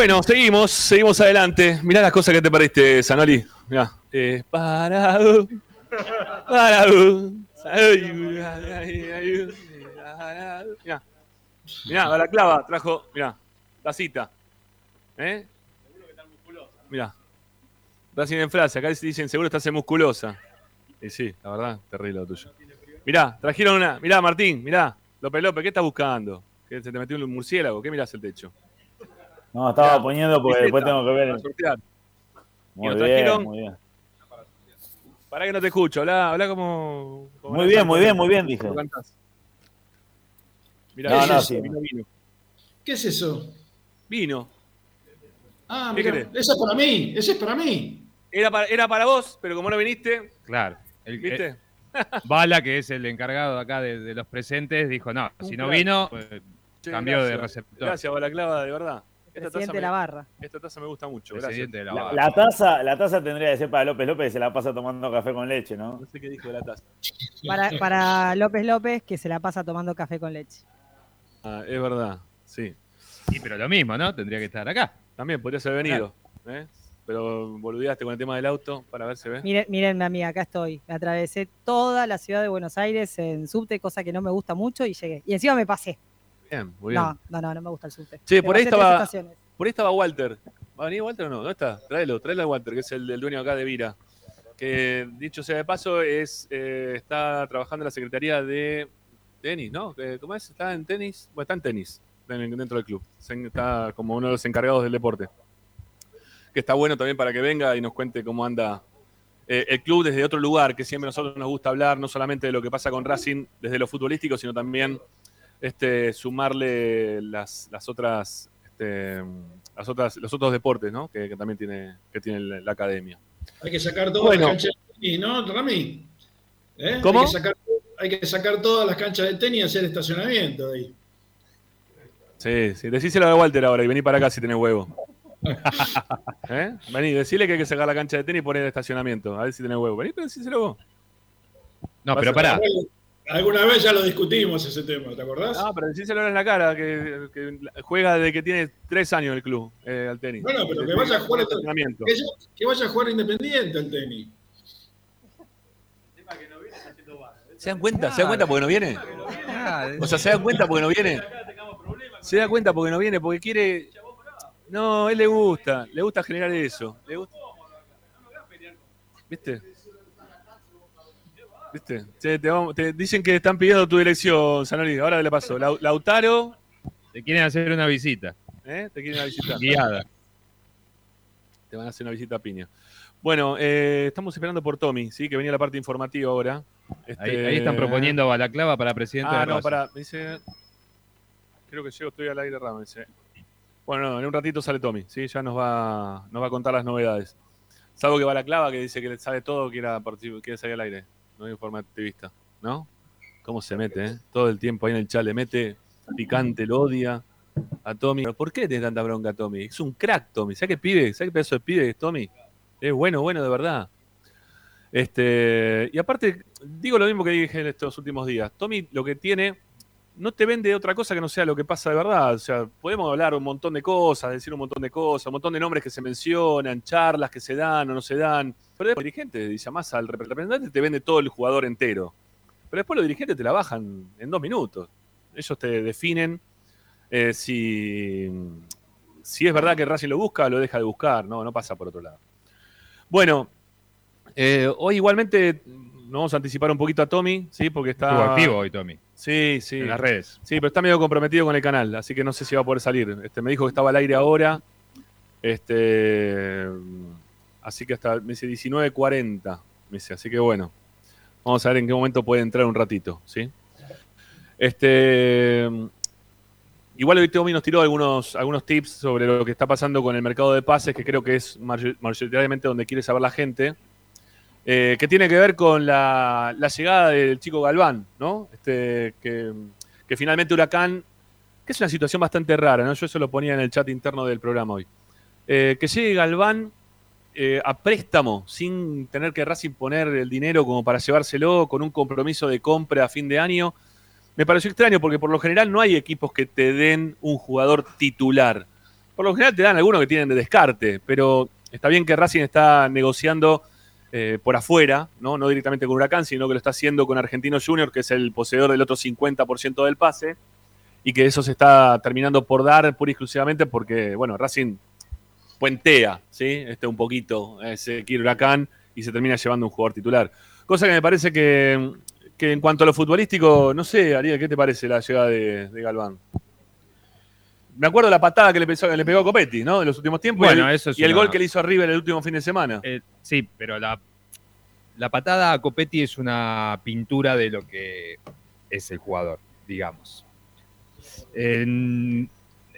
S1: Bueno, seguimos, seguimos adelante. Mirá las cosas que te pariste, Sanoli. Mirá. Eh, parado. Parado. Mirá. Mirá, Balaclava trajo, mirá, tacita. ¿Eh? Mirá. Racing en frase, acá dicen seguro estás en musculosa. Y sí, la verdad, terrible lo tuyo. Mirá, trajeron una. Mirá, Martín, mirá. López López, ¿qué estás buscando? ¿Que se te metió un murciélago? ¿Qué mirás el techo?
S5: No, estaba poniendo porque después tengo que ver.
S1: para sortear.
S5: Muy bien,
S1: trajeron-
S5: muy bien.
S1: Pará que no te escucho, habla, habla como, como
S5: Muy bien, muy bien, muy bien, dije.
S1: Mirá,
S5: No,
S1: vino,
S5: no, sí.
S1: vino, vino.
S16: ¿Qué es eso?
S1: Vino.
S16: Ah,
S1: ¿Qué
S16: mira, ese es para mí, ese es para mí.
S1: Era para, era para vos, pero como no viniste,
S6: Claro. El,
S1: ¿viste?
S6: eh, Bala, que es el encargado acá de, de los presentes, dijo, no, si no vino, pues,
S1: Che,
S6: cambió de
S1: gracias.
S6: receptor.
S1: Gracias, Balaclava, de verdad. Esta
S19: Presidente
S1: taza
S19: de la
S1: me-
S19: barra.
S1: Esta taza me gusta mucho.
S6: Presidente de la
S5: La,
S6: barra.
S5: la taza, la taza tendría que ser para López López, que se la pasa tomando café con leche, ¿no?
S1: No sé qué dijo la taza.
S19: Para, para López López, que se la pasa tomando café con leche.
S1: Ah, es verdad, sí.
S6: Sí, pero lo mismo, ¿no? Tendría que estar acá.
S1: También podrías haber venido, ¿eh? Pero boludeaste con el tema del auto para ver si ve.
S19: Miren, miren, amiga, acá estoy. Me atravesé toda la ciudad de Buenos Aires en subte, cosa que no me gusta mucho, y llegué. Y encima me pasé.
S1: Bien, muy bien.
S19: No, no, no, no me gusta el subte. Me
S1: por ahí estaba. Por ahí estaba Walter. ¿Va a venir Walter o no? ¿Dónde está? Tráelo, tráelo a Walter, que es el, el dueño acá de Vira. Que dicho sea de paso, es eh, está trabajando en la Secretaría de Tenis, ¿no? Eh, ¿Cómo es? ¿Está en tenis? Bueno, está en tenis en- dentro del club. Está como uno de los encargados del deporte. Que está bueno también para que venga y nos cuente cómo anda eh, el club desde otro lugar, que siempre a nosotros nos gusta hablar, no solamente de lo que pasa con Racing desde lo futbolístico, sino también este, sumarle las, las otras, este, las otras, los otros deportes, ¿no? Que, que también tiene, que tiene la, la academia.
S16: Hay que sacar todas
S1: Bueno.
S16: las canchas de tenis, ¿no, Rami? ¿Eh?
S1: ¿Cómo?
S16: Hay que, sacar, hay que sacar todas las canchas de tenis y hacer estacionamiento ahí.
S1: Sí, sí, decíselo a Walter ahora y vení para acá si tenés huevo. ¿Eh? Vení, decile que hay que sacar la cancha de tenis y poner estacionamiento. A ver si tenés huevo. Vení, pero decíselo vos.
S6: No,
S1: pero
S6: pará.
S16: Alguna vez ya lo discutimos ese tema, ¿te acordás?
S1: No, pero decíselo en la cara, que, que juega desde que tiene tres años el club eh, al tenis.
S16: Bueno, pero que vaya a jugar, que, que vaya a jugar independiente el tenis.
S1: ¿Se dan cuenta? ¿Se dan cuenta porque no viene? O sea, ¿se dan cuenta porque no viene? Se da cuenta porque no viene, porque quiere. No, a él le gusta, le gusta generar eso. Le gusta... ¿Viste? ¿Viste? Che, te vamos- te dicen que están pidiendo tu dirección, Sanoli. Ahora le paso. Lau- Lautaro.
S6: Te quieren hacer una visita.
S1: ¿eh? Te quieren visitar.
S6: Guiada.
S1: Te van a hacer una visita a Piña. Bueno, eh, estamos esperando por Tommy, ¿sí? Que venía la parte informativa ahora. Este-
S6: Ahí, ahí están proponiendo a Balaclava para presidente
S1: Ah,
S6: de
S1: no, para. Dice. Creo que llego, estoy al aire raro. me dice. Bueno, no, en un ratito sale Tommy, ¿sí? Ya nos va, nos va a contar las novedades. Salvo que va la clava que dice que le sabe todo, quiera, quiere salir al aire. No es informativista, ¿no? ¿Cómo se mete, eh? Todo el tiempo ahí en el chat le mete picante, lo odia a Tommy. ¿Pero ¿Por qué tiene tanta bronca Tommy? Es un crack, Tommy. ¿Sabes qué pibe? ¿Sabes qué pedazo de pibe es Tommy? Es bueno, bueno, de verdad. Este, y aparte, digo lo mismo que dije en estos últimos días. Tommy lo que tiene no te vende otra cosa que no sea lo que pasa de verdad. O sea, podemos hablar un montón de cosas, decir un montón de cosas, un montón de nombres que se mencionan, charlas que se dan o no se dan. Pero después el dirigente, dice más al representante, te vende todo el jugador entero. Pero después los dirigentes te la bajan en dos minutos. Ellos te definen eh, si, si es verdad que Racing lo busca o lo deja de buscar. No, no pasa por otro lado. Bueno, eh, hoy igualmente nos vamos a anticipar un poquito a Tommy, ¿sí? Porque está.
S6: Estuvo activo hoy, Tommy.
S1: Sí, sí.
S6: En las redes.
S1: Sí, pero está medio comprometido con el canal, así que no sé si va a poder salir. Este, me dijo que estaba al aire ahora. Este, así que hasta, dice 19.40. Me dice, así que bueno. Vamos a ver en qué momento puede entrar un ratito, ¿sí? Este. Igual hoy Tommy nos tiró algunos, algunos tips sobre lo que está pasando con el mercado de pases, que creo que es mayor- mayoritariamente donde quiere saber la gente. Eh, que tiene que ver con la, llegada del chico Galván, ¿no? Este, que, que finalmente Huracán, que es una situación bastante rara, ¿no? Yo eso lo ponía en el chat interno del programa hoy. Eh, que llegue Galván eh, a préstamo, sin tener que Racing poner el dinero como para llevárselo, con un compromiso de compra a fin de año. Me pareció extraño porque por lo general no hay equipos que te den un jugador titular. Por lo general te dan algunos que tienen de descarte, pero está bien que Racing está negociando eh, por afuera, ¿no? no directamente con Huracán, sino que lo está haciendo con Argentino Junior, que es el poseedor del otro 50% del pase, y que eso se está terminando por dar pura y exclusivamente porque, bueno, Racing puentea, ¿sí? Este un poquito ese quiere Huracán y se termina llevando un jugador titular. Cosa que me parece que, que en cuanto a lo futbolístico, no sé, Ariel, ¿qué te parece la llegada de, de Galván? Me acuerdo de la patada que le, pegó a Copetti, ¿no? En los últimos tiempos.
S6: Bueno,
S1: y el,
S6: eso es
S1: y el
S6: una-
S1: gol que le hizo a River el último fin de semana.
S6: Eh, sí, pero la, la patada a Copetti es una pintura de lo que es el jugador, digamos. En,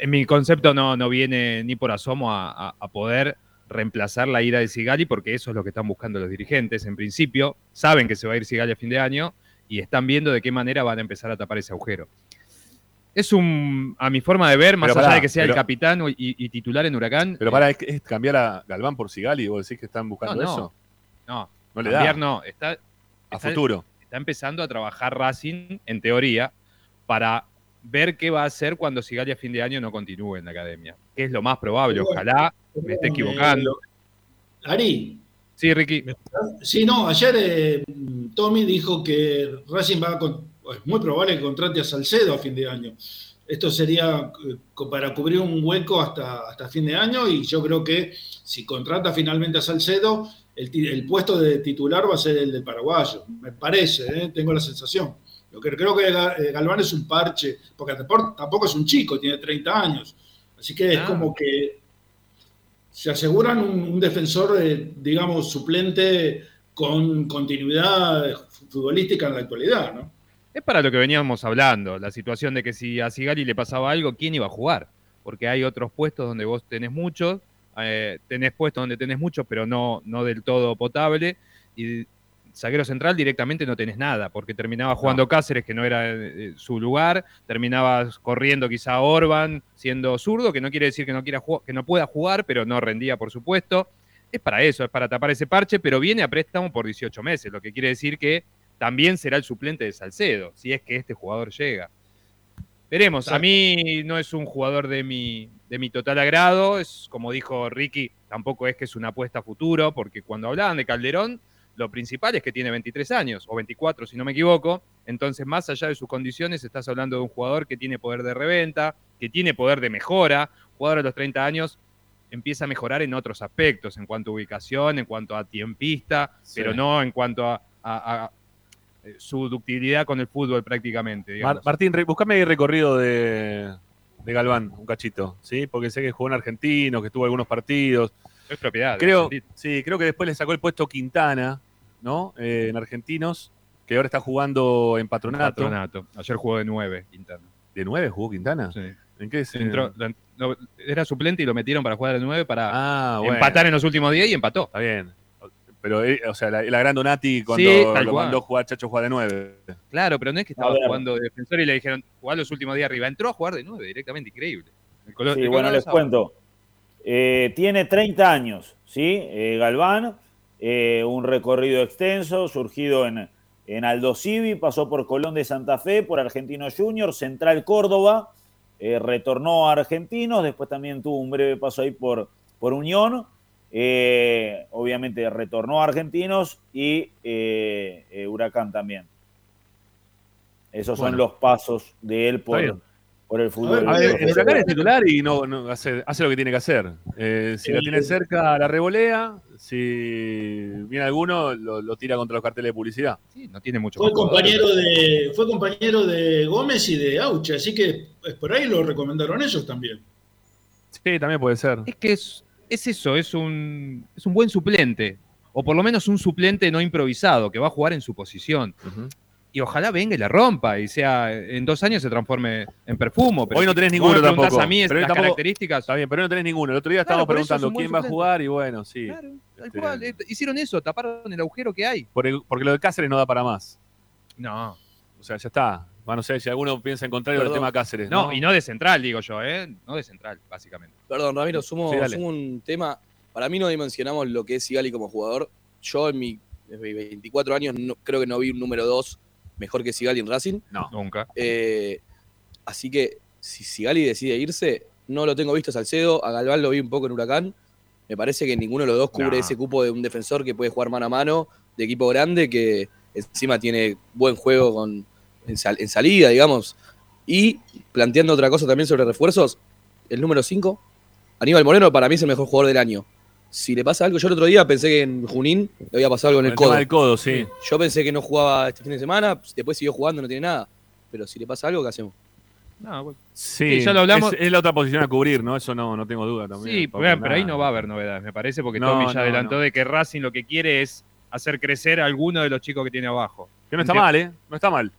S6: en mi concepto no, no viene ni por asomo a, a- a poder reemplazar la ida de Sigali, porque eso es lo que están buscando los dirigentes. En principio, saben que se va a ir Sigali a fin de año y están viendo de qué manera van a empezar a tapar ese agujero. Es un, a mi forma de ver, más
S1: Pero
S6: allá de que sea
S1: pero-
S6: el capitán y, y titular en Huracán.
S1: Pero
S6: eh,
S1: para, ¿es, es cambiar a Galván por Sigali? ¿Vos decís que están buscando
S6: No, no.
S1: eso?
S6: No,
S1: No le
S6: cambiar
S1: da.
S6: no. Está,
S1: A futuro.
S6: Está empezando a trabajar Racing, en teoría, para ver qué va a hacer cuando Sigali a fin de año no continúe en la academia. Que es lo más probable. Ojalá me esté equivocando.
S16: Ari.
S6: Sí, Ricky.
S16: Sí, no, ayer eh, Tommy dijo que Racing va a. con- es muy probable que contrate a Salcedo a fin de año. Esto sería eh, para cubrir un hueco hasta, hasta fin de año y yo creo que si contrata finalmente a Salcedo, el, el puesto de titular va a ser el del paraguayo. Me parece, ¿eh? tengo la sensación. Lo que creo que eh, Galván es un parche, porque tampoco tampoco es un chico, tiene 30 años. Así que es
S6: Ah.
S16: como que se aseguran un, un defensor, eh, digamos, suplente con continuidad futbolística en la actualidad, ¿no?
S6: Es para lo que veníamos hablando, la situación de que si a Sigali le pasaba algo, ¿quién iba a jugar? Porque hay otros puestos donde vos tenés muchos, eh, tenés puestos donde tenés muchos, pero no, no del todo potable, y zaguero central directamente no tenés nada, porque terminaba jugando Cáceres, que no era eh, su lugar, terminabas corriendo quizá Orban, siendo zurdo, que no quiere decir que no, quiera que no pueda jugar, pero no rendía, por supuesto. Es para eso, es para tapar ese parche, pero viene a préstamo por 18 meses, lo que quiere decir que también será el suplente de Salcedo, si es que este jugador llega. Veremos, a mí no es un jugador de mi, de mi total agrado, es como dijo Ricky, tampoco es que es una apuesta a futuro, porque cuando hablaban de Calderón, lo principal es que tiene 23 años, o 24 si no me equivoco, entonces más allá de sus condiciones estás hablando de un jugador que tiene poder de reventa, que tiene poder de mejora, jugador a los 30 años empieza a mejorar en otros aspectos, en cuanto a ubicación, en cuanto a tiempista,
S1: Sí.
S6: pero no en cuanto a, a- a, eh, su ductilidad con el fútbol prácticamente. digamos.
S1: Martín, buscame el recorrido de, de Galván, un cachito, ¿sí? Porque sé que jugó en Argentino, que tuvo algunos partidos.
S6: Es propiedad.
S1: Creo, sí, creo que después le sacó el puesto Quintana, ¿no? Eh, en Argentinos, que ahora está jugando en Patronato.
S6: Patronato. Ayer jugó de 9, Quintana.
S1: ¿De 9 jugó Quintana?
S6: Sí.
S1: ¿En qué se
S6: Entró- era suplente y lo metieron para jugar de 9 para
S1: Ah, bueno.
S6: empatar en los últimos días y empató.
S1: Está bien. Pero, eh, o sea, la, la gran Donati cuando
S6: Sí,
S1: lo
S6: cual.
S1: mandó a jugar Chacho jugar de 9.
S6: Claro, pero no es que estaba jugando de defensor y le dijeron jugar los últimos días arriba. Entró a jugar de 9 directamente, increíble. El
S5: Sí,
S6: el
S5: bueno, les
S6: sabe.
S5: cuento. Eh, tiene 30 años, ¿sí? Eh, Galván, eh, un recorrido extenso, surgido en, en Aldo Civi, pasó por Colón de Santa Fe, por Argentino Junior, Central Córdoba, retornó a Argentinos, después también tuvo un breve paso ahí por, por Unión, obviamente retornó a Argentinos y Huracán también. Esos son los pasos de él por. Por el fútbol.
S1: A ver, el
S5: profesional.
S1: Huracán es titular y no, no hace, hace lo que tiene que hacer. Eh, si la
S5: El-
S1: tiene cerca, la revolea. Si viene alguno, lo, lo tira contra los carteles de publicidad.
S6: Sí, no tiene mucho
S16: Fue compañero de, fue compañero de Gómez y de Auche, así que pues, por ahí lo recomendaron ellos también.
S1: Sí, también puede ser.
S6: Es que es, es eso, es un, es un buen suplente. O por lo menos un suplente no improvisado, que va a jugar en su posición. Y ojalá venga y la rompa y sea en dos años se transforme en perfumo. Pero
S1: Hoy no tenés ninguno tampoco.
S6: a mí
S1: Pero
S6: las
S1: tampoco-
S6: características.
S1: Está bien, pero hoy no tenés ninguno. El otro día
S6: Claro,
S1: estábamos
S6: es
S1: preguntando quién va a jugar y bueno, sí.
S6: Tal
S1: Este,
S6: cual, eh, hicieron eso, taparon el agujero que hay.
S1: por el- porque lo de Cáceres no da para más.
S6: No.
S1: O sea, ya está. Bueno, no sé si alguno piensa en contrario del tema Cáceres.
S6: No,
S1: No,
S6: y no de central, digo yo, ¿eh? No de central, básicamente.
S12: Perdón, Ramiro, sumo,
S1: Sí,
S12: sumo un tema. Para mí no dimensionamos lo que es Sigali como jugador. Yo en mi, en mis 24 años no- creo que no vi un número 2 mejor que Sigali en Racing.
S1: No.
S6: Nunca.
S12: Eh, así que si Sigali decide irse, no lo tengo visto a Salcedo, a Galván lo vi un poco en Huracán. Me parece que ninguno de los dos cubre
S6: No.
S12: ese cupo de un defensor que puede jugar mano a mano, de equipo grande, que encima tiene buen juego con, en, sal- en salida, digamos. Y planteando otra cosa también sobre refuerzos, el número 5, Aníbal Moreno para mí es el mejor jugador del año. Si le pasa algo, yo el otro día pensé que en Junín le había pasado algo en el
S1: el
S12: codo.
S1: del codo, sí.
S12: Yo pensé que no jugaba este fin de semana, después siguió jugando, no tiene nada. Pero si le pasa algo, ¿qué hacemos?
S6: No, bueno.
S1: Sí,
S6: ya lo hablamos.
S1: Es, es la otra posición a cubrir, ¿no? Eso no, no tengo duda también.
S6: Sí, pero ahí no va a haber novedades, me parece, porque
S1: No,
S6: Tommy ya
S1: no,
S6: adelantó
S1: no.
S6: de que Racing lo que quiere es hacer crecer a alguno de los chicos que tiene abajo.
S1: Que no está mal, ¿eh? No está mal.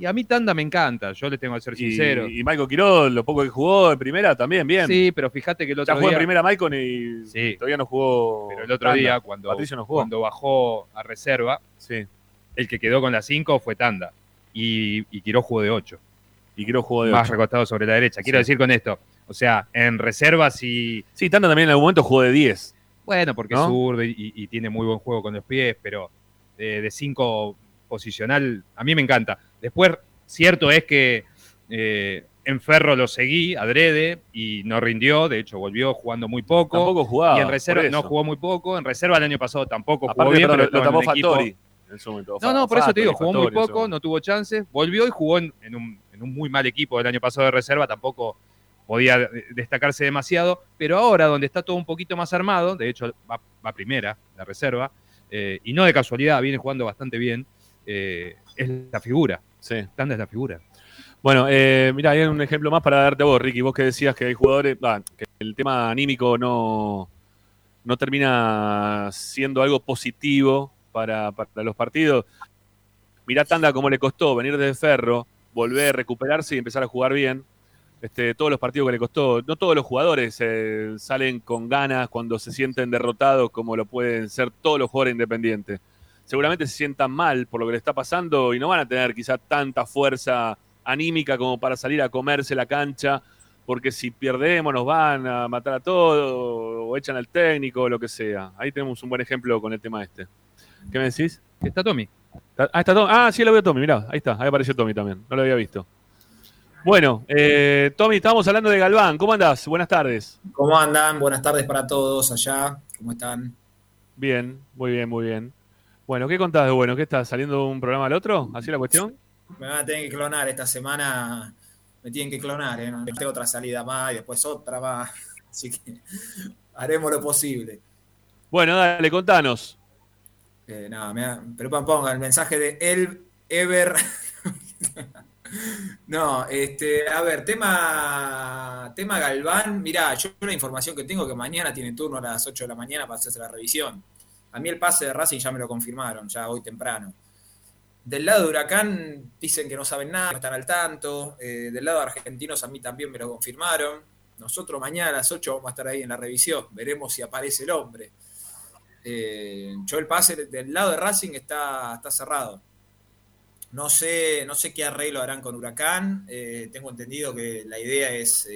S6: Y a mí Tanda me encanta, yo les tengo que ser
S1: Y,
S6: sincero.
S1: y Michael Quiroz, lo poco que jugó en primera, también bien.
S6: Sí, pero fíjate que el
S1: Ya
S6: otro
S1: jugó en primera Michael y
S6: Sí.
S1: todavía no jugó.
S6: Pero el otro
S1: Tanda.
S6: día, cuando,
S1: Patricio no jugó.
S6: cuando bajó a reserva,
S1: Sí.
S6: el que quedó con la 5 fue Tanda. Y, y Quiroz jugó de 8.
S1: Y Quiroz jugó de
S6: Más
S1: ocho.
S6: recostado sobre la derecha. Quiero
S1: Sí.
S6: decir con esto, o sea, en reserva sí...
S1: Sí, Tanda también en algún momento jugó de 10.
S6: Bueno, porque
S1: ¿No?
S6: es zurdo y, y tiene muy buen juego con los pies, pero de 5 posicional, a mí me encanta. Después, cierto es que eh, en Ferro lo seguí, adrede, y no rindió, de hecho volvió jugando muy poco.
S1: Tampoco jugaba.
S6: y en reserva no jugó muy poco. En reserva el año pasado tampoco jugó
S1: Aparte,
S6: bien,
S1: perdón,
S6: pero
S1: lo
S6: estaba en
S1: tapó
S6: un equipo-
S1: Fattori. en su momento.
S6: No, no, por eso te digo, jugó muy poco, no tuvo chances. Volvió y jugó en, en un, en un muy mal equipo del año pasado de reserva, tampoco podía destacarse demasiado. Pero ahora, donde está todo un poquito más armado, de hecho va, va primera, la reserva, eh, y no de casualidad, viene jugando bastante bien, eh, es la figura.
S1: Sí.
S6: Tanda es la figura.
S1: Bueno, eh, mira, hay un ejemplo más para darte a vos, Ricky. Vos que decías que hay jugadores, ah, que el tema anímico no, no termina siendo algo positivo para, para los partidos. Mirá Tanda cómo le costó venir desde Ferro, volver, recuperarse y empezar a jugar bien. Este, todos los partidos que le costó, no todos los jugadores eh, salen con ganas cuando se sienten derrotados como lo pueden ser todos los jugadores independientes. Seguramente se sientan mal por lo que le está pasando y no van a tener quizá tanta fuerza anímica como para salir a comerse la cancha, porque si perdemos nos van a matar a todos o echan al técnico o lo que sea. Ahí tenemos un buen ejemplo con el tema este. ¿Qué me decís?
S6: Está Tommy.
S1: Ah, está Tommy. Ah, sí, lo veo a Tommy, mirá, ahí está, ahí apareció Tommy también, no lo había visto. Bueno, eh, Tommy, estábamos hablando de Galván. ¿Cómo andás? Buenas tardes.
S20: ¿Cómo andan? Buenas tardes para todos allá. ¿Cómo están?
S1: Bien, muy bien, muy bien. Bueno, ¿qué contás de bueno? ¿Qué estás saliendo de un programa al otro? ¿Así la cuestión?
S20: Me van a tener que clonar esta semana. Me tienen que clonar, ¿eh? No tengo otra salida más y después otra más. Así que haremos lo posible.
S1: Bueno, dale, contanos.
S20: Eh, no, me da- pero ponga el mensaje de El Ever. No, este, a ver, tema, tema Galván, mirá, yo una información que tengo que mañana tiene turno a las 8 de la mañana para hacerse la revisión. A mí el pase de Racing ya me lo confirmaron, ya hoy temprano. Del lado de Huracán dicen que no saben nada, no están al tanto. Eh, del lado de Argentinos a mí también me lo confirmaron. Nosotros mañana a las 8 vamos a estar ahí en la revisión, veremos si aparece el hombre. Eh, yo el pase del lado de Racing está, está cerrado. No sé, no sé qué arreglo harán con Huracán. Eh, tengo entendido que la idea es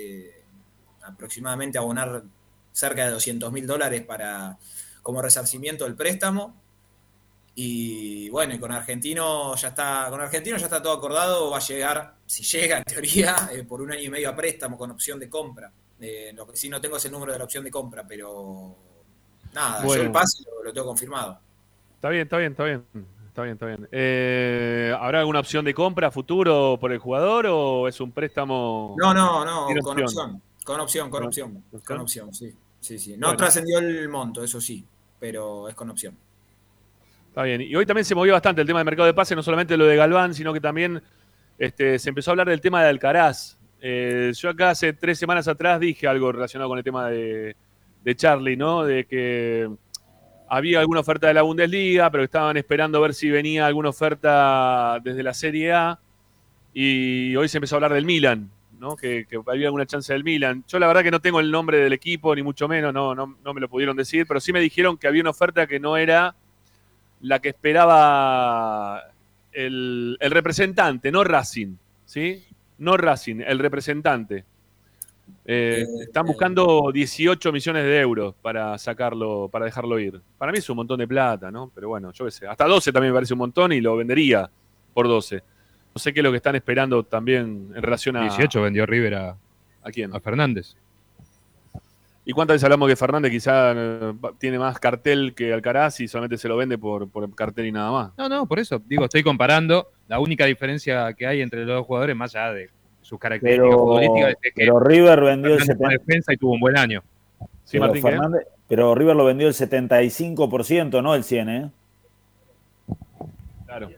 S20: aproximadamente abonar cerca de 200 mil dólares para, como resarcimiento del préstamo. Y bueno, y con Argentino ya está, con Argentino ya está todo acordado, va a llegar, si llega en teoría, eh, por un año y medio a préstamo con opción de compra. Eh, lo que sí no tengo es el número de la opción de compra, pero nada,
S1: Bueno.
S20: yo el pase lo, lo tengo confirmado.
S1: Está bien, está bien, está bien. Está bien, está bien. Eh, ¿Habrá alguna opción de compra futuro por el jugador o es un préstamo?
S20: No, no, no, con opción. Con opción, con
S1: Con
S20: opción.
S1: opción.
S20: Con opción, sí. Sí, sí. No
S1: Bueno.
S20: trascendió el monto, eso sí, pero es con opción.
S1: Está bien. Y hoy también se movió bastante el tema del mercado de pase, no solamente lo de Galván, sino que también este, se empezó a hablar del tema de Alcaraz. Eh, yo acá hace tres semanas atrás dije algo relacionado con el tema de, de Charlie, ¿no? De que había alguna oferta de la Bundesliga, pero estaban esperando ver si venía alguna oferta desde la Serie A. Y hoy se empezó a hablar del Milan, ¿no? Que, que había alguna chance del Milan. Yo la verdad que no tengo el nombre del equipo, ni mucho menos, no, no, no me lo pudieron decir, pero sí me dijeron que había una oferta que no era la que esperaba el, el representante, no Racing, ¿sí? No Racing, el representante. Eh, están buscando 18 millones de euros para sacarlo, para dejarlo ir. Para mí es un montón de plata, ¿no? Pero bueno, yo qué sé. Hasta 12 también me parece un montón y lo vendería por 12. No sé qué es lo que están esperando también en relación a.
S6: 18 vendió River a,
S1: ¿A quién?
S6: a Fernández.
S1: ¿Y cuántas veces hablamos que Fernández quizá eh, tiene más cartel que Alcaraz y solamente se lo vende por, por cartel y nada más?
S6: No, no, por eso. Digo, estoy comparando. La única diferencia que hay entre los dos jugadores, más allá de sus características
S5: Pero,
S6: futbolísticas, es que
S5: pero River vendió el
S6: Fernández fue
S5: 70%.
S6: defensa y tuvo un buen año.
S1: Sí,
S5: pero. Fernández- pero River lo vendió el 75%, no el 100%, ¿eh?
S1: Claro.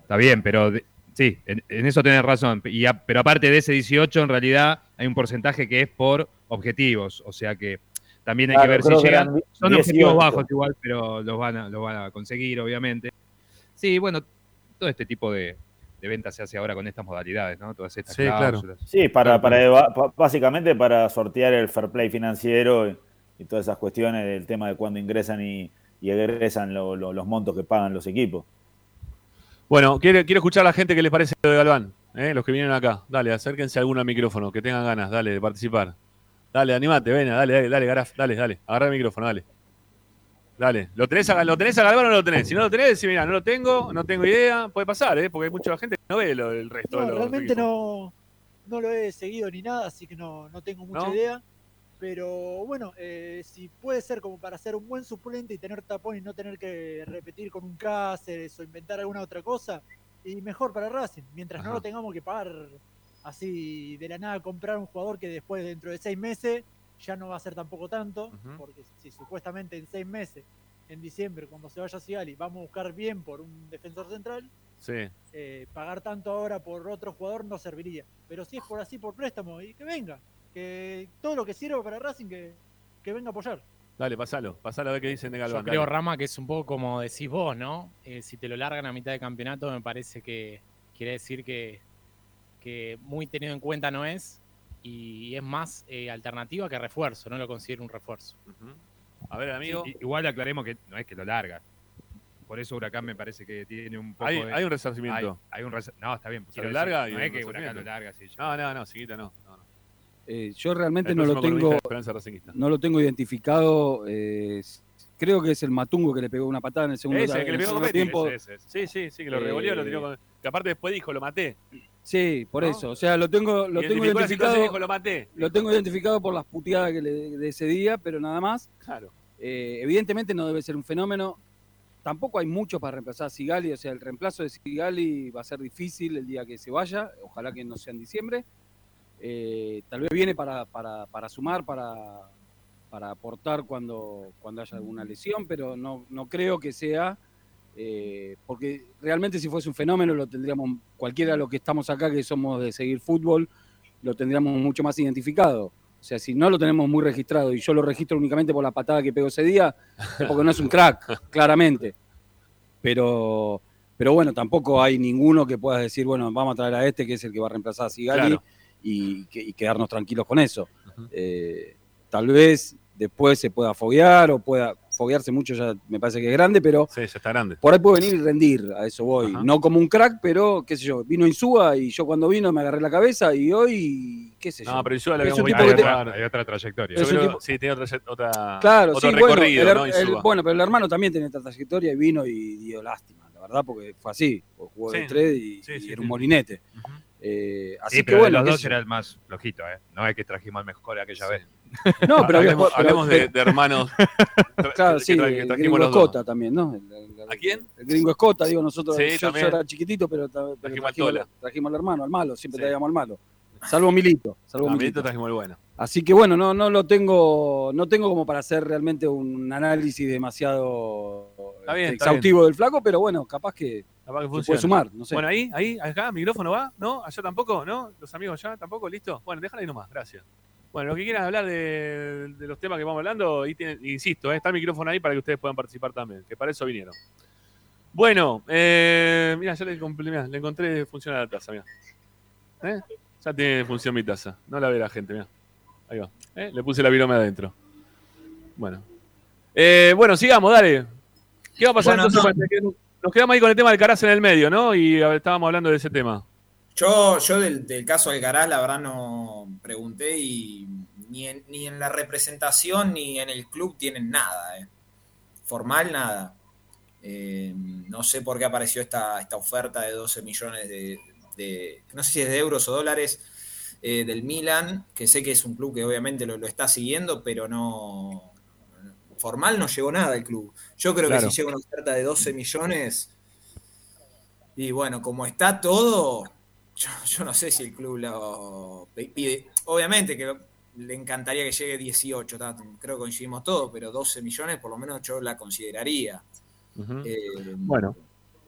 S6: Está bien, pero sí, en, en eso tenés razón. Y a- pero aparte de ese 18, en realidad hay un porcentaje que es por objetivos. O sea que también hay
S5: Claro,
S6: que ver si llegan. Son
S5: 18.
S6: objetivos bajos igual, pero los van, a, los van a conseguir, obviamente. Sí, bueno, todo este tipo de, de ventas se hace ahora con estas modalidades, ¿no? Todas estas
S1: Sí, claro.
S6: cláusulas.
S5: Sí, para,
S6: Claro,
S5: para
S6: claro.
S5: básicamente para sortear el fair play financiero y, y todas esas cuestiones del tema de cuándo ingresan y, y egresan lo- lo- los montos que pagan los equipos.
S1: Bueno, quiero, quiero escuchar a la gente que les parece lo de Galván, ¿eh? los que vienen acá. Dale, acérquense alguno al micrófono, que tengan ganas, dale, de participar. Dale, animate, ven, dale, dale, dale, Garaf, dale, dale, agarra el micrófono, dale. Dale, ¿lo tenés, a, ¿lo tenés a Galván o no lo tenés? Si no lo tenés, decís, mira, no lo tengo, no tengo idea, puede pasar, ¿eh? porque hay mucha gente que no ve lo, el resto de
S14: No,
S1: los
S14: realmente
S1: equipos.
S14: no, no lo he seguido ni nada, así que no, no tengo mucha
S1: ¿No?
S14: idea. Pero bueno, eh, si puede ser como para ser un buen suplente y tener tapón y no tener que repetir con un Cáceres o inventar alguna otra cosa, y mejor para Racing, mientras no lo tengamos que pagar así de la nada, comprar un jugador que después dentro de seis meses ya no va a ser tampoco tanto, porque si supuestamente en seis meses, en diciembre, cuando se vaya Sigali, vamos a buscar bien por un defensor central,
S1: Sí.
S14: eh, pagar tanto ahora por otro jugador no serviría. Pero si es por así, por préstamo, y que venga. Que todo lo que sirva para Racing, que, que venga a apoyar.
S1: Dale, pasalo, pasalo a ver qué dicen de Galván.
S21: Yo creo,
S1: dale.
S21: Rama, que es un poco como decís vos, ¿no? Eh, si te lo largan a mitad de campeonato, me parece que quiere decir que, que muy tenido en cuenta no es y es más eh, alternativa que refuerzo, no lo considero un refuerzo.
S1: A ver, amigo.
S6: Sí, igual aclaremos que no es que lo larga. Por eso Huracán me parece que tiene un poco
S1: Hay-
S6: de-
S1: hay un resarcimiento.
S6: Hay, hay un No, está bien.
S1: Si lo larga, hay
S6: no es que Huracán lo larga, sí.
S1: No, no, no, Siguita no.
S11: Eh, yo realmente
S1: El
S11: no lo tengo, no lo tengo identificado. eh, creo que es el Matungo que le pegó una patada en el segundo,
S1: Ese, que le pegó
S11: tiempo.
S1: Ese, ese, ese. Sí, sí, sí, que lo
S11: Eh,
S1: revolvió, lo tiró con... Que aparte después dijo, lo maté.
S11: Sí, por
S1: ¿No?
S11: eso. O sea, lo tengo, lo tengo identificado.
S1: dijo, lo maté.
S11: Lo tengo identificado por las puteadas que le, de ese día, pero nada más.
S1: Claro.
S11: Eh, evidentemente no debe ser un fenómeno. Tampoco hay mucho para reemplazar a Sigali, o sea, el reemplazo de Sigali va a ser difícil el día que se vaya, ojalá que no sea en diciembre. Eh, tal vez viene para, para, para sumar, para, para aportar cuando, cuando haya alguna lesión, pero no, no creo que sea, eh, porque realmente si fuese un fenómeno lo tendríamos, cualquiera de los que estamos acá que somos de seguir fútbol, lo tendríamos mucho más identificado. O sea, si no lo tenemos muy registrado y yo lo registro únicamente por la patada que pegó ese día, es porque no es un crack, claramente. Pero, pero bueno, tampoco hay ninguno que pueda decir, bueno, vamos a traer a este que es el que va a reemplazar a Sigali
S1: Claro.
S11: Y, que- y quedarnos tranquilos con eso. Eh, tal vez después se pueda foguear o pueda foguearse mucho, ya me parece que es grande, pero
S1: Sí, ya está grande.
S11: por ahí puede venir y rendir, a eso voy. No como un crack, pero qué sé yo, vino Insúa y yo cuando vino me agarré la cabeza y hoy, qué sé yo.
S1: No, pero Insúa
S11: un
S1: habíamos visto
S6: Hay otra trayectoria.
S1: Yo
S11: Es un
S1: creo-
S11: tipo-
S1: Sí, tiene otra, otra,
S11: Claro,
S1: otro
S11: sí, bueno,
S1: recorrido,
S11: el,
S1: ¿no?
S11: el-
S1: Insúa.
S11: bueno, pero el hermano también tiene esta trayectoria y vino y dio lástima, la verdad, porque fue así, jugó de tres y, era un molinete. Eh, así
S6: Sí,
S11: que
S6: pero
S11: bueno,
S6: de los dos era el más flojito, ¿eh? No es que trajimos al mejor aquella vez.
S11: No, pero
S1: hablemos,
S11: pero-
S1: hablemos de,
S11: pero-
S1: de hermanos.
S11: Claro,
S1: que
S11: sí, el
S1: trajimos
S11: gringo
S1: los dos.
S11: Escota también, ¿no? El, el-
S1: ¿A quién?
S11: el gringo Escota, digo, nosotros,
S1: Sí,
S11: yo, era chiquitito, pero, pero
S1: Trajimos al
S11: trajimos, trajimos al hermano, al malo, siempre
S1: Sí.
S11: traíamos al malo. Salvo Milito, salvo
S1: No,
S11: Milito.
S1: Milito trajimos el bueno.
S11: Así que bueno, no, no lo tengo, no tengo como para hacer realmente un análisis demasiado
S1: Está bien, está
S11: exhaustivo del flaco, pero bueno, capaz que,
S1: Capaz que
S11: puede sumar, no sé.
S1: Bueno, ahí, ahí, acá, micrófono va, ¿no? Allá tampoco, ¿no? Los amigos ya tampoco, ¿listo? Bueno, déjala ahí nomás, gracias. Bueno, lo que quieran hablar de, de los temas que vamos hablando, ahí tienen, insisto, ¿eh? está el micrófono ahí para que ustedes puedan participar también, que para eso vinieron. Bueno, eh, mira, ya le, mirá, le encontré funcionar la taza, mira. ¿Eh? Ya tiene función mi taza, no la ve la gente, mira. Ahí va. ¿eh? Le puse la virome adentro. Bueno. Eh, bueno, sigamos, dale. ¿Qué va a pasar
S20: Bueno,
S1: entonces?
S20: no.
S1: Nos quedamos ahí con el tema del Caraz en el medio, ¿no? Y estábamos hablando de ese tema.
S20: Yo, yo del, del caso Alcaraz, la verdad no pregunté y ni en, ni en la representación ni en el club tienen nada. eh. Formal, nada. Eh, no sé por qué apareció esta, esta oferta de 12 millones de, de- no sé si es de euros o dólares, eh, del Milan, que sé que es un club que obviamente lo, lo está siguiendo, pero no... Formal no llegó nada el club. Yo creo
S1: Claro.
S20: que si llega una oferta de 12 millones, y bueno, como está todo, yo, yo no sé si el club lo pide. Obviamente que le encantaría que llegue 18, ta- creo que coincidimos todos, pero 12 millones por lo menos yo la consideraría. Eh,
S1: Bueno.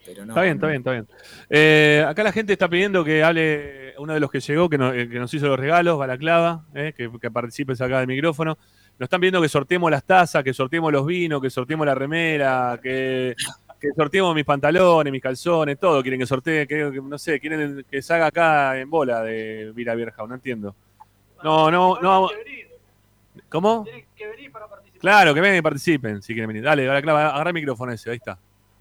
S20: pero no,
S1: está bien, está bien, está bien. Eh, acá la gente está pidiendo que hable uno de los que llegó, que, no- eh, que nos hizo los regalos, Balaclava, eh, que, que participes acá del micrófono. Nos están pidiendo que sorteemos las tazas, que sorteemos los vinos, que sorteemos la remera, que, que sorteemos mis pantalones, mis calzones, todo. Quieren que sortee, que, que- no sé, quieren que se haga acá en bola de Vira Vierja, no entiendo. No, no, no vamos. ¿Cómo? Claro, que vengan y participen, si quieren venir. Dale, Balaclava, agarra el micrófono ese, ahí está.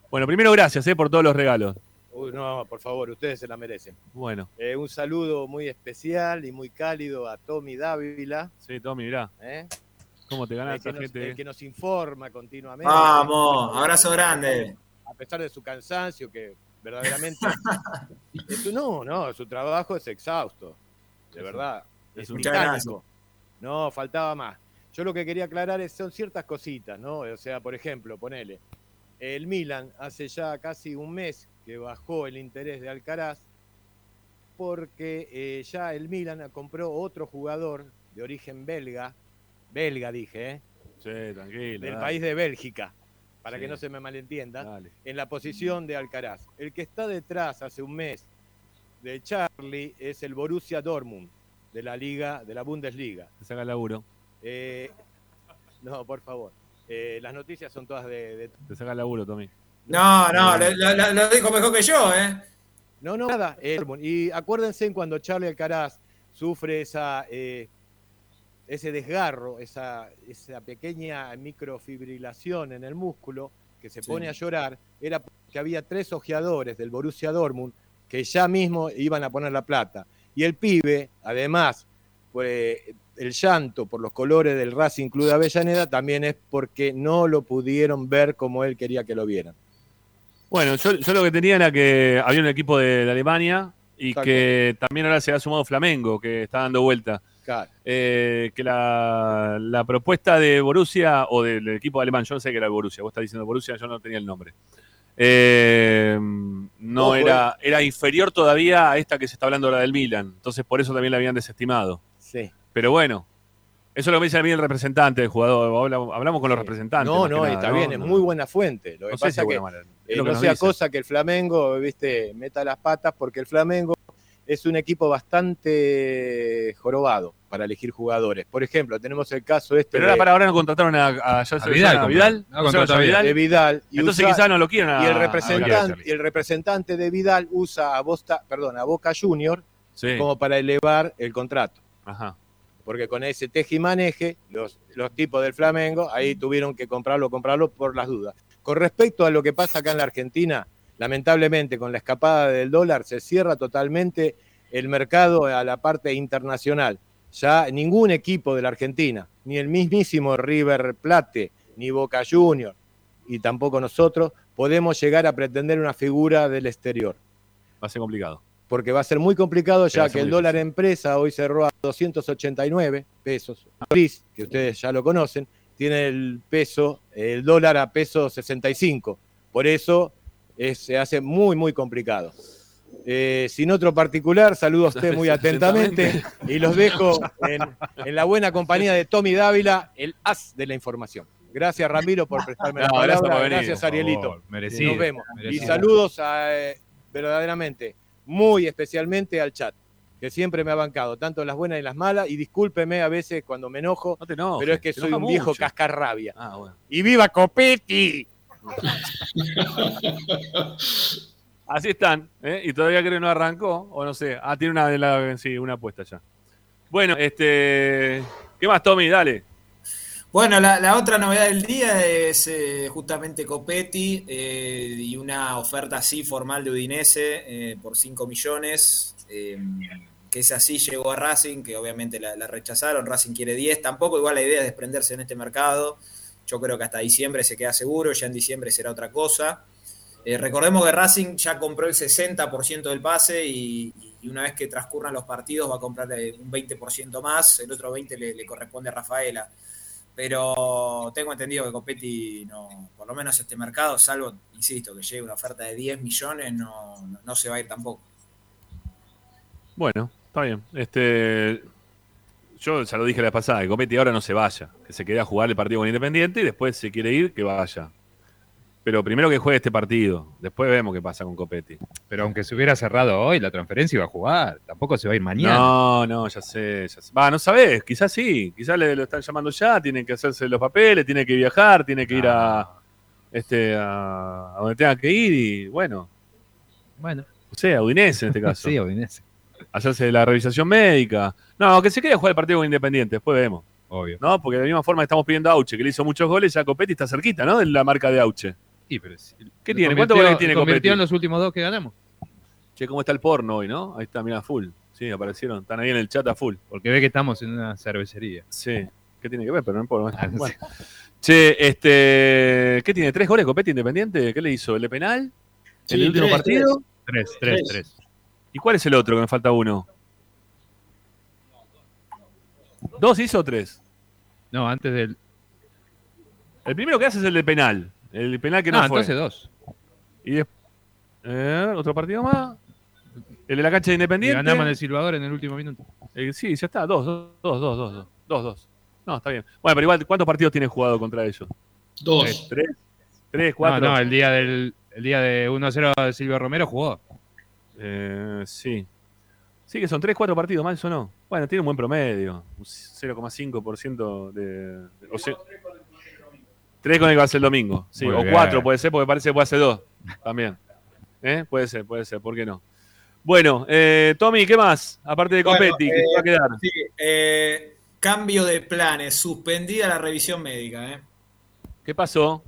S1: Bueno, primero gracias eh, por todos los regalos.
S22: Uy, no, por favor, ustedes se la merecen.
S1: Bueno,
S22: Eh, un saludo muy especial y muy cálido a Tommy Dávila.
S1: sí, Tommy, mirá.
S22: ¿eh?
S1: ¿Cómo te ganas
S22: el, que
S1: esa
S22: nos,
S1: gente?
S22: el que nos informa continuamente.
S20: Vamos, abrazo grande.
S22: A pesar de su cansancio, que verdaderamente. es no, no, su trabajo es exhausto. De verdad.
S1: Es
S22: Es
S1: un-
S22: titánico. No, faltaba más. Yo lo que quería aclarar es, son ciertas cositas, ¿no? O sea, por ejemplo, ponele. El Milan hace ya casi un mes que bajó el interés de Alcaraz porque eh, ya el Milan compró otro jugador de origen belga, belga dije, ¿eh?
S1: Sí, tranquilo.
S22: del
S1: dale.
S22: país de Bélgica, para que no se me malentienda,
S1: Dale.
S22: en la posición de Alcaraz. El que está detrás hace un mes de Charlie es el Borussia Dortmund de la liga, de la Bundesliga.
S1: Te saca el laburo.
S22: Eh, No, por favor. Eh, las noticias son todas de. de-
S1: Te saca el laburo, Tommy.
S20: No, no, lo, lo- lo dijo mejor que yo, ¿eh?
S22: No, no, nada. eh, y acuérdense cuando Charlie Alcaraz sufre esa, eh, ese desgarro, esa, esa pequeña microfibrilación en el músculo, que se
S23: Sí.
S22: pone a llorar, era porque había tres ojeadores del Borussia Dortmund que ya mismo iban a poner la plata. Y el pibe, además, pues, el llanto por los colores del Racing Club de Avellaneda también es porque no lo pudieron ver como él quería que lo vieran.
S1: Bueno, yo, yo lo que tenía era que había un equipo de, de Alemania y
S22: Exacto.
S1: que también ahora se ha sumado Flamengo, que está dando vuelta.
S22: Claro.
S1: Eh, que la, la propuesta de Borussia, o del equipo alemán, yo no sé qué era el Borussia, vos estás diciendo Borussia, yo no tenía el nombre. Eh, no
S22: Ojo,
S1: era, era inferior todavía a esta que se está hablando ahora del Milan, entonces por eso también la habían desestimado.
S22: Sí.
S1: Pero bueno, eso es lo que me dice a mí el representante del jugador, habla- hablamos con los representantes.
S22: No, no,
S1: nada,
S22: está
S1: ¿no?
S22: bien, es
S1: No.
S22: muy buena fuente. Lo que
S1: No sé si
S22: pasa
S1: es
S22: que
S1: es
S22: eh,
S1: lo que
S22: no sea
S1: dicen.
S22: cosa que el Flamengo, viste, meta las patas, porque el Flamengo es un equipo bastante jorobado para elegir jugadores. Por ejemplo, tenemos el caso este
S1: Pero
S22: de,
S1: ahora para ahora no contrataron a, a,
S6: Vidal,
S1: a Vidal,
S6: no,
S1: ¿No se
S6: contrató a
S1: llama
S22: de Vidal. y
S1: Entonces quizás no lo quieran a-
S22: y el
S1: a
S22: representante,
S1: Vidal.
S22: y el representante de Vidal usa a Bosta, perdón, a Boca Junior
S1: Sí.
S22: como para elevar el contrato.
S1: Ajá.
S22: Porque con ese teje y maneje, los, los tipos del Flamengo ahí tuvieron que comprarlo, comprarlo por las dudas. Con respecto a lo que pasa acá en la Argentina, lamentablemente con la escapada del dólar se cierra totalmente el mercado a la parte internacional. Ya ningún equipo de la Argentina, ni el mismísimo River Plate, ni Boca Junior, y tampoco nosotros, podemos llegar a pretender una figura del exterior.
S1: Va a ser complicado.
S22: Porque va a ser muy complicado ya que el dólar empresa hoy cerró a 289 pesos. Que ustedes ya lo conocen, tiene el peso, el dólar a peso 65. Por eso es- se hace muy, muy complicado. Eh, sin otro particular, saludo a usted muy atentamente y los dejo en, en la buena compañía de Tommy Dávila, el as de la información. Gracias, Ramiro, por prestarme la
S1: No, gracias
S22: palabra.
S1: venir,
S22: Gracias, Arielito.
S1: favor. Merecido,
S22: Nos vemos.
S1: merecido.
S22: Y saludos a, eh, verdaderamente, muy especialmente al chat, que siempre me ha bancado, tanto en las buenas y las malas. Y discúlpeme a veces cuando me enojo, pero es que soy un viejo cascarrabia.
S1: Ah, bueno.
S22: ¡Y viva Copetti!
S1: Así están, ¿eh? y todavía creo que no arrancó, o no sé. Ah, tiene una, de la, sí, una apuesta ya. Bueno, este. ¿Qué más, Tommy? Dale.
S20: Bueno, la, otra novedad del día es eh, justamente Copetti eh, y una oferta así formal de Udinese eh, por 5 millones, que es así, llegó a Racing, que obviamente la, rechazaron, Racing quiere 10, tampoco igual la idea es desprenderse en este mercado, yo creo que hasta diciembre se queda seguro, ya en diciembre será otra cosa. Recordemos que Racing ya compró el 60% del pase y, una vez que transcurran los partidos va a comprar un 20% más, el otro 20% le, le corresponde a Rafaela. Pero tengo entendido que Copetti, no, por lo menos este mercado, salvo, insisto, que llegue una oferta de 10 millones, no, no, se va a ir tampoco.
S1: Bueno, está bien. Este. Yo ya lo dije la vez pasada, que Copetti ahora no se vaya, que se quede a jugar el partido con Independiente y después si quiere ir, que vaya. Pero primero que juegue este partido, después vemos qué pasa con Copetti.
S6: Pero aunque se hubiera cerrado hoy, la transferencia iba a jugar. Tampoco se va a ir mañana.
S1: No, no, ya sé, ya sé. Va, no sabés, quizás sí, quizás le lo están llamando ya, tiene que hacerse los papeles, tiene que viajar, tiene que ir a este a, a donde tenga que ir y bueno.
S6: Bueno.
S1: O sea, a Udinese en este caso.
S6: Sí, Udinese.
S1: Hacerse la revisión médica. No, que se quede a jugar el partido con Independiente, después vemos.
S6: Obvio.
S1: No, porque de la misma forma estamos pidiendo a Auche, que le hizo muchos goles, ya Copetti está cerquita, ¿no? De la marca de Auche.
S6: Sí, pero sí.
S1: ¿Qué tiene? ¿Cuántos goles tiene
S6: convirtió en los últimos dos que ganamos.
S1: Che, ¿cómo está el porno hoy, no? Ahí está, mira, full. Sí, aparecieron. Están ahí en el chat a full.
S6: Porque ve que estamos en una cervecería.
S1: Sí. ¿Qué tiene que ver? Pero no importa. Bueno. Che, este. ¿Qué tiene? ¿Tres goles Copetti Independiente? ¿Qué le hizo? ¿El de penal? ¿En
S6: Sí,
S1: el último
S6: tres,
S1: partido?
S6: Tres, tres,
S1: Tres.
S6: tres.
S1: ¿Y cuál es el otro que me falta uno? ¿Dos hizo o tres?
S6: No, antes del.
S1: El primero que hace es el de penal. El penal que no,
S6: No,
S1: fue.
S6: entonces dos.
S1: Y después. otro partido más. El de la cancha de
S6: Y
S1: Independiente.
S6: ganamos en el Silvador en el último minuto.
S1: Eh, sí, ya está. Dos, dos, dos, dos, dos, dos. Dos, dos. No, está bien. Bueno, pero igual, ¿cuántos partidos tiene jugado contra ellos?
S16: Dos.
S1: Tres, tres, tres,
S6: No,
S1: cuatro.
S6: no, el día del el día de 1-0 de Silvio Romero jugó.
S1: Eh, sí. Sí, que son 3, 4 partidos más, eso no. Bueno, tiene un buen promedio. Un 0,5% de. de- o sea, 3 con el que va a ser el domingo. Sí,
S6: Muy
S1: o
S6: bien.
S1: 4 puede ser, porque parece que puede ser 2 también. ¿Eh? Puede ser, puede ser, ¿por qué no? Bueno, eh, Tommy, ¿qué más? Aparte de
S20: Bueno,
S1: Copetti, ¿qué
S20: eh,
S1: te va a quedar?
S20: sí, eh, cambio de planes, suspendida la revisión médica. ¿eh?
S1: ¿Qué pasó?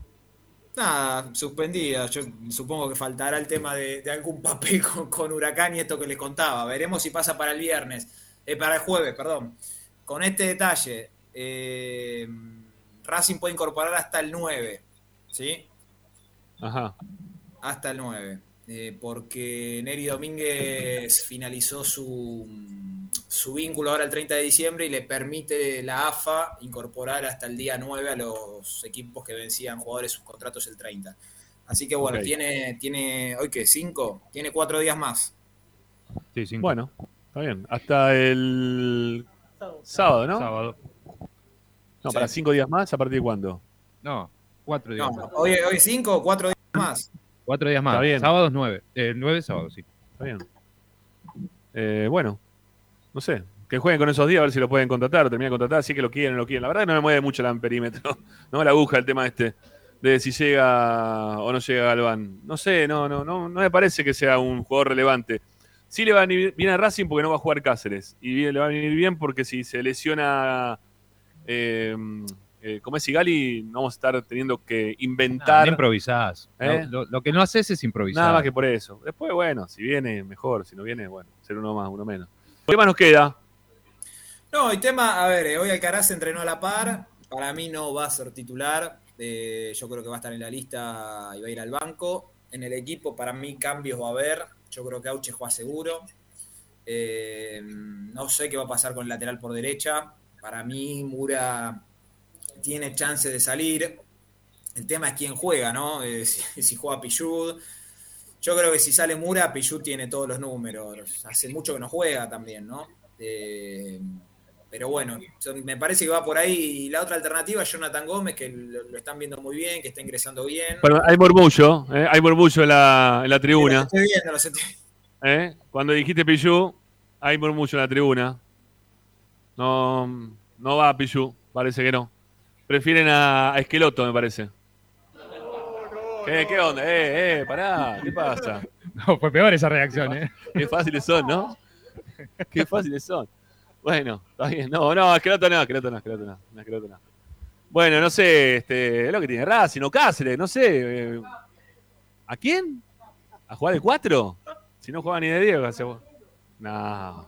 S20: Nada, suspendida. Yo supongo que faltará el tema de, de algún papel con, con Huracán y esto que les contaba. Veremos si pasa para el viernes, eh, para el jueves, perdón. Con este detalle, eh, Racing puede incorporar hasta el 9, ¿sí?
S1: Ajá.
S20: Hasta el 9. eh, porque Neri Domínguez finalizó su, su vínculo ahora el 30 de diciembre y le permite la AFA incorporar hasta el día 9 a los equipos que vencían jugadores sus contratos el 30. Así que bueno, tiene, tiene, hoy que 5, tiene 4 días más.
S6: Sí, cinco.
S1: Bueno, está bien. Hasta el sábado, ¿no?
S6: Sábado.
S1: No,
S20: Sí.
S1: para 5 días más, ¿a partir de cuándo?
S6: No, cuatro días
S20: No,
S6: más.
S20: hoy, hoy 5, 4 días más.
S6: Cuatro días más.
S1: Está bien.
S6: Sábados nueve. Eh, nueve sábados, sí.
S1: Está bien. Eh, bueno, no sé. Que jueguen con esos días a ver si lo pueden contratar, terminan de contratar, sí que lo quieren, lo quieren. La verdad que no me mueve mucho el amperímetro, no la aguja el tema este, de si llega o no llega Galván. No sé, no, no, no, no me parece que sea un jugador relevante. Sí le va a venir bien a Racing porque no va a jugar Cáceres. Y le va a venir bien porque si se lesiona, eh, eh, como es Sigali, no vamos a estar teniendo que inventar.
S6: no improvisás.
S1: ¿Eh?
S6: Lo, que no haces es improvisar.
S1: Nada más que por eso. Después, bueno, si viene, mejor. Si no viene, bueno, ser uno más, uno menos. ¿Qué más nos queda?
S20: No, y tema, a ver, eh, hoy Alcaraz entrenó a la par. Para mí no va a ser titular. eh, yo creo que va a estar en la lista y va a ir al banco. En el equipo, para mí, cambios va a haber. Yo creo que Auche juega seguro. Eh, no sé qué va a pasar con el lateral por derecha. Para mí, Mura tiene chance de salir. El tema es quién juega, ¿no? Eh, si, si juega Pichud. Yo creo que si sale Mura, Pichud tiene todos los números. Hace mucho que no juega también, ¿no? Eh, pero bueno, me parece que va por ahí. Y la otra alternativa es Jonathan Gómez, que lo, están viendo muy bien, que está ingresando bien.
S1: Bueno, hay murmullo, ¿eh? hay murmullo en la, en la
S20: Los
S1: tribuna.
S20: estoy viendo, los estoy-
S1: ¿eh? Cuando dijiste Pichu, hay murmullo en la tribuna. No, no va a Pichu, parece que no. Prefieren a, a Esqueloto, me parece. ¿Qué, ¿Qué onda? Eh, eh, pará, ¿qué pasa?
S6: No, fue peor esa reacción, ¿eh?
S1: Qué fáciles son, ¿no? Qué fáciles son. Bueno, está bien. No, no, Esqueloto no, Esqueloto no, Esqueloto no, Esqueloto no. Bueno, no sé, este, es lo que tiene Racing o Cáceres, no sé. eh, ¿A quién? ¿A jugar de 4? Si no juega ni de Diego, hace... No.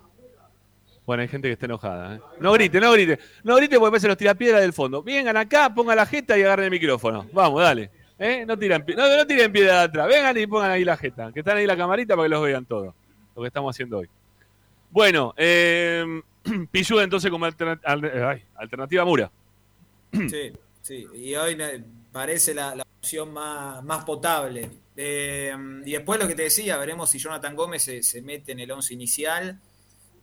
S1: Bueno, hay gente que está enojada. ¿eh? No grite, no grite. No grite porque parece los tirapiedras del fondo. Vengan acá, pongan la jeta y agarren el micrófono. Vamos, dale. ¿Eh? No, tiran, no, no tiren piedra de atrás. Vengan y pongan ahí la jeta. Que están ahí la camarita para que los vean todos. Lo que estamos haciendo hoy. Bueno, eh, entonces como alternativa Mura.
S20: Sí, sí. Y hoy parece la, opción más, potable. Eh, y después lo que te decía, veremos si Jonathan Gómez se mete en el once inicial.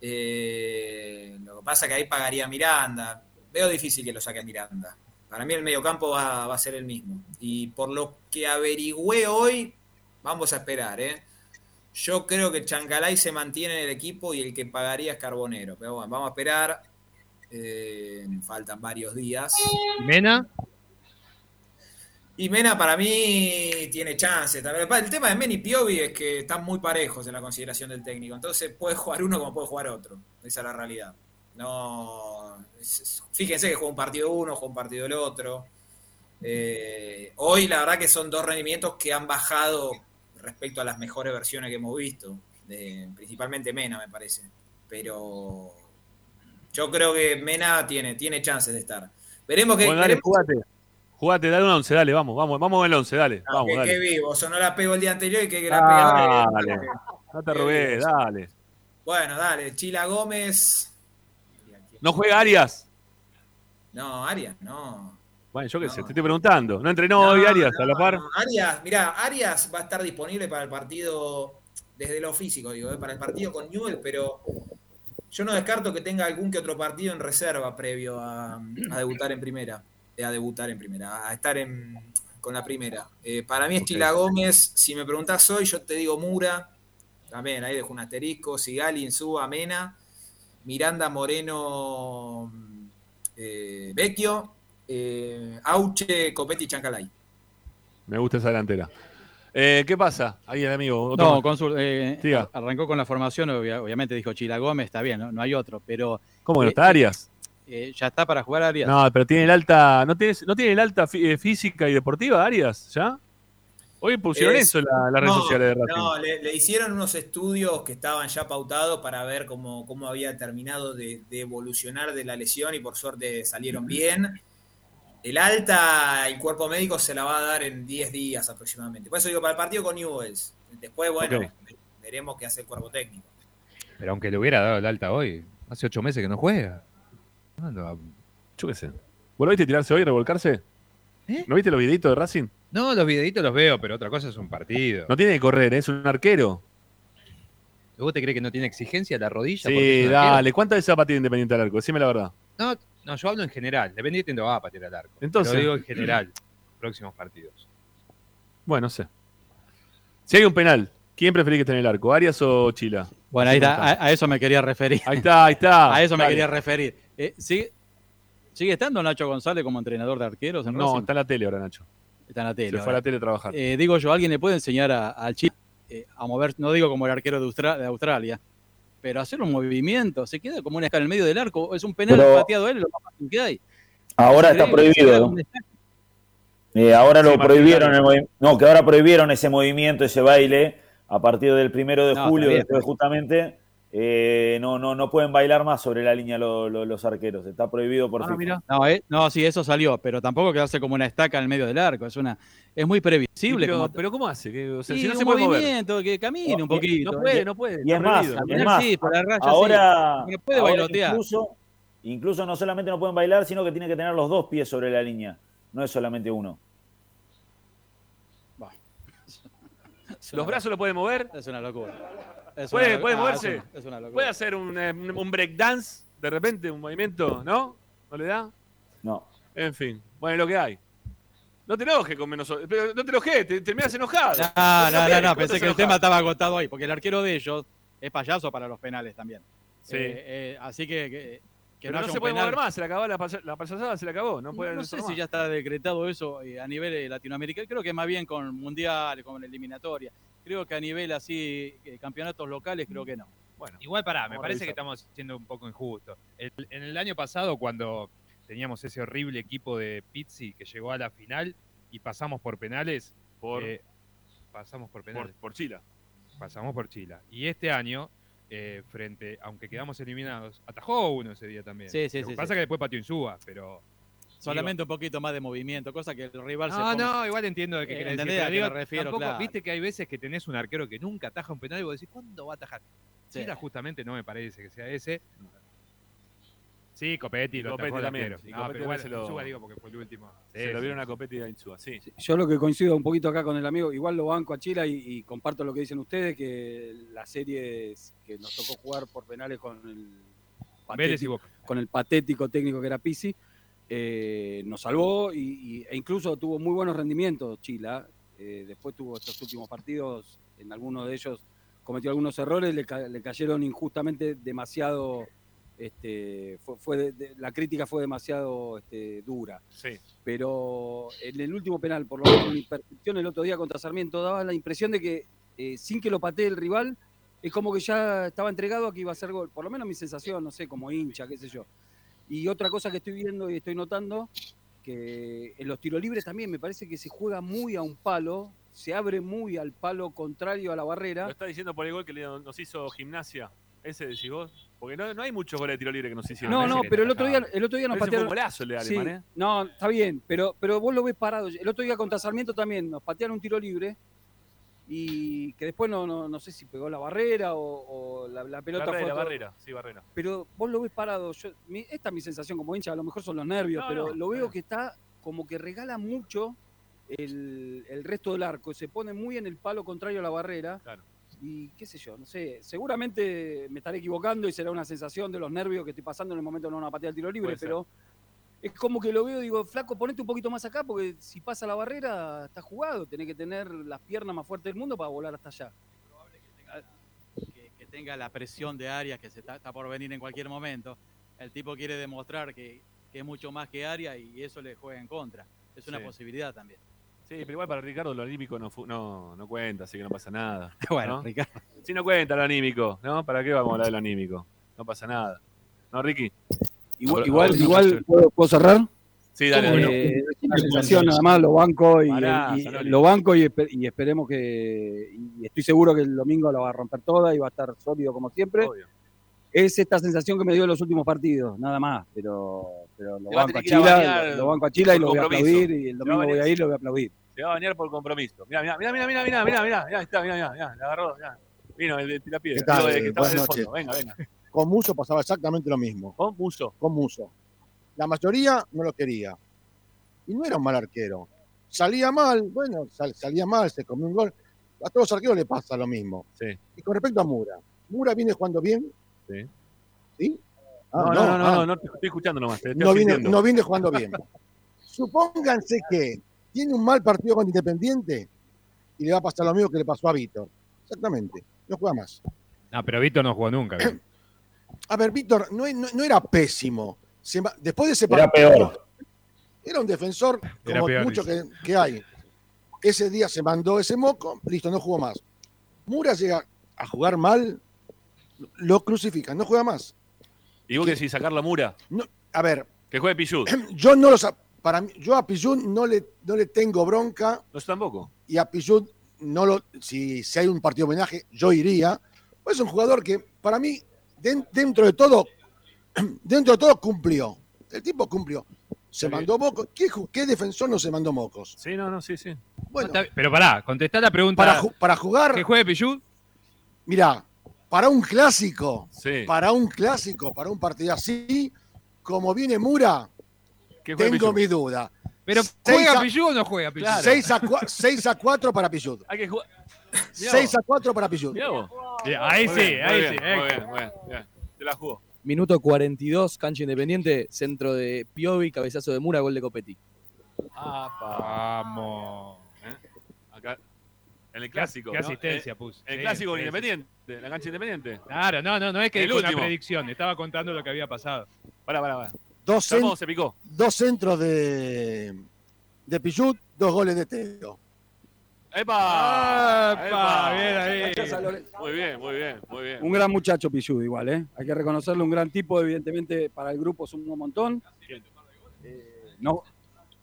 S20: Eh, lo que pasa es que ahí pagaría Miranda. Veo difícil que lo saque Miranda. Para mí el mediocampo va, va a ser el mismo. Y por lo que averigüé hoy, vamos a esperar, ¿eh? Yo creo que Chancalay se mantiene en el equipo y el que pagaría es Carbonero. Pero bueno, vamos a esperar. Eh, faltan varios días.
S6: Mena,
S20: Y Mena para mí tiene chance. El tema de Mena y Piovi es que están muy parejos en la consideración del técnico. Entonces puede jugar uno como puede jugar otro. Esa es la realidad. No, fíjense que juega un partido uno, juega un partido el otro. Eh, hoy la verdad que son dos rendimientos que han bajado respecto a las mejores versiones que hemos visto. De- principalmente Mena, me parece. Pero yo creo que Mena tiene, tiene chances de estar. Veremos que...
S1: Bueno, dale,
S20: veremos-
S1: jugate. Dale un 11, dale, vamos, vamos, vamos el 11, dale.
S20: Ah,
S1: vamos,
S20: que,
S1: dale.
S20: que vivo, sonó la pego el día anterior y que, que la hoy.
S1: Dale. No te robé, dale.
S20: Bueno, dale, Chila Gómez.
S1: ¿No juega Arias?
S20: No, Arias, no.
S1: Bueno, yo qué sé, te estoy preguntando. ¿No entrenó hoy Arias a la par?
S20: No, Arias, mirá, Arias va a estar disponible para el partido, desde lo físico, digo, eh, para el partido con Newell, pero yo no descarto que tenga algún que otro partido en reserva previo a, a debutar en primera. A debutar en primera, a estar en, con la primera. Eh, para mí es Chila Gómez. Si me preguntás hoy, yo te digo Mura. También ahí dejo un asterisco. Sigali, Insúa, Mena. Miranda, Moreno, eh, Vecchio. eh, Auche, Copetti, Chancalay.
S1: Me gusta esa delantera. Eh, ¿Qué pasa? Ahí el amigo. otro
S13: No,
S1: más.
S13: cónsul, eh, arrancó con la formación, obvia- obviamente dijo Chila Gómez, está bien, no, no hay otro, pero
S1: ¿Cómo que no está Arias?
S13: Eh, ya está para jugar Arias.
S1: No, pero tiene el alta. ¿No tiene, no tiene el alta fí- eh, física y deportiva, Arias? ¿Ya? Hoy pusieron
S20: Es-
S1: eso en la- las redes
S20: no,
S1: sociales de Racing.
S20: No, le, le hicieron unos estudios que estaban ya pautados para ver cómo, cómo había terminado de, de evolucionar de la lesión y por suerte salieron bien. El alta, el cuerpo médico se la va a dar en 10 días aproximadamente. Por eso digo, para el partido con Newells. Después, bueno, veremos qué hace el cuerpo técnico.
S6: Pero aunque le hubiera dado el alta hoy, hace ocho meses que no juega. No, no,
S1: Yo qué sé. ¿Vos lo viste tirarse hoy, revolcarse?
S6: ¿Eh?
S1: ¿No viste los videitos de Racing?
S6: No, los videitos los veo, pero otra cosa es un partido.
S1: No tiene que correr, ¿eh? es un arquero.
S6: ¿Vos te crees que no tiene exigencia la rodilla?
S1: Sí, dale. ¿Cuántas veces ha patido Independiente al arco? Decime la verdad.
S6: No, no, yo hablo en general. Independiente no va a patear al arco.
S1: Entonces-
S6: Lo digo en general. Próximos partidos.
S1: Bueno, no sé. Si hay un penal, ¿quién preferís que esté en el arco? ¿Arias o Chila?
S13: Bueno, ahí está, a, a eso me quería referir.
S1: Ahí está, ahí está.
S13: A eso me
S1: Dale.
S13: quería referir. Eh, ¿sigue, ¿Sigue estando Nacho González como entrenador de arqueros en
S1: No,
S13: Racing?
S1: está en la tele ahora, Nacho.
S13: Está en la tele.
S1: Se fue a la tele a trabajar.
S13: Eh, digo yo, ¿alguien le puede enseñar a- al chip eh, a mover, no digo como el arquero de, Austra- de Australia, pero hacer un movimiento? Se queda como una escala en el medio del arco. Es un penal
S5: Pero-
S13: pateado él, lo más fácil que hay.
S5: Ahora está prohibido. Eh, ahora lo
S1: Sí,
S5: prohibieron, el no, que ahora prohibieron ese movimiento, ese baile, a partir del primero de
S13: No,
S5: julio, después justamente, eh, no, no, no pueden bailar más sobre la línea lo- lo- los arqueros, está prohibido por
S1: Ah,
S5: FIFA.
S13: No, eh, no, sí, eso salió, pero tampoco quedarse como una estaca en el medio del arco. Es una, es muy previsible.
S1: pero,
S13: como-
S1: pero ¿cómo hace? Que, o sea,
S13: Sí,
S1: si no
S13: un
S1: se puede mover.
S13: movimiento, que camine un poquito.
S1: No puede, no puede.
S5: Y es más, es más,
S13: sí, raya
S5: ahora,
S13: No puede
S5: ahora
S13: bailotear.
S5: incluso, incluso no solamente no pueden bailar, sino que tienen que tener los dos pies sobre la línea, no es solamente uno.
S1: ¿Los brazos lo puede mover?
S13: Es una locura. Es
S1: ¿Puede,
S13: una-
S1: puede
S13: ah,
S1: moverse?
S13: Es una, es una locura.
S1: ¿Puede hacer un, eh, un breakdance de repente, un movimiento? ¿No? ¿No le da?
S5: No.
S1: En fin, bueno, es lo que hay. No te enojes con menos. Pero no te enojes, te terminas enojado.
S13: No, no, no, no,
S1: ¿cómo
S13: pensé que el tema estaba agotado ahí, porque el arquero de ellos es payaso para los penales también.
S1: Sí.
S13: Eh, eh, así que, que, que
S1: Pero no, se puede
S13: penal-
S1: mover más, se le acabó la, pasa- la payasada, se le acabó. No, puede
S13: sé
S1: más.
S13: si ya está decretado eso eh, a nivel eh, latinoamericano. Creo que más bien con mundial, con eliminatoria. Creo que a nivel así, eh, campeonatos locales, creo que no.
S1: Bueno,
S6: Igual pará, me parece que estamos siendo un poco injustos. El- en el año pasado, cuando teníamos ese horrible equipo de Pizzi que llegó a la final y pasamos por penales,
S1: Por-
S6: eh, pasamos por
S1: por,
S6: penales,
S1: por Chila.
S6: pasamos por Chile. Y este año, eh, frente, aunque quedamos eliminados, atajó uno ese día también.
S13: Sí, sí,
S6: Lo que
S13: sí,
S6: pasa
S13: sí.
S6: que después pateó Insúa, pero...
S13: Solamente un poquito más de movimiento, cosa que el rival se
S6: No,
S13: ponga-
S6: no, igual entiendo de qué
S13: Eh,
S6: decir.
S13: a me refiero,
S6: tampoco-
S13: claro.
S6: Viste que hay veces que tenés un arquero que nunca ataja un penal y vos decís, ¿cuándo va a atajar?
S13: Sí.
S6: Chila justamente no me parece que sea ese. Sí, Copetti lo
S1: Copetti también. Y
S6: No,
S1: Copetti
S6: igual
S1: se lo-
S6: digo porque fue el último.
S1: se
S6: Sí,
S1: lo
S6: sí.
S1: vieron a Copetti y a Insúa, sí.
S11: Yo lo que coincido un poquito acá con el amigo, igual lo banco a Chila y, y comparto lo que dicen ustedes, que las series que nos tocó jugar por penales con el patético, con el patético técnico que era Pisi, eh, nos salvó y, y- e incluso tuvo muy buenos rendimientos Chila. Eh, después tuvo estos últimos partidos, en algunos de ellos cometió algunos errores, le, ca- le cayeron injustamente demasiado, este, fue, fue de- de- la crítica fue demasiado este, dura
S1: Sí.
S11: pero en el último penal, por lo menos en mi percepción el otro día contra Sarmiento, daba la impresión de que eh, sin que lo patee el rival, es como que ya estaba entregado a que iba a ser gol. Por lo menos mi sensación, no sé, como hincha, qué sé yo. Y otra cosa que estoy viendo y estoy notando, que en los tiros libres también me parece que se juega muy a un palo, se abre muy al palo contrario a la
S1: Lo
S11: barrera.
S1: está diciendo por el gol que nos hizo gimnasia. Ese decís vos. Porque no, no hay muchos goles de tiro libre que nos hicieron.
S11: No, no, pero el otro día, el otro día nos patearon.
S1: un golazo el de
S11: Sí,
S1: ¿eh?
S11: No, está bien, pero, pero vos lo ves parado. El otro día contra Sarmiento también nos patearon un tiro libre y que después no, no, no sé si pegó la barrera o, o la, la pelota
S1: Barrera,
S11: fue otro-
S1: barrera, sí, barrera.
S11: Pero vos lo ves parado. Yo, mi- esta es mi sensación como hincha, a lo mejor son los nervios,
S1: No,
S11: pero
S1: no,
S11: lo veo que está como que regala mucho el, el resto del arco. Se pone muy en el palo contrario a la barrera.
S1: Claro.
S11: Y qué sé yo, no sé. Seguramente me estaré equivocando y será una sensación de los nervios que estoy pasando en el momento de no una patear el tiro libre,
S1: Puede ser.
S11: pero es como que lo veo y digo, flaco, ponete un poquito más acá porque si pasa la barrera está jugado. Tenés que tener las piernas más fuertes del mundo para volar hasta allá.
S13: tenga la presión de Arias que se está, está por venir en cualquier momento. El tipo quiere demostrar que, que es mucho más que Arias y eso le juega en contra. Es una
S1: Sí.
S13: posibilidad también.
S1: Sí, pero igual para Ricardo lo anímico no, no, no cuenta, así que no pasa nada.
S13: Bueno,
S1: ¿no?
S13: Ricardo.
S1: Sí, no cuenta lo anímico, ¿no? ¿Para qué vamos a hablar de lo anímico? No pasa nada. ¿No, Ricky?
S11: Igual, igual, ¿puedo, puedo cerrar?
S1: Sí, dale,
S11: ¿Cómo
S1: dale.
S11: no? una sensación nada más, lo banco y,
S1: Pará,
S11: y-
S1: Zanoli.
S11: lo banco y, espe- y esperemos que y estoy seguro que el domingo lo va a romper toda y va a estar sólido como siempre. Es esta sensación que me dio en los últimos partidos, nada más, pero, pero lo banco a Chila,
S1: bañar
S11: lo, lo banco a Chila y lo voy a aplaudir y el domingo voy a ir y lo voy a aplaudir.
S1: Se va a bañar por compromiso. Mira, mira, mira, mira, mira, mira, mira, mira, mira, está, mira, mira, mira, le agarró, mira. Vino el de tirapiedra,
S23: ¿Qué tal?
S1: de que estaba
S23: Buenas
S1: en el
S23: noches.
S1: fondo. Venga, venga.
S23: Con Muso pasaba exactamente lo mismo.
S1: ¿Con Muso?
S23: Con Muso. La mayoría no lo quería. Y no era un mal arquero. Salía mal, bueno, sal- salía mal, se comió un gol. A todos los arqueros le pasa lo mismo.
S1: Sí.
S23: Y con respecto a Mura, ¿Mura viene jugando bien?
S1: Sí.
S23: Ah,
S1: no, no, no,
S23: ah.
S1: no, no, te estoy escuchando nomás. Te estoy
S23: no viene, no viene jugando bien. Supónganse que tiene un mal partido con Independiente y le va a pasar lo mismo que le pasó a Víctor. Exactamente. No juega más.
S6: No, pero Víctor no jugó nunca.
S23: A ver, Víctor, no, no- no era pésimo. Después de ese
S6: Era
S23: partido,
S6: peor.
S23: Era un defensor
S6: Era
S23: como
S6: peor,
S23: muchos que, que hay. Ese día se mandó ese moco, listo, no jugó más. Mura llega a jugar mal, lo crucifican, no juega más.
S1: Y vos que decís, sacar la mura.
S23: No, a ver,
S1: Que juegue Pichut.
S23: yo no para mí, yo a Pillud no le, no le tengo bronca
S1: No, tampoco.
S23: y a Pillud no lo, si, si hay un partido de homenaje, yo iría. Es un jugador que para mí, den- dentro de todo, dentro de todo cumplió. El tipo cumplió. Se mandó mocos. ¿Qué, defensor no se mandó mocos?
S1: Sí, no, no, sí, sí.
S23: Bueno,
S6: Pero pará, contestá la pregunta.
S23: para, ju- para jugar.
S6: ¿Que juegue Pichud?
S23: Mira, para un clásico,
S1: Sí.
S23: para un clásico, para un partido así, como viene Mura,
S1: ¿Qué juegue
S23: tengo mi duda.
S6: ¿Pero juega Pichud o no juega Pichud?
S23: 6 a, 6 a 4 para Pillud.
S1: Hay que jugar. Mirá
S23: 6
S1: vos.
S23: a 4 para.
S6: Bien, ahí
S1: Muy
S6: sí,
S1: bien, muy
S6: ahí
S1: bien,
S6: sí.
S1: Muy
S6: eh.
S1: bien, muy bien, bien. Te la jugó.
S12: Minuto 42, cancha independiente, centro de Piovi, cabezazo de Mura, gol de Copetti.
S6: Vamos.
S1: En el clásico.
S6: qué
S1: ¿no?
S6: asistencia
S1: Eh,
S6: puso.
S1: El
S6: Sí,
S1: clásico
S6: sí,
S1: independiente. La cancha independiente.
S6: Claro, no, no, no es que
S1: El
S6: una predicción, estaba contando lo que había pasado.
S1: Pará, pará, pará.
S23: Dos,
S1: ¿Sabes
S23: cen-
S1: cómo se picó?
S23: dos centros de, de Pillud, dos goles de Teo.
S1: ¡Epa!
S6: ¡Epa! Bien ahí.
S1: Muy bien, muy bien, muy bien.
S11: Un gran muchacho Pichud igual, ¿eh? Hay que reconocerle un gran tipo, evidentemente para el grupo es un montón. Eh, no,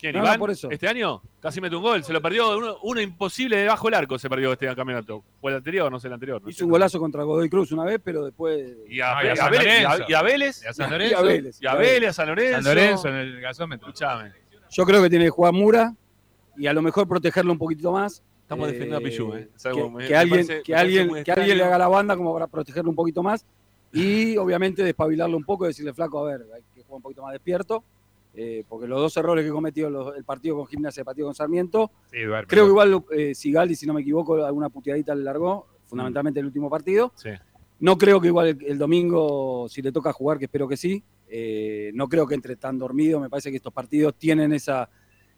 S1: ¿Quién,
S11: No, no,
S1: Iván?
S11: por eso.
S1: ¿Este año? Casi mete un gol. Se lo perdió uno, uno imposible debajo del arco. Se perdió este campeonato. ¿O el anterior? No sé, el anterior. no sé.
S11: hizo un golazo contra Godoy Cruz una vez, pero después...
S1: Y a,
S6: No, y a
S1: y a
S6: San
S1: Vélez, y a-
S6: Lorenzo.
S1: y a Vélez.
S6: Y a San
S11: Y
S6: Lorenzo.
S11: a Vélez.
S1: Y a Vélez, a San Lorenzo.
S6: San Lorenzo en el gasómetro.
S1: Escuchame.
S11: Yo creo que tiene que jugar Mura y a lo mejor protegerlo un poquito más.
S1: Estamos
S11: Eh,
S1: defendiendo a Pichu, ¿eh? Es algo-
S11: que,
S1: me-
S11: que
S1: me
S11: alguien,
S1: parece-
S11: que, alguien, que alguien le haga la banda como para protegerlo un poquito más y obviamente despabilarlo un poco y decirle, flaco, a ver, hay que jugar un poquito más despierto. Eh, porque los dos errores que cometió los- el partido con Gimnasia y el partido con Sarmiento,
S6: Sí,
S11: creo que igual eh, Sigali, si no me equivoco, alguna puteadita le largó, fundamentalmente el último partido.
S1: Sí.
S11: No creo que igual el, el domingo, si le toca jugar, que espero que sí, eh, no creo que entre tan dormido. Me parece que estos partidos tienen esa,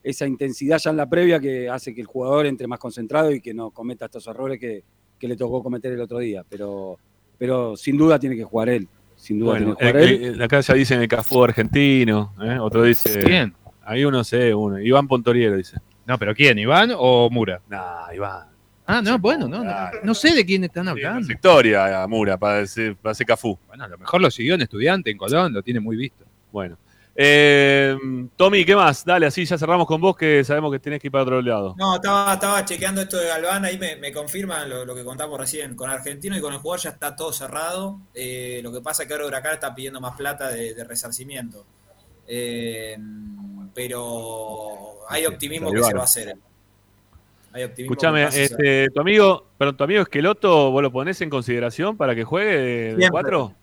S11: esa intensidad ya en la previa que hace que el jugador entre más concentrado y que no cometa estos errores que, que le tocó cometer el otro día. Pero, pero sin duda tiene que jugar él. Sin duda
S1: Bueno,
S11: tiene que jugar
S1: el-
S11: él.
S1: el- acá ya dicen el Cafú argentino. ¿eh? Otro dice.
S6: ¿Quién?
S1: Ahí uno sé, uno. Iván Pontoriero dice.
S6: No, pero ¿quién? ¿Iván o Mura?
S1: Nah, Iván.
S6: Ah, no, bueno, no, no, no sé de quién están hablando.
S1: Victoria a Mura para decir, para hacer Cafú.
S6: Bueno, a lo mejor lo siguió en estudiante en Colón, lo tiene muy visto.
S1: Bueno. Eh, Tommy, ¿qué más? Dale, así ya cerramos con vos que sabemos que tenés que ir para otro lado.
S20: No, estaba, estaba chequeando esto de Galván, ahí me, me confirman lo, lo que contamos recién. Con Argentino y con el jugador ya está todo cerrado. Eh, lo que pasa es que ahora Huracán está pidiendo más plata de, de resarcimiento. Eh, pero hay optimismo que se va a hacer.
S1: Escúchame, este, tu amigo, pero tu amigo Esqueloto, ¿vos lo ponés en consideración para que juegue de, de
S20: Siempre.
S1: cuatro?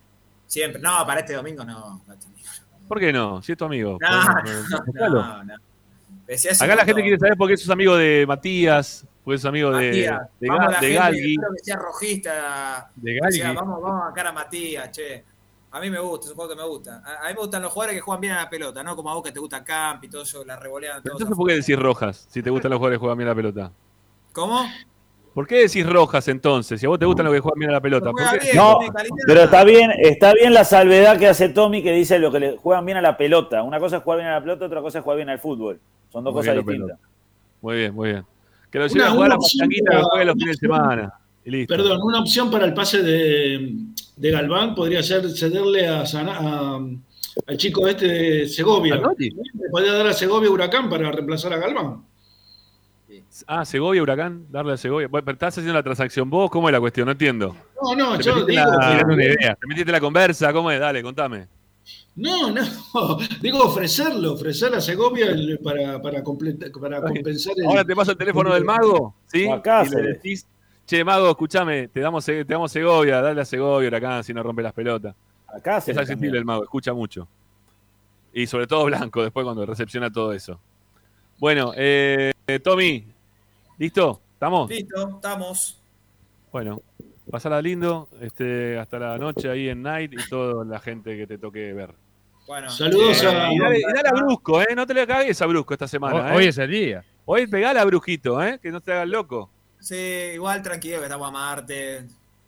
S20: Siempre. No, para este domingo no. no,
S1: ¿Por qué no? Si es tu amigo.
S20: no, no, no,
S1: Acá la gente quiere saber por qué sos amigo de Matías, porque sos amigo de,
S20: Matías,
S1: de,
S20: vamos
S1: Ga-
S20: la
S1: de
S20: gente,
S1: Galgui.
S20: que sea rojista.
S1: De
S20: O sea,
S1: Galgui.
S20: vamos, vamos a bancar a Matías, che. A mí me gusta, es un juego que me gusta. A, a mí me gustan los jugadores que juegan bien a la pelota, ¿no? Como a vos que te gusta Camp y todo eso, la revolean. Todos
S1: Entonces, ¿por qué decís rojas si te gustan los jugadores que juegan bien la pelota?
S20: ¿Cómo?
S1: ¿Por qué decís rojas entonces? Si a vos te gustan los que juegan bien a la pelota. ¿por qué?
S5: No, pero está bien, está bien la salvedad que hace Tommy que dice lo que le juegan bien a la pelota. Una cosa es jugar bien a la pelota, otra cosa es jugar bien al fútbol. Son dos
S1: Muy
S5: cosas distintas.
S1: Muy bien, muy bien. Que lo lleven a jugar a la pachanguita que juegue los fines de semana. Y listo.
S16: Perdón, una opción para el pase de, de Galván podría ser cederle a, Sana- a- al chico este de Segovia. Le podría dar a Segovia Huracán para reemplazar a Galván.
S1: Ah, Segovia, Huracán, darle a Segovia. Bueno, pero estás haciendo la transacción vos, ¿cómo es la cuestión? No entiendo.
S16: No, no,
S1: Te
S16: yo
S1: metiste
S16: digo.
S1: la- Tirando una idea. Te metiste la conversa, ¿cómo es? Dale, contame.
S16: No, no, digo ofrecerlo, ofrecer a Segovia el- para, para, completa- para compensar el.
S1: Ahora te paso el teléfono del mago, ¿sí?
S16: Acá,
S1: y le
S16: Fede.
S1: decís, che, mago, escúchame, te damos, te damos Segovia, dale a Segovia, Huracán, si no rompe las pelotas.
S5: Acá
S1: Es accesible el mago, escucha mucho. Y sobre todo Blanco, después cuando recepciona todo eso. Bueno, eh, Tommy, ¿listo? ¿Estamos?
S20: Listo, estamos.
S1: Bueno, pasala lindo, este, hasta la noche ahí en Night y toda la gente que te toque ver.
S20: Bueno,
S16: Saludos
S1: Eh,
S16: a-
S1: Y dale, y dale a Brusco, ¿eh? No te le cagues a Brusco esta semana.
S6: Hoy
S1: ¿eh?
S6: es el día.
S1: Hoy pegale a Brujito, ¿eh? Que no te hagas loco.
S20: Sí, igual tranquilo que estamos a Marte.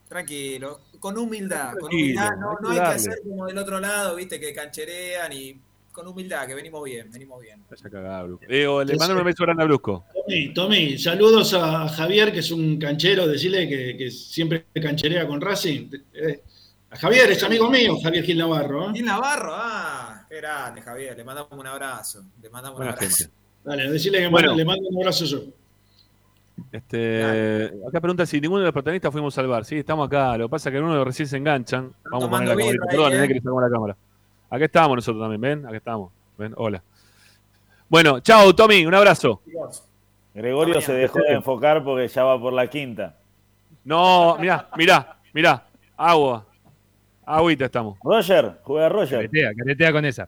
S20: Tranquilo, con humildad, con humildad. No,
S1: hay
S20: no
S1: que
S20: hay que hacer como del otro lado, viste, que cancherean y con humildad, que venimos bien, venimos bien.
S1: Vaya cagada, Brusco. Digo, le mando un beso grande a Brusco.
S16: Tommy, Tommy, saludos a Javier, que es un canchero, decirle que, que siempre cancherea con Racing. Eh, a Javier, es amigo mío, Javier Gil Navarro. ¿eh?
S20: Gil Navarro, ah, qué grande, Javier. Le mandamos un abrazo. Le mandamos un abrazo.
S1: gente.
S16: Dale, decirle que
S1: Bueno.
S16: le mando un abrazo yo.
S1: Este, acá pregunta si ninguno de los protagonistas fuimos al bar. Sí, estamos acá. Lo que pasa es que algunos recién se enganchan. Vamos a poner la cámara. Perdón, eh, que la cámara. Acá estamos nosotros también, ¿ven? Acá estamos. ¿Ven? Hola. Bueno, chao, Tommy. Un abrazo.
S5: Gregorio se dejó de enfocar porque ya va por la quinta.
S1: No, mirá, mirá, mirá. Agua. Agüita estamos.
S5: Roger, juega Roger.
S6: Caretea, caretea con esa.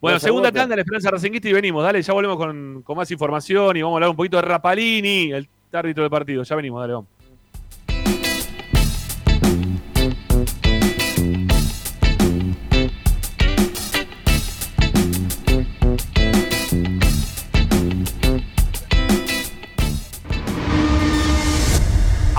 S1: Bueno,
S5: Roger
S1: segunda tanda de la Esperanza Racinguista y venimos. Dale, ya volvemos con, con más información y vamos a hablar un poquito de Rapalini, el árbitro del partido. Ya venimos, dale, vamos.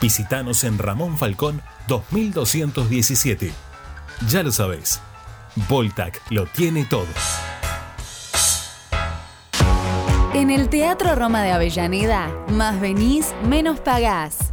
S24: Visítanos en Ramón Falcón 2217. Ya lo sabés, Voltac lo tiene todo.
S25: En el Teatro Roma de Avellaneda, más venís, menos pagás.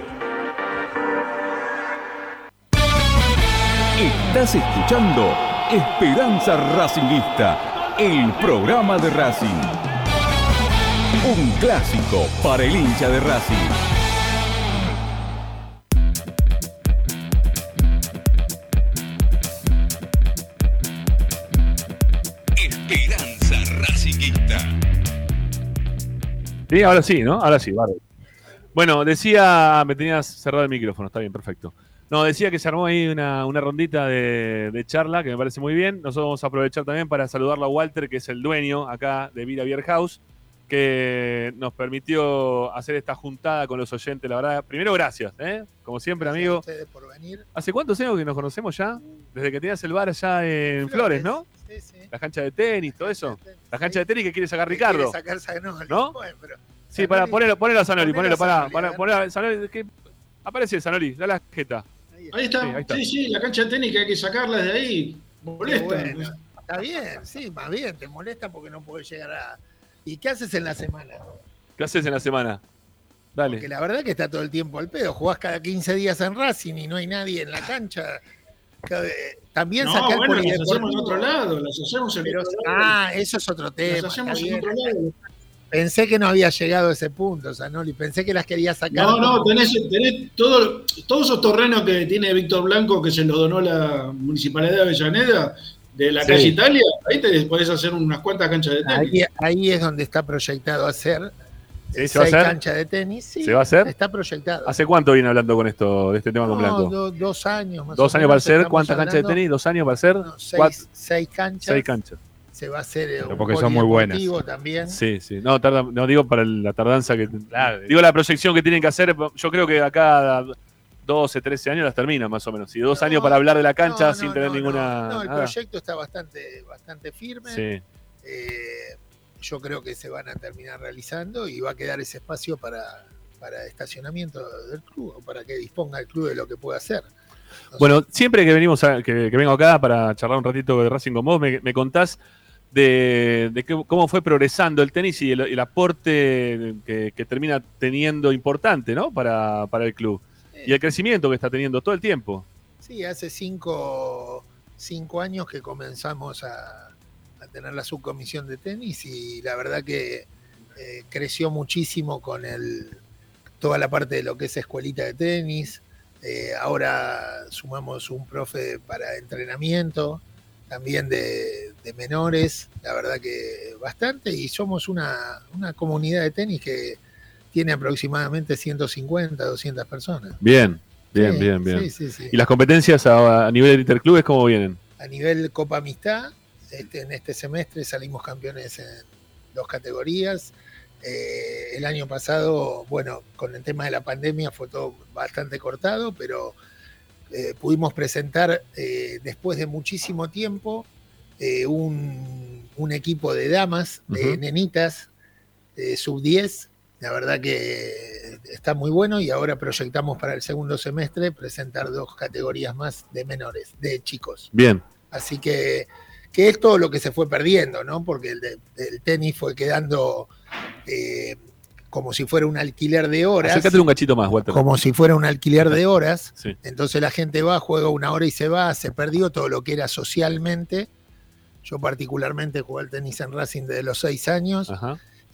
S3: Estás escuchando Esperanza Racingista, el programa de Racing. Un clásico para el hincha de Racing.
S26: Esperanza.
S1: Sí, ahora sí, ¿no? Ahora sí, vale. Bueno, decía, me tenías cerrado el micrófono, está bien, perfecto. No, decía que se armó ahí una, una rondita de, de charla que me parece muy bien. Nosotros vamos a aprovechar también para saludarlo a Walter, que es el dueño acá de Vila Beer House, que nos permitió hacer esta juntada con los oyentes. La verdad, primero gracias, ¿eh? como siempre, amigo.
S27: ustedes por venir.
S1: ¿Hace cuántos años que nos conocemos ya? Desde que tenías el bar allá en Flores, ¿no?
S27: Sí, sí.
S1: La cancha de tenis, todo eso. La cancha de tenis que quiere sacar Ricardo.
S27: quiere sacar Zanoli.
S1: ¿No?
S27: Bueno, pero
S1: Sí, para ponelo, ponelo a Sanoli,
S27: ponelo
S1: ponelo,
S27: a
S1: para,
S27: Zanoli,
S1: para,
S27: a ver.
S1: ponelo a Zanoli, que aparece Sanoli, da la jeta.
S16: Ahí está.
S1: Sí, ahí está.
S16: Sí, sí, la cancha que hay que sacarla de ahí. Molesta.
S27: bueno, está bien, sí, más bien, te molesta porque no puedes llegar a. ¿Y qué haces en la semana?
S1: ¿Qué haces en la semana? Dale.
S27: Porque la verdad que está todo el tiempo al pedo. Jugás cada 15 días en Racing y no hay nadie en la cancha. También
S16: No,
S27: sacar
S16: bueno, las hacemos en otro lado, las hacemos en
S27: Pero-
S16: otro lado.
S27: ah, eso es otro tema.
S16: Las hacemos en otro lado.
S27: Pensé que no había llegado a ese punto, Zanoli. Pensé que las quería sacar.
S16: No, no, tenés, tenés todo, todos esos terrenos que tiene Víctor Blanco, que se los donó la Municipalidad de Avellaneda, de la
S27: Sí.
S16: calle Italia, ahí te podés hacer unas cuantas canchas de tenis.
S27: Ahí, ahí es donde está proyectado hacer
S1: Sí, ¿se va a
S27: seis
S1: hacer?
S27: canchas de tenis. Sí,
S1: ¿Se va a hacer?
S27: Está proyectado.
S1: ¿Hace cuánto viene hablando con esto, de este tema con
S27: No,
S1: Blanco?
S27: do- dos años más
S1: ¿Dos
S27: o
S1: años para hacer? ¿Cuántas canchas de tenis? ¿Dos años para hacer?
S27: seis,
S1: Cuatro-
S27: seis canchas.
S1: Seis canchas.
S27: Se va a hacer eh, un
S6: porque son muy buenas.
S27: también.
S1: Sí, sí. No, tarda- no digo para la tardanza que. Digo la proyección que tienen que hacer. Yo creo que acá 12, 13 años las terminan más o menos. Y dos años para hablar de la cancha
S27: No,
S1: sin
S27: no,
S1: tener
S27: no,
S1: ninguna.
S27: No, el
S1: nada.
S27: proyecto está bastante, bastante firme.
S1: Sí.
S27: Eh, yo creo que se van a terminar realizando y va a quedar ese espacio para, para estacionamiento del club, o para que disponga el club de lo que pueda hacer.
S1: Bueno, siempre que venimos a- que, que vengo acá para charlar un ratito de Racing con vos, me, me contás de, cómo fue progresando el tenis y el, el aporte que, que termina teniendo importante, ¿no? Para, para el club. Y el crecimiento que está teniendo todo el tiempo.
S27: Sí, hace cinco, cinco años que comenzamos a, a tener la subcomisión de tenis y la verdad que eh, creció muchísimo con el, toda la parte de lo que es escuelita de tenis. Eh, ahora sumamos un profe para entrenamiento, también de, de menores, la verdad que bastante, y somos una, una comunidad de tenis que tiene aproximadamente 150, 200 personas.
S1: Bien, bien,
S27: Sí,
S1: bien, bien.
S27: sí, sí, sí.
S1: ¿Y las competencias a, a nivel de interclubes cómo vienen?
S27: A nivel Copa Amistad, este, en este semestre salimos campeones en dos categorías. Eh, el año pasado, bueno, con el tema de la pandemia fue todo bastante cortado, pero eh, pudimos presentar eh, después de muchísimo tiempo eh, un, un equipo de damas, de
S1: Ujú.
S27: nenitas, de sub 10. La verdad que está muy bueno y ahora proyectamos para el segundo semestre presentar dos categorías más de menores, de chicos.
S1: Bien.
S27: Así que, que es todo lo que se fue perdiendo, ¿no? Porque el, de- el tenis fue quedando como si fuera un alquiler de horas.
S1: Acércate un cachito más, Walter.
S27: Como si fuera un alquiler de horas.
S1: Sí.
S27: Entonces la gente va, juega una hora y se va, se perdió todo lo que era socialmente. Yo particularmente jugué al tenis en Racing desde los seis años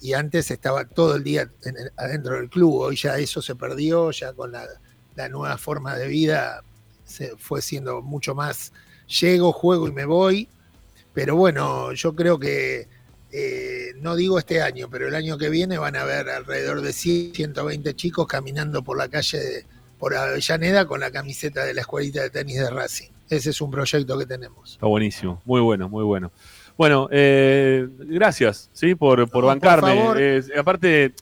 S27: y antes estaba todo el día en el- adentro del club. Hoy ya eso se perdió, ya con la, la nueva forma de vida se fue siendo mucho más llego, juego y me voy. Pero bueno, yo creo que eh, no digo este año, pero el año que viene van a haber alrededor de 100, 120 chicos caminando por la calle, de- por Avellaneda con la camiseta de la escuelita de tenis de Racing. Ese es un proyecto que tenemos.
S1: Está buenísimo, muy bueno, muy bueno. Bueno, eh, gracias, ¿sí? Por, por
S27: No, por
S1: bancarme.
S27: favor.
S1: Eh, aparte,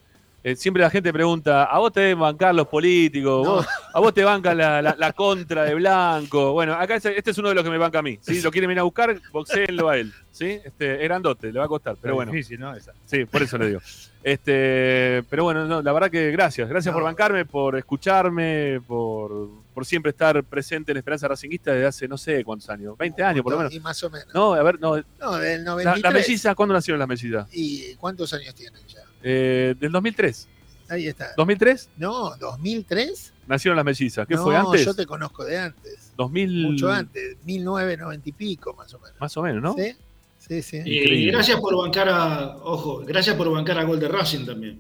S1: eh, siempre la gente pregunta, ¿a vos te deben bancar los políticos? ¿Vos- ¿A vos te banca la, la- la contra de Blanco? Bueno, acá este, este es uno de los que me banca a mí. Si lo quieren venir a buscar, boxeenlo a él. ¿sí? Este, es grandote, le va a costar, pero
S6: Es
S1: bueno.
S6: difícil, ¿no? Esa.
S1: Sí, por eso le digo. Este, pero bueno, no, la verdad que gracias. Gracias por bancarme, por escucharme, por, por siempre estar presente en Esperanza Racinguista desde hace no sé cuántos años, 20 años por lo menos.
S27: Y más o menos.
S1: No, a ver, no.
S27: No, del
S1: La-
S27: 93.
S1: Las mellizas, ¿cuándo nacieron las mellizas?
S27: ¿Y cuántos años tienen ya?
S1: Eh, del 2003.
S27: Ahí está.
S1: ¿2003?
S27: No, 2003.
S1: Nacieron las mellizas. ¿Qué
S27: no,
S1: fue antes?
S27: yo te conozco de antes.
S1: 2000.
S27: Mucho antes, 1990 y pico más o menos.
S1: Más o menos, ¿no?
S27: Sí, sí, sí.
S16: Y gracias por bancar a, ojo, gracias por bancar a Gol de Racing también.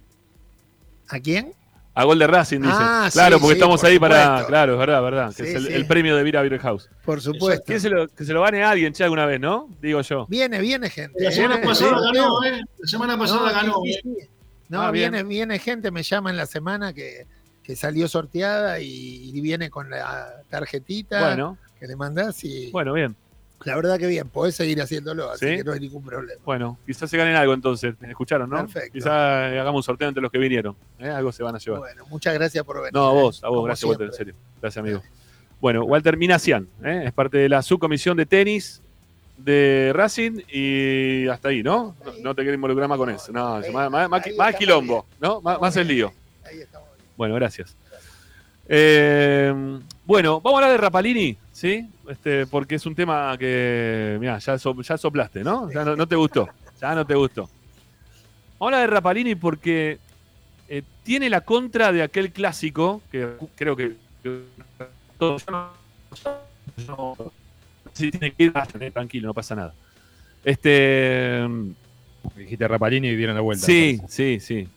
S27: ¿A quién?
S1: A gol de Racing, dice.
S27: Ah,
S1: claro,
S27: sí,
S1: porque
S27: sí,
S1: estamos
S27: por
S1: ahí para. Claro, es verdad, verdad. Que
S27: Sí,
S1: es el,
S27: sí.
S1: el premio de Vira Beer House.
S27: Por supuesto.
S1: ¿Quién se lo, que se lo gane a alguien, che, alguna vez, ¿no? Digo yo.
S27: Viene, viene gente.
S16: La semana pasada ganó. ¿eh? La semana pasada
S27: No,
S16: ganó.
S27: sí,
S16: ¿eh?
S27: No,
S1: Ah,
S27: viene, viene gente, me llama en la semana que, que salió sorteada y, y viene con la tarjetita
S1: Bueno.
S27: que le mandás y
S1: Bueno, bien.
S27: la verdad que bien, podés seguir haciéndolo, así
S1: ¿Sí?
S27: que no hay ningún problema.
S1: Bueno, quizás se ganen algo entonces. ¿Me escucharon, no?
S27: Perfecto.
S1: Quizás hagamos un sorteo entre los que vinieron. ¿eh? Algo se van a llevar.
S27: Bueno, muchas gracias por venir.
S1: No, a
S27: ¿eh?
S1: vos, a vos, gracias, Walter, en serio. Gracias, amigo. Bueno, Walter Minacian, ¿eh? es parte de la subcomisión de tenis de Racing y hasta ahí, ¿no? No, te quiero involucrar más con eso. No, más, más- más- quilombo, ¿no? Más, el lío. Bueno, gracias. Eh, bueno, vamos a hablar de Rapalini, ¿sí? Este, porque es un tema que, mira, ya, ya soplaste, ¿no? Ya no, te gustó, ya no te gustó. Vamos a hablar de Rapalini porque eh, tiene la contra de aquel clásico que creo que, que sí, tiene que ir tranquilo, no pasa nada. Este
S6: Dijiste Rapalini y dieron la vuelta.
S1: Sí, sí, sí.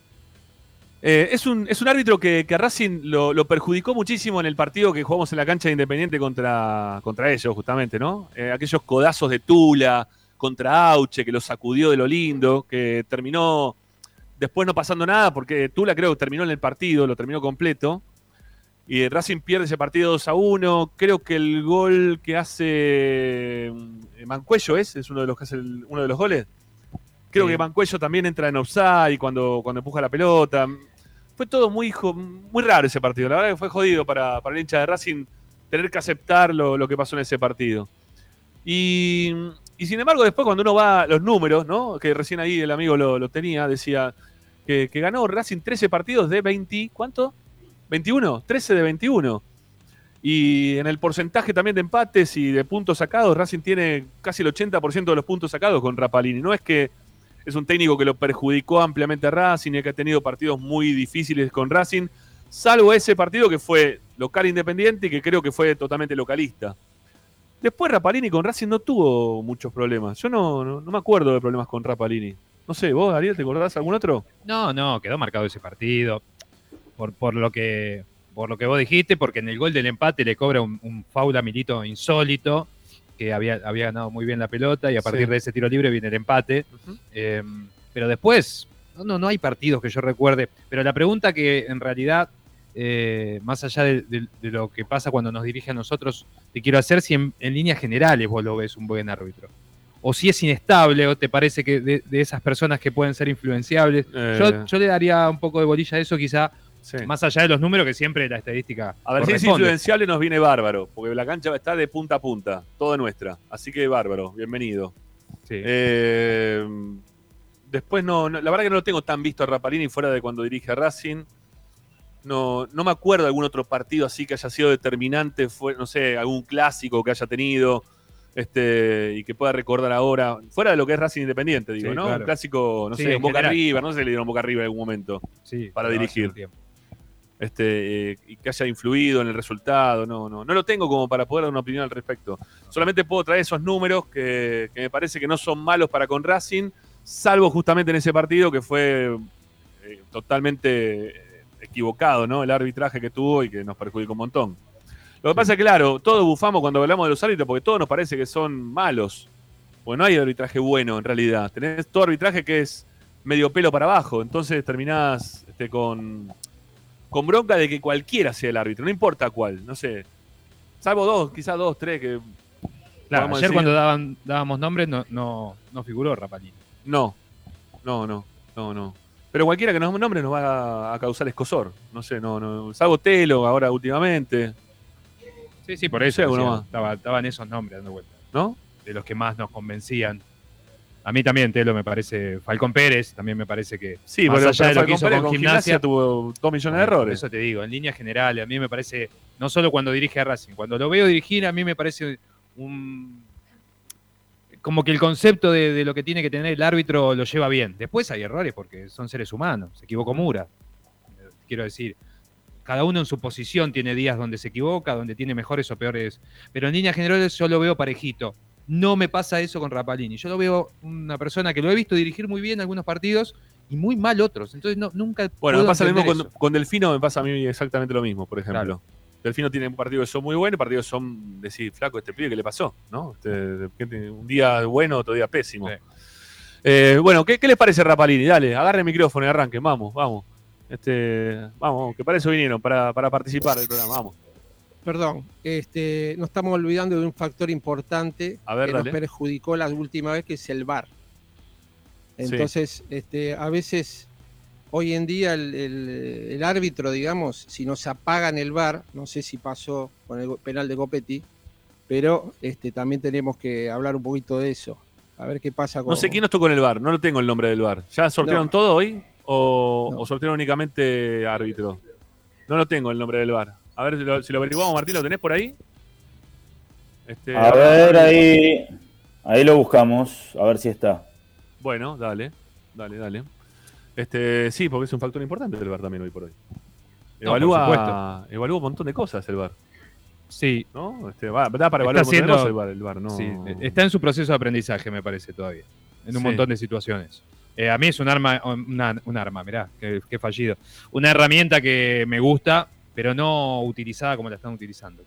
S1: Eh, es, un, es un árbitro que, que a Racing lo, lo perjudicó muchísimo en el partido que jugamos en la cancha de Independiente contra, contra ellos, justamente, ¿no? Eh, aquellos codazos de Tula contra Auche, que lo sacudió de lo lindo, que terminó después no pasando nada, porque Tula creo que terminó en el partido, lo terminó completo. Y Racing pierde ese partido 2 a 1. Creo que el gol que hace eh, Mancuello es, es uno de los que hace el- uno de los goles. Creo
S6: Sí.
S1: que Mancuello también entra en offside cuando, cuando empuja la pelota. Fue todo muy, muy raro ese partido. La verdad que fue jodido para, para el hincha de Racing tener que aceptar lo, lo que pasó en ese partido. Y, y sin embargo, después cuando uno va a los números, ¿no? que recién ahí el amigo lo, lo tenía, decía que, que ganó Racing 13 partidos de 20, ¿cuánto? 21, 13 de 21. Y en el porcentaje también de empates y de puntos sacados, Racing tiene casi el 80% de los puntos sacados con Rapalini. No es que es un técnico que lo perjudicó ampliamente a Racing y que ha tenido partidos muy difíciles con Racing, salvo ese partido que fue local independiente y que creo que fue totalmente localista. Después Rapalini con Racing no tuvo muchos problemas. Yo no, no, me acuerdo de problemas con Rapalini. No sé, vos, Ariel, ¿te acordás algún otro?
S6: No, no, quedó marcado ese partido. Por, por lo que por lo que vos dijiste, porque en el gol del empate le cobra un, un foul a Milito insólito, que había, había ganado muy bien la pelota, y a partir
S1: Sí.
S6: de ese tiro libre viene el empate. Eh, pero después, no, no, no hay partidos que yo recuerde. Pero la pregunta que en realidad, eh, más allá de, de- de lo que pasa cuando nos dirige a nosotros, te quiero hacer si en, en líneas generales vos lo ves un buen árbitro. O si es inestable, o te parece que de, de esas personas que pueden ser influenciables.
S1: Eh.
S6: Yo, yo le daría un poco de bolilla a eso, quizá,
S1: Sí.
S6: más allá de los números, que siempre la estadística.
S1: A ver, si es influenciable nos viene bárbaro, porque la cancha está de punta a punta, toda nuestra. Así que bárbaro, bienvenido. Eh, después no, no- la verdad que no lo tengo tan visto a Rapalini fuera de cuando dirige a Racing. no, no me acuerdo de algún otro partido así que haya sido determinante, fue, no sé, algún clásico que haya tenido este, y que pueda recordar ahora, fuera de lo que es Racing Independiente, digo,
S6: Sí,
S1: ¿no?
S6: claro.
S1: Un clásico, no
S6: Sí,
S1: sé, Boca
S6: general.
S1: River, no sé si le dieron Boca River en algún momento
S6: Sí,
S1: para
S6: hace
S1: dirigir. Este, eh, y que haya influido en el resultado, no, no, no lo tengo como para poder dar una opinión al respecto. Solamente puedo traer esos números que, que me parece que no son malos para con Racing, salvo justamente en ese partido que fue eh, totalmente eh, equivocado, ¿no? El arbitraje que tuvo y que nos perjudicó un montón. Lo que pasa es que, claro, todos bufamos cuando hablamos de los árbitros porque todos nos parece que son malos. Porque no hay arbitraje bueno en realidad. Tenés todo arbitraje que es medio pelo para abajo. Entonces terminás este, con, con bronca de que cualquiera sea el árbitro, no importa cuál, no sé. Salvo dos, quizás dos, tres que.
S6: Claro, ayer
S1: decir-
S6: cuando daban, dábamos nombres no, no, no figuró Rapalini.
S1: No, no, no, no, no. Pero cualquiera que nos nombre nos va a, causar escosor. No sé, no, no. Salvo Telo ahora últimamente.
S6: Sí, sí, por
S1: No
S6: eso
S1: sé, alguno
S6: decía, estaban esos nombres dando vuelta.
S1: ¿No?
S6: De los que más nos convencían. A mí también Telo me parece, Falcón Pérez también me parece que
S1: Sí,
S6: más allá de lo que hizo
S1: Pérez
S6: con gimnasia,
S1: Gimnasia tuvo dos millones de errores.
S6: Eso te digo, en líneas generales, a mí me parece, no solo cuando dirige a Racing, cuando lo veo dirigir, a mí me parece un. Como que el concepto de, de lo que tiene que tener el árbitro lo lleva bien. Después hay errores porque son seres humanos. Se equivocó Mura. Quiero decir, cada uno en su posición tiene días donde se equivoca, donde tiene mejores o peores. Pero en líneas generales yo lo veo parejito. No me pasa eso con Rapalini. Yo lo veo una persona que lo he visto dirigir muy bien algunos partidos y muy mal otros. Entonces no, nunca.
S1: Bueno,
S6: puedo
S1: me pasa lo mismo con, con Delfino, me pasa a mí exactamente lo mismo, por ejemplo. Delfino tiene partidos que son muy buenos, partidos que son, decir, flaco, este pibe, ¿qué le pasó? ¿No? Este, un día bueno, otro día pésimo. Eh, bueno, ¿qué, qué les parece Rapalini? Dale, agarre el micrófono y arranquen, vamos, vamos. Este, vamos, que para eso vinieron, para, para participar del programa, vamos.
S28: Perdón, este, nos estamos olvidando de un factor importante
S1: ver,
S28: que
S1: dale.
S28: nos perjudicó la última vez, que es el VAR.
S1: Sí.
S28: Entonces, este, a veces, hoy en día, el, el- el árbitro, digamos, si nos apagan el VAR, no sé si pasó con el penal de Copetti, pero este, también tenemos que hablar un poquito de eso. A ver qué pasa con.
S1: No sé quién nos tocó en el bar, no lo tengo el nombre del bar. ¿Ya sortearon
S28: No.
S1: todo hoy? O, o sortearon únicamente árbitro? No lo tengo el nombre del bar. A ver si lo, si lo averiguamos, Martín, ¿lo tenés por ahí? Este,
S5: A ver, ahí, ahí lo buscamos, a ver si está.
S1: Bueno, dale, dale, dale. Este, sí, porque es un factor importante del bar también hoy por hoy.
S6: No, por
S1: Evalúa,
S6: supuesto.
S1: evalúa un montón de cosas el bar.
S6: Sí.
S1: ¿No? Este, va, da para evaluar un montón de cosas el bar, el VAR, no-
S6: Sí, está en su proceso de aprendizaje, me parece, todavía. En un
S1: Sí.
S6: montón de situaciones. Eh, a mí es un arma, una- un arma, mirá, qué, qué fallido. Una herramienta que me gusta, pero no utilizada como la están utilizando.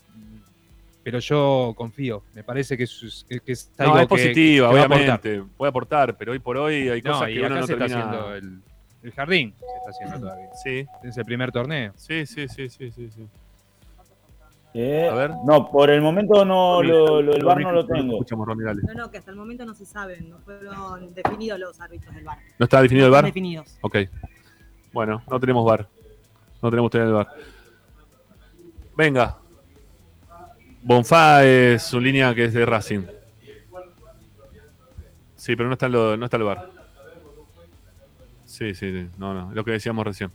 S6: Pero yo confío, me parece que es, que- que es
S1: No,
S6: algo
S1: es
S6: que-
S1: positiva,
S6: que va a aportar.
S1: obviamente. Puede aportar, pero hoy por hoy hay
S6: No,
S1: cosas
S6: y
S1: que uno
S6: acá
S1: no
S6: se está haciendo el, el jardín, se está haciendo todavía.
S1: Sí.
S6: Es el primer torneo.
S1: Sí, sí, sí, sí, sí. sí.
S5: Eh,
S1: A ver.
S5: No, por el momento no, lo, lo- el bar no lo tengo.
S1: Escuchamos.
S29: No, no, que hasta el momento no se saben, no fueron definidos los árbitros del bar.
S1: ¿No está definido el
S29: No
S1: bar?
S29: están definidos.
S1: Ok. Bueno, no tenemos bar. No tenemos todavía el bar. Venga. Bonfá es su línea que es de Racing. Sí, pero no está, en lo- no está el bar. Sí, sí, sí. No, no. Lo que decíamos recién.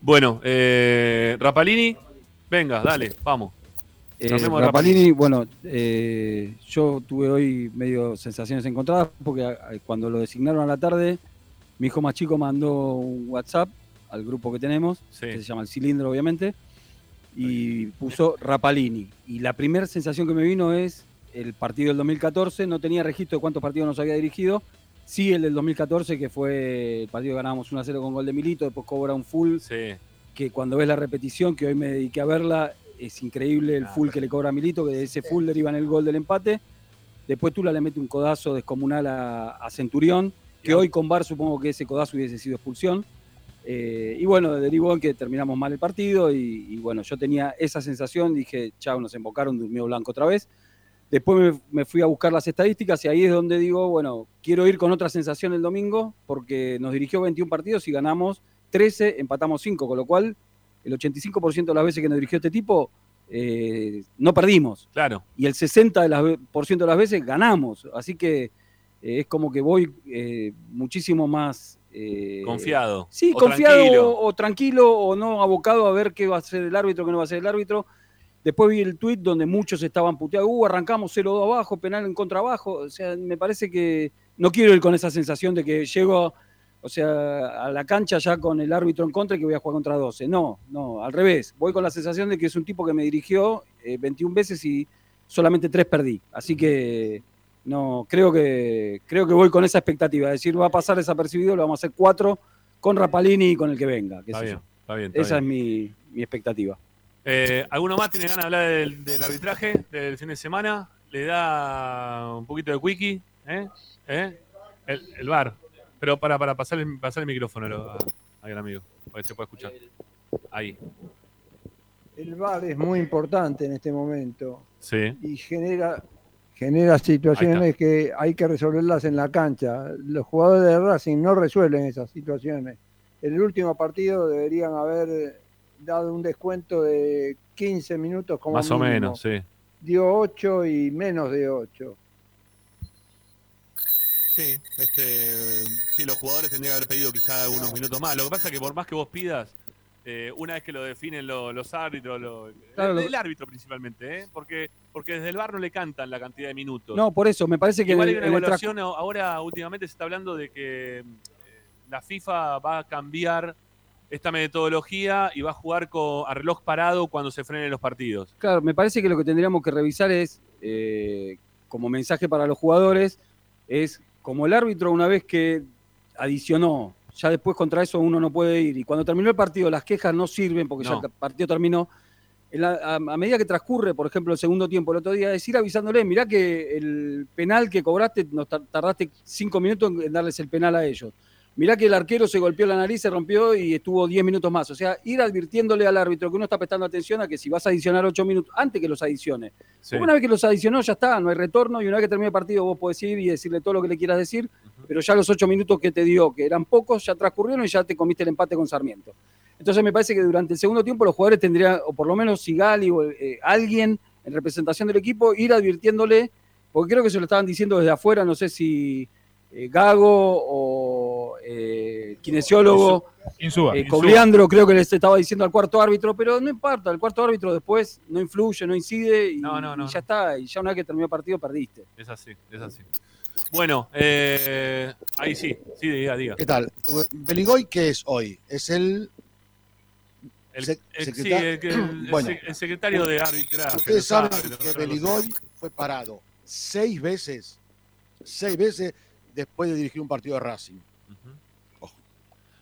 S1: Bueno, eh, Rapalini. Venga, dale, vamos.
S11: Eh, Rapalini, bueno, eh, yo tuve hoy medio sensaciones encontradas porque cuando lo designaron a la tarde, mi hijo más chico mandó un WhatsApp al grupo que tenemos,
S1: Sí.
S11: que se llama El Cilindro, obviamente, y puso Rapalini. Y la primera sensación que me vino es el partido del 2014, no tenía registro de cuántos partidos nos había dirigido, sí el del 2014, que fue el partido que ganábamos 1 a 0 con gol de Milito, después cobra un full, que cuando ves la repetición, que hoy me dediqué a verla, es increíble el full que le cobra a Milito, que de ese full deriva en el gol del empate. Después Tula le mete un codazo descomunal a, a Centurión, que hoy con VAR supongo que ese codazo hubiese sido expulsión. Eh, y bueno, derivó en que terminamos mal el partido y, y bueno, yo tenía esa sensación, dije, chao, nos embocaron, durmió blanco otra vez. Después me, me fui a buscar las estadísticas y ahí es donde digo, bueno, quiero ir con otra sensación el domingo porque nos dirigió 21 partidos y ganamos 13, empatamos 5, con lo cual el 85% de las veces que nos dirigió este tipo eh, no perdimos.
S1: Claro.
S11: Y el 60% de las, ve- por ciento de las veces ganamos. Así que eh, es como que voy eh, muchísimo más eh,
S1: Confiado.
S11: Sí,
S1: O
S11: confiado
S1: tranquilo.
S11: O, o tranquilo o no abocado a ver qué va a hacer el árbitro, qué no va a hacer el árbitro. Después vi el tuit donde muchos estaban puteados, uh, arrancamos 0-2 abajo, penal en contra abajo. O sea, me parece que no quiero ir con esa sensación de que llego, o sea, a la cancha ya con el árbitro en contra y que voy a jugar contra 12. No, no, al revés. Voy con la sensación de que es un tipo que me dirigió eh, 21 veces y solamente 3 perdí. Así que no, creo que creo que voy con esa expectativa, es decir, va a pasar desapercibido, lo vamos a hacer 4 con Rapalini y con el que venga.
S1: Está bien, está bien. está
S11: Esa
S1: bien.
S11: es mi, mi expectativa.
S1: Eh, ¿Alguno más tiene ganas de hablar del, del arbitraje del fin de semana? ¿Le da un poquito de quickie? ¿Eh? ¿Eh? El, el bar. Pero para, para pasar, el, pasar el micrófono lo- a- ahí al amigo, para que se pueda escuchar. Ahí.
S28: El VAR es muy importante en este momento
S1: Sí.
S28: y genera, genera situaciones que hay que resolverlas en la cancha. Los jugadores de Racing no resuelven esas situaciones. En el último partido deberían haber dado un descuento de 15 minutos como
S1: Más o menos, sí.
S28: Dio 8 y menos de 8.
S1: Sí, este, sí, los jugadores tendrían que haber pedido quizá unos minutos más. Lo que pasa es que por más que vos pidas, eh, una vez que lo definen lo- los árbitros, lo-
S11: Claro,
S1: el, árbitro principalmente, ¿eh? porque, porque desde el bar no le cantan la cantidad de minutos.
S11: No, por eso, me parece que
S1: Igual hay una evaluación, ahora últimamente se está hablando de que eh, la FIFA va a cambiar esta metodología y va a jugar con, a reloj parado cuando se frenen los partidos.
S11: Claro, me parece que lo que tendríamos que revisar es, eh, como mensaje para los jugadores, es como el árbitro una vez que adicionó, ya después contra eso uno no puede ir. Y cuando terminó el partido las quejas no sirven porque
S1: No.
S11: ya el partido terminó. En la- a, a medida que transcurre, por ejemplo, el segundo tiempo el otro día, es ir avisándole, mirá que el penal que cobraste, nos tar- tardaste cinco minutos en darles el penal a ellos. Mirá que el arquero se golpeó la nariz, se rompió y estuvo 10 minutos más. O sea, ir advirtiéndole al árbitro que uno está prestando atención a que si vas a adicionar 8 minutos, antes que los adicione.
S1: Sí.
S11: Porque Una vez que los adicionó, ya está, no hay retorno. Y una vez que termine el partido, vos podés ir y decirle todo lo que le quieras decir. Pero ya los 8 minutos que te dio, que eran pocos, ya transcurrieron y ya te comiste el empate con Sarmiento. Entonces me parece que durante el segundo tiempo los jugadores tendrían, o por lo menos Sigali o eh, alguien en representación del equipo, ir advirtiéndole, porque creo que se lo estaban diciendo desde afuera, no sé si eh, Gago o eh, kinesiólogo,
S6: Insúa.
S11: eh. Cogliandro creo que les estaba diciendo al cuarto árbitro, pero no importa, el cuarto árbitro después no influye, no incide y,
S1: No, no, no,
S11: y ya está, y ya una vez que terminó el partido perdiste.
S1: Es así, es así. Bueno, eh, ahí sí, sí, diga, diga.
S23: ¿Qué tal? Beligoy, ¿qué es hoy? Es el.
S1: El,
S23: sec-
S1: el- sí, el,
S23: Bueno.
S1: secretario de arbitraje.
S23: Ustedes saben que Beligoy fue parado seis veces, seis veces después de dirigir un partido de Racing.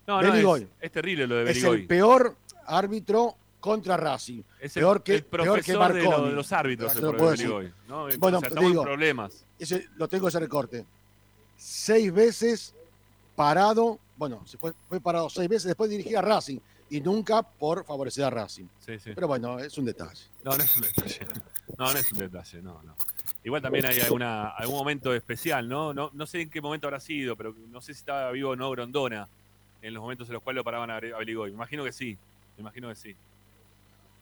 S1: No, no,
S23: Beligoy.
S1: es, es terrible lo de
S23: Es
S1: Beligoy.
S23: el peor árbitro contra Racing.
S1: Es el,
S23: peor que,
S1: el
S23: peor que
S1: profesor de, lo-
S23: Marconi.
S1: de los árbitros, el
S23: lo decir. Bueno,
S1: o sea,
S23: digo,
S1: en problemas.
S23: ese- lo tengo ese recorte. Seis veces parado, bueno, se fue, fue parado seis veces después de dirigir a Racing y nunca por favorecer a Racing.
S1: Sí, sí.
S23: Pero bueno, es un detalle.
S1: No, no es un detalle. No, no es un detalle, no, no. Igual también hay alguna, algún momento especial, ¿no? ¿no? No sé en qué momento habrá sido, pero no sé si estaba vivo o no Grondona en los momentos en los cuales lo paraban a, a Beligoy. Me imagino que sí, me imagino que sí.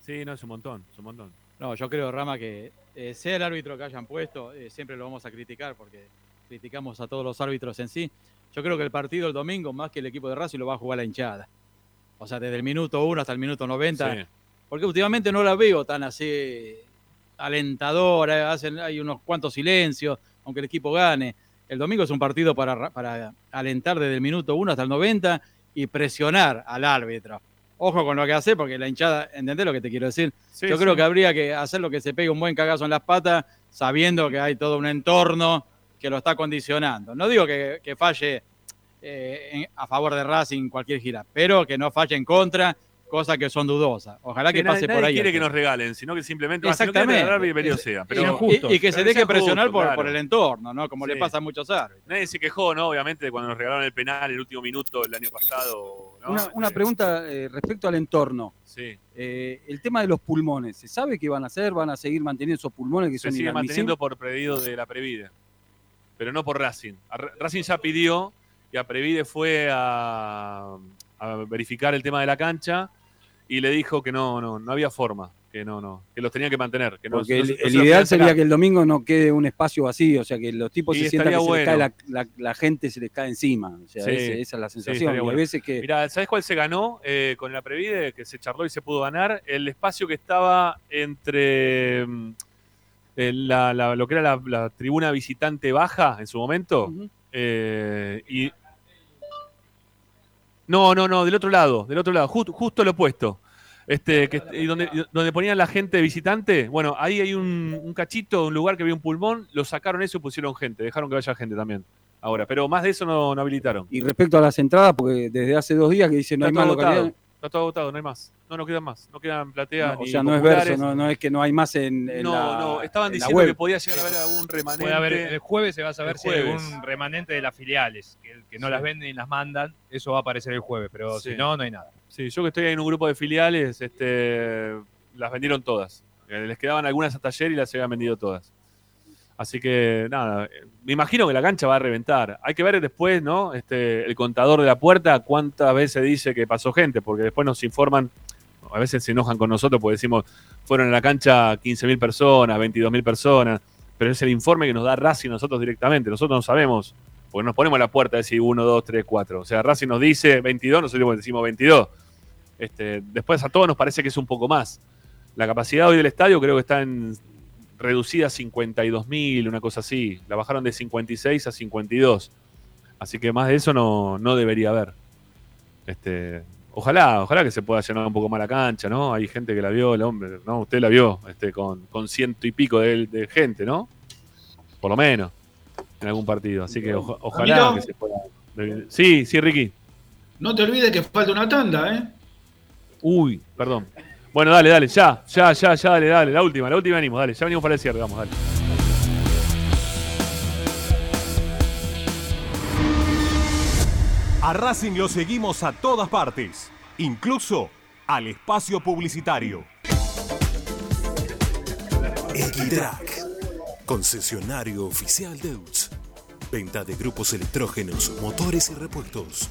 S1: Sí, no, es un montón, es un montón.
S13: No, yo creo, Rama, que eh, sea el árbitro que hayan puesto, eh, siempre lo vamos a criticar porque criticamos a todos los árbitros en sí. Yo creo que el partido el domingo, más que el equipo de Racing, lo va a jugar la hinchada. O sea, desde el minuto 1 hasta el minuto 90.
S1: Sí.
S13: Porque últimamente no la veo tan así alentadora, hacen, hay unos cuantos silencios, aunque el equipo gane. El domingo es un partido para, ra- para alentar desde el minuto 1 hasta el 90 y presionar al árbitro. Ojo con lo que hace, porque la hinchada, ¿entendés lo que te quiero decir?
S1: Sí,
S13: Yo
S1: sí.
S13: creo que habría que hacer lo que se pegue un buen cagazo en las patas, sabiendo que hay todo un entorno que lo está condicionando. No digo que, que falle eh, en- a favor de Racing cualquier gira, pero que no falle en contra, cosas que son dudosas. Ojalá que,
S1: Que nadie-
S13: pase por ahí.
S1: quiere que nos regalen, sino que simplemente
S13: Exactamente.
S1: regalar, bienvenido
S13: Es-
S1: sea.
S13: y-
S1: Pero,
S13: y, y que se deje presionar
S1: justo,
S13: por,
S1: claro.
S13: por el entorno, ¿no? Como le pasa a muchos árbitros.
S1: Nadie se quejó, ¿no? Obviamente, cuando nos regalaron el penal el último minuto el año pasado. ¿no?
S11: Una, una pregunta eh, respecto al entorno.
S1: Sí.
S11: Eh, el tema de los pulmones, ¿se sabe qué van a hacer? ¿Van a seguir manteniendo esos pulmones que
S1: se
S11: son
S1: sigue
S11: inadmisibles?
S1: manteniendo por pedido de la Previde, pero no por Racing. A Racing ya pidió y a Previde fue a, a verificar el tema de la cancha y le dijo que no, no, no había forma. que no, no, que los tenían que mantener. Que
S11: Porque
S1: no-
S11: el,
S1: no
S11: ideal sería que el domingo no quede un espacio vacío, o sea, que los tipos
S1: Y
S11: se sientan que
S1: estaría
S11: se les cae
S1: bueno.
S11: la, la- la gente, se les cae encima. O sea,
S1: Sí,
S11: ese- esa es la
S1: sí,
S11: sensación.
S1: estaría
S11: y
S1: bueno.
S11: hay veces que
S1: Mira, ¿sabes cuál se ganó eh, con la Previde? Que se charló y se pudo ganar. El espacio que estaba entre mm, la- lo que era la, la tribuna visitante baja en su momento. eh, y. No, no, no, del otro lado, del otro lado, ju- justo lo opuesto. Este, que, y donde, donde ponían la gente visitante, bueno, ahí hay un, un cachito, un lugar que había un pulmón, lo sacaron eso y pusieron gente, dejaron que vaya gente también. Ahora, pero más de eso no, no habilitaron.
S11: Y respecto a las entradas, porque desde hace dos días que dicen no
S1: Está
S11: hay más localidades.
S1: Está todo agotado, no hay más. No, no quedan más. No quedan plateas.
S11: No, o sea, no es verso, no, no es que no hay más en, en
S1: no,
S11: la
S1: no, estaban
S11: en
S1: diciendo que podía llegar a haber algún remanente.
S6: Puede haber, el jueves se va a saber si hay algún remanente de las filiales, que, que no
S1: Sí.
S6: las venden y las mandan, eso va a aparecer el jueves, pero
S1: Sí.
S6: si no, no hay nada.
S1: Sí, yo que estoy en un grupo de filiales, este, las vendieron todas. Eh, Les quedaban algunas hasta ayer y las habían vendido todas. Así que nada, me imagino que la cancha va a reventar. Hay que ver después, ¿no? Este, el contador de la puerta, cuántas veces dice que pasó gente, porque después nos informan, a veces se enojan con nosotros porque decimos, fueron a la cancha 15.000 personas, 22.000 personas, pero es el informe que nos da Racing nosotros directamente. Nosotros no sabemos, porque nos ponemos a la puerta decir 1, 2, 3, 4. O sea, Racing nos dice 22, nosotros decimos 22. Este, después a todos nos parece que es un poco más. La capacidad hoy del estadio creo que está en reducida a 52.000, una cosa así. La bajaron de 56 a 52. Así que más de eso no, no debería haber. Este, ojalá, ojalá que se pueda llenar un poco más la cancha, ¿no? Hay gente que la vio, el hombre, ¿no? Usted la vio este, con, con ciento y pico de, de gente, ¿no? Por lo menos, en algún partido. Así que oja- ojalá que se pueda. Sí, sí, Ricky.
S16: No te olvides que falta una tanda, ¿eh?
S1: Uy, perdón. Bueno, dale, dale, ya, ya, ya, ya, dale, dale. La última, la última venimos, dale. Ya venimos para el cierre, vamos, dale.
S26: A Racing lo seguimos a todas partes, incluso al espacio publicitario.
S30: Equitrack, concesionario oficial Deutz. Venta de grupos electrógenos, motores y repuestos.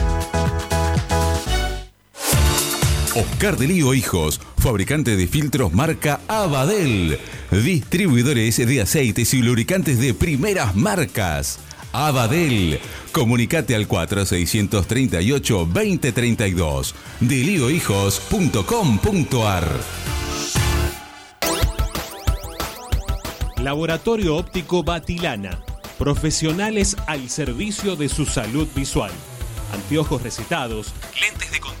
S31: Oscar de Lío Hijos, fabricante de filtros marca Abadel. Distribuidores de aceites y lubricantes de primeras marcas. Abadel. Comunicate al 4638-2032. deliohijos.com.ar
S26: Laboratorio Óptico Batilana. Profesionales al servicio de su salud visual. Anteojos recetados, lentes de contacto,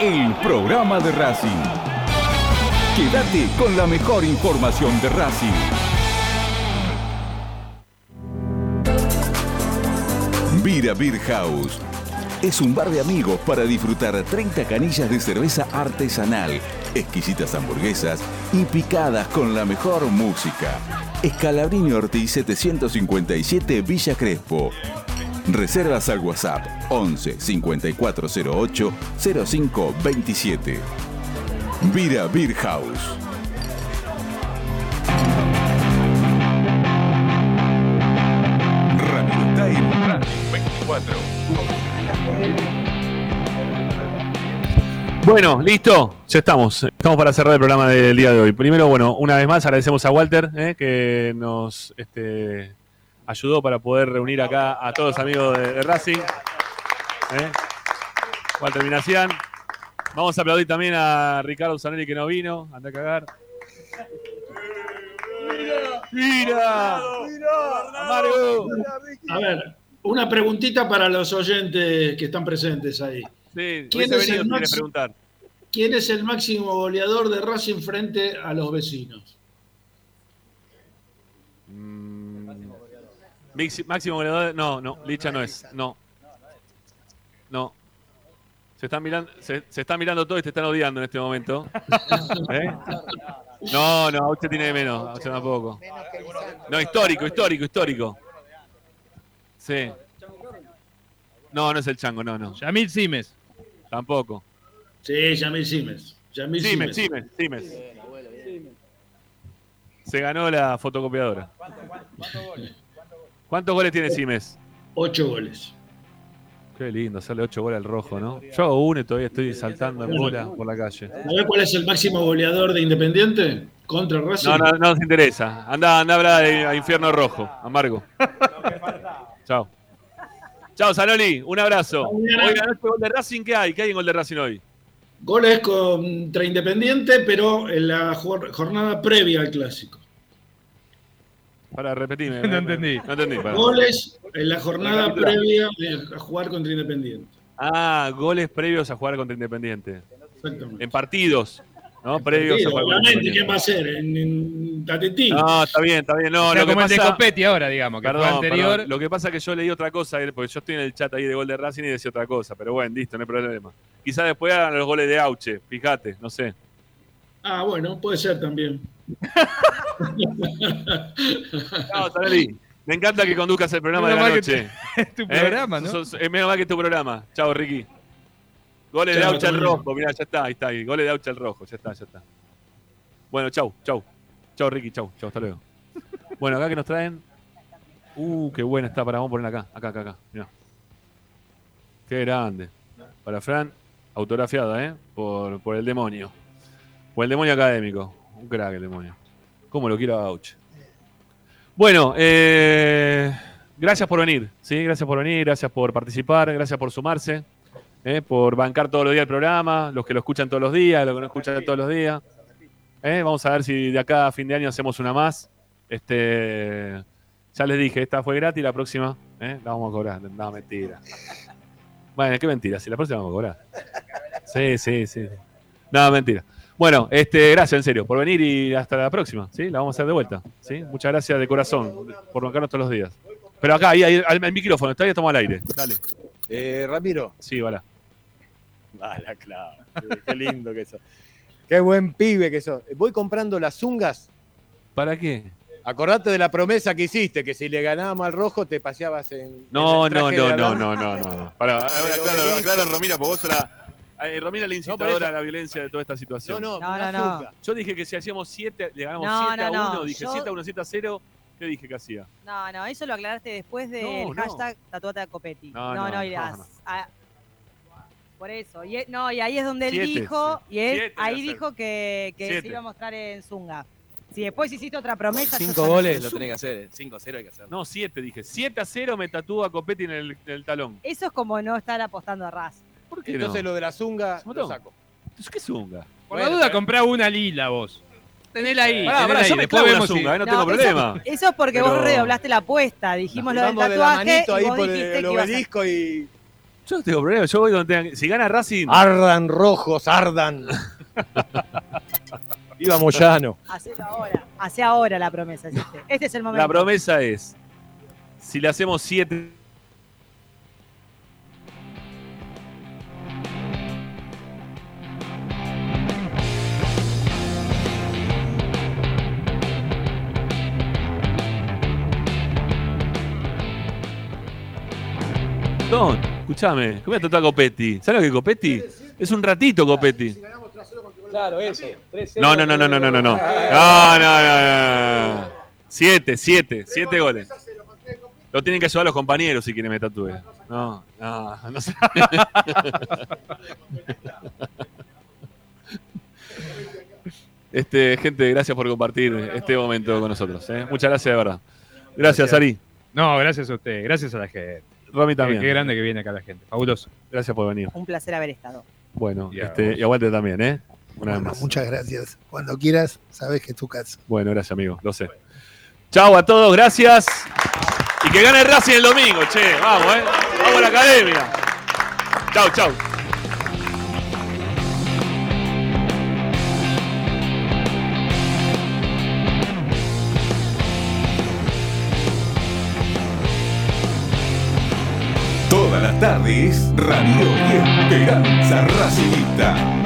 S31: el programa de Racing. Quédate con la mejor información de Racing. Vira Beer House. Es un bar de amigos para disfrutar 30 canillas de cerveza artesanal, exquisitas hamburguesas y picadas con la mejor música. Escalabrini Ortiz 757 Villa Crespo. Reservas al WhatsApp 11 5408 0527. Vira Beer House. Radio Time Racing 24.
S1: Bueno, listo, ya estamos. Estamos para cerrar el programa del día de hoy. Primero, bueno, una vez más agradecemos a Walter eh, que nos este, ayudó para poder reunir acá a todos los amigos de, de Racing. eh. Walter. Vamos a aplaudir también a Ricardo Zanelli que no vino. Anda a cagar. ¡Mira! ¡Amargo!
S16: A ver, una preguntita para los oyentes que están presentes ahí.
S1: Sí,
S16: ¿Quién es,
S1: venido
S16: el
S1: preguntar.
S16: quién es el máximo goleador de Racing frente a los vecinos?
S1: Máximo goleador. No, no, Licha no es. No. No. Se están mirando, se, se están mirando todo y te están odiando en este momento. ¿Eh? No, no, usted tiene menos, usted tampoco. No, histórico, histórico, histórico. Sí. No, no es el chango, no, no.
S6: Yamil Simes.
S1: Tampoco.
S16: Sí, Yamil Simes. Yamil
S1: Simes,
S16: Simes.
S1: Simes, Simes. Se ganó la fotocopiadora. ¿Cuántos goles tiene Simes?
S16: Ocho goles.
S1: Qué lindo, hacerle ocho goles al rojo, ¿no? Yo hago uno y todavía estoy saltando en bola por la calle.
S16: ¿Sabés cuál es el máximo goleador de Independiente? Contra Racing.
S1: No, no, no nos interesa. Anda, anda a hablar de- a Infierno Rojo, amargo. Chao. Chao, Zanoli, un abrazo. Hoy ganaste gol de Racing, ¿qué hay? ¿Qué hay en gol de Racing hoy?
S16: Goles contra Independiente, pero en la jor- jornada previa al clásico.
S1: Para repetirme.
S6: No entendí.
S1: No entendí. pará.
S16: Goles en la jornada previa a jugar contra Independiente.
S1: Ah, goles previos a jugar contra Independiente.
S16: Exactamente.
S1: En partidos, ¿no? Previos
S16: Sí,
S1: a jugar
S16: obviamente, ¿qué va a hacer? En, en Tatetí.
S1: No, está bien, está bien. No,
S6: O sea,
S1: lo que
S6: como el de
S1: pasa-
S6: Copetti ahora, digamos, que fue
S1: Perdón,
S6: anterior.
S1: perdón. Lo que pasa es que yo leí otra cosa, eh, porque yo estoy en el chat ahí de gol de Racing y decía otra cosa. Pero bueno, listo, no hay problema. Quizás después hagan los goles de Auche, fíjate, no sé.
S16: Ah, bueno, puede ser también.
S1: Chao, Zanelli. Me encanta que conduzcas el programa
S6: Menos
S1: de la
S6: que
S1: noche.
S6: es tu programa, ¿no?
S1: Sos- es menos mal que es tu programa. Chao, Ricky. Goles de Auche al rojo. Mirá, ya está, ahí está. ahí. Goles de Auche al rojo. Ya está, ya está. Bueno, chau, chau. Chau, Ricky, chau, chau, hasta luego. Bueno, acá que nos traen. Uh, qué buena está. Para, vamos a ponerla acá, acá, acá, acá. Mirá. Qué grande. Para Fran, autografiada, ¿eh? Por, por el demonio. Por el demonio académico. Un crack el demonio. ¿Cómo lo quiero a Auche? Bueno, eh, gracias por venir, ¿sí? Gracias por venir, gracias por participar, gracias por sumarse, ¿eh? por bancar todos los días el programa, los que lo escuchan todos los días, los que no escuchan todos los días. ¿eh? Vamos a ver si de acá a fin de año hacemos una más. Este, ya les dije, esta fue gratis, la próxima la vamos a cobrar. No, mentira. Bueno, qué mentira, si la próxima vamos a cobrar. Sí, sí, sí. No, mentira. Bueno, este, gracias en serio por venir y hasta la próxima, ¿sí? La vamos a hacer de vuelta, ¿sí? Muchas gracias de corazón por bancarnos todos los días. Pero acá, ahí, ahí, al, al micrófono, todavía estamos al aire. Dale.
S32: Eh, Ramiro.
S1: Sí, vale.
S32: Vale, claro. Qué lindo que sos. Qué buen pibe que sos. Voy comprando las zungas.
S1: ¿Para qué?
S32: Acordate de la promesa que hiciste, que si le ganábamos al rojo te paseabas en.
S1: No,
S32: en el
S1: no,
S32: traje
S1: no,
S32: de
S1: no,
S32: Adán.
S1: no, no, no. Para, ahora, claro, claro, Romina, porque vos la. Eh, Romina la incitadora
S32: eso-
S1: a la violencia de toda esta situación.
S32: No,
S29: No, no, no.
S1: Yo dije que si hacíamos 7, le ganamos
S29: No,
S1: 7 a
S29: no,
S1: 1,
S29: no.
S1: dije
S29: Yo-
S1: 7 a 1, 7 a 0. ¿Qué dije que hacía?
S29: No, no, eso lo aclaraste después del
S1: No, no.
S29: hashtag tatuate a Copetti.
S1: No,
S29: No,
S1: no,
S29: no,
S1: no,
S29: irás.
S1: no.
S29: a- por eso. Y, e- no, y ahí es donde él
S1: Siete,
S29: dijo,
S1: sí.
S29: y él
S1: Siete
S29: ahí dijo que, que se iba a mostrar en Zunga. Si después hiciste otra promesa. yo
S12: Cinco
S29: no
S12: goles lo tenés que hacer. 5 a 0 hay que hacer.
S1: No, 7 dije. 7 a 0 me tatúa Copetti en el, en el talón.
S29: Eso es como no estar apostando a Raz.
S1: ¿Por qué
S32: Entonces
S1: no?
S32: lo de la zunga
S1: ¿Se
S32: lo saco.
S1: Entonces, ¿qué zunga?
S6: Por la duda, comprá una lila vos. Tenela ahí.
S1: Pará,
S6: tenela
S1: pará,
S6: ahí.
S1: yo me
S6: Después
S1: clavo la
S6: vemos si-
S1: zunga, no,
S29: No,
S1: tengo
S29: eso-
S1: problema.
S29: Eso es porque
S1: Pero-
S29: vos redoblaste la apuesta. Dijimos lo del
S32: Vamos de la
S29: tatuaje
S32: ahí
S29: y vos
S32: por
S29: dijiste
S32: el
S29: que ibas a...
S32: obelisco y.
S1: Yo no tengo problema, yo voy donde tengan- Si gana Racing.
S32: Ardan rojos, ardan. Viva Moyano.
S29: Hacelo ahora. Hace ahora la promesa. ¿sí? Este es el momento.
S1: La promesa es: si le hacemos 7. Don, escúchame, ¿cómo voy a tratar a Copetti? ¿Sabes lo que es Copetti? Es un ratito Copetti.
S32: Claro, eso.
S1: No, no, no, no, no, no, no, no. No, no, no, no. Siete, siete, siete goles. Lo tienen que ayudar los compañeros si quieren me tatúe. No, no, no sé. Este, gente, gracias por compartir este momento con nosotros. ¿eh? Muchas gracias, de verdad. Gracias, Ari.
S6: No, gracias a usted. Gracias a la gente.
S1: Rami
S6: Qué,
S1: también.
S6: qué grande que viene acá la gente. Fabuloso.
S1: Gracias por venir.
S29: Un placer haber estado.
S1: Bueno,
S6: Y a
S1: este, y aguante también, ¿eh? Una vez más.
S27: Muchas gracias. Cuando quieras, sabes que es tu casa.
S1: Bueno, gracias, amigo. Lo sé. Chau a todos, gracias. Y que gane el Racing el domingo, che. Vamos, ¿eh? Vamos a la academia. Chau, chau.
S31: Las tardes, Radio Esperanza Racingista.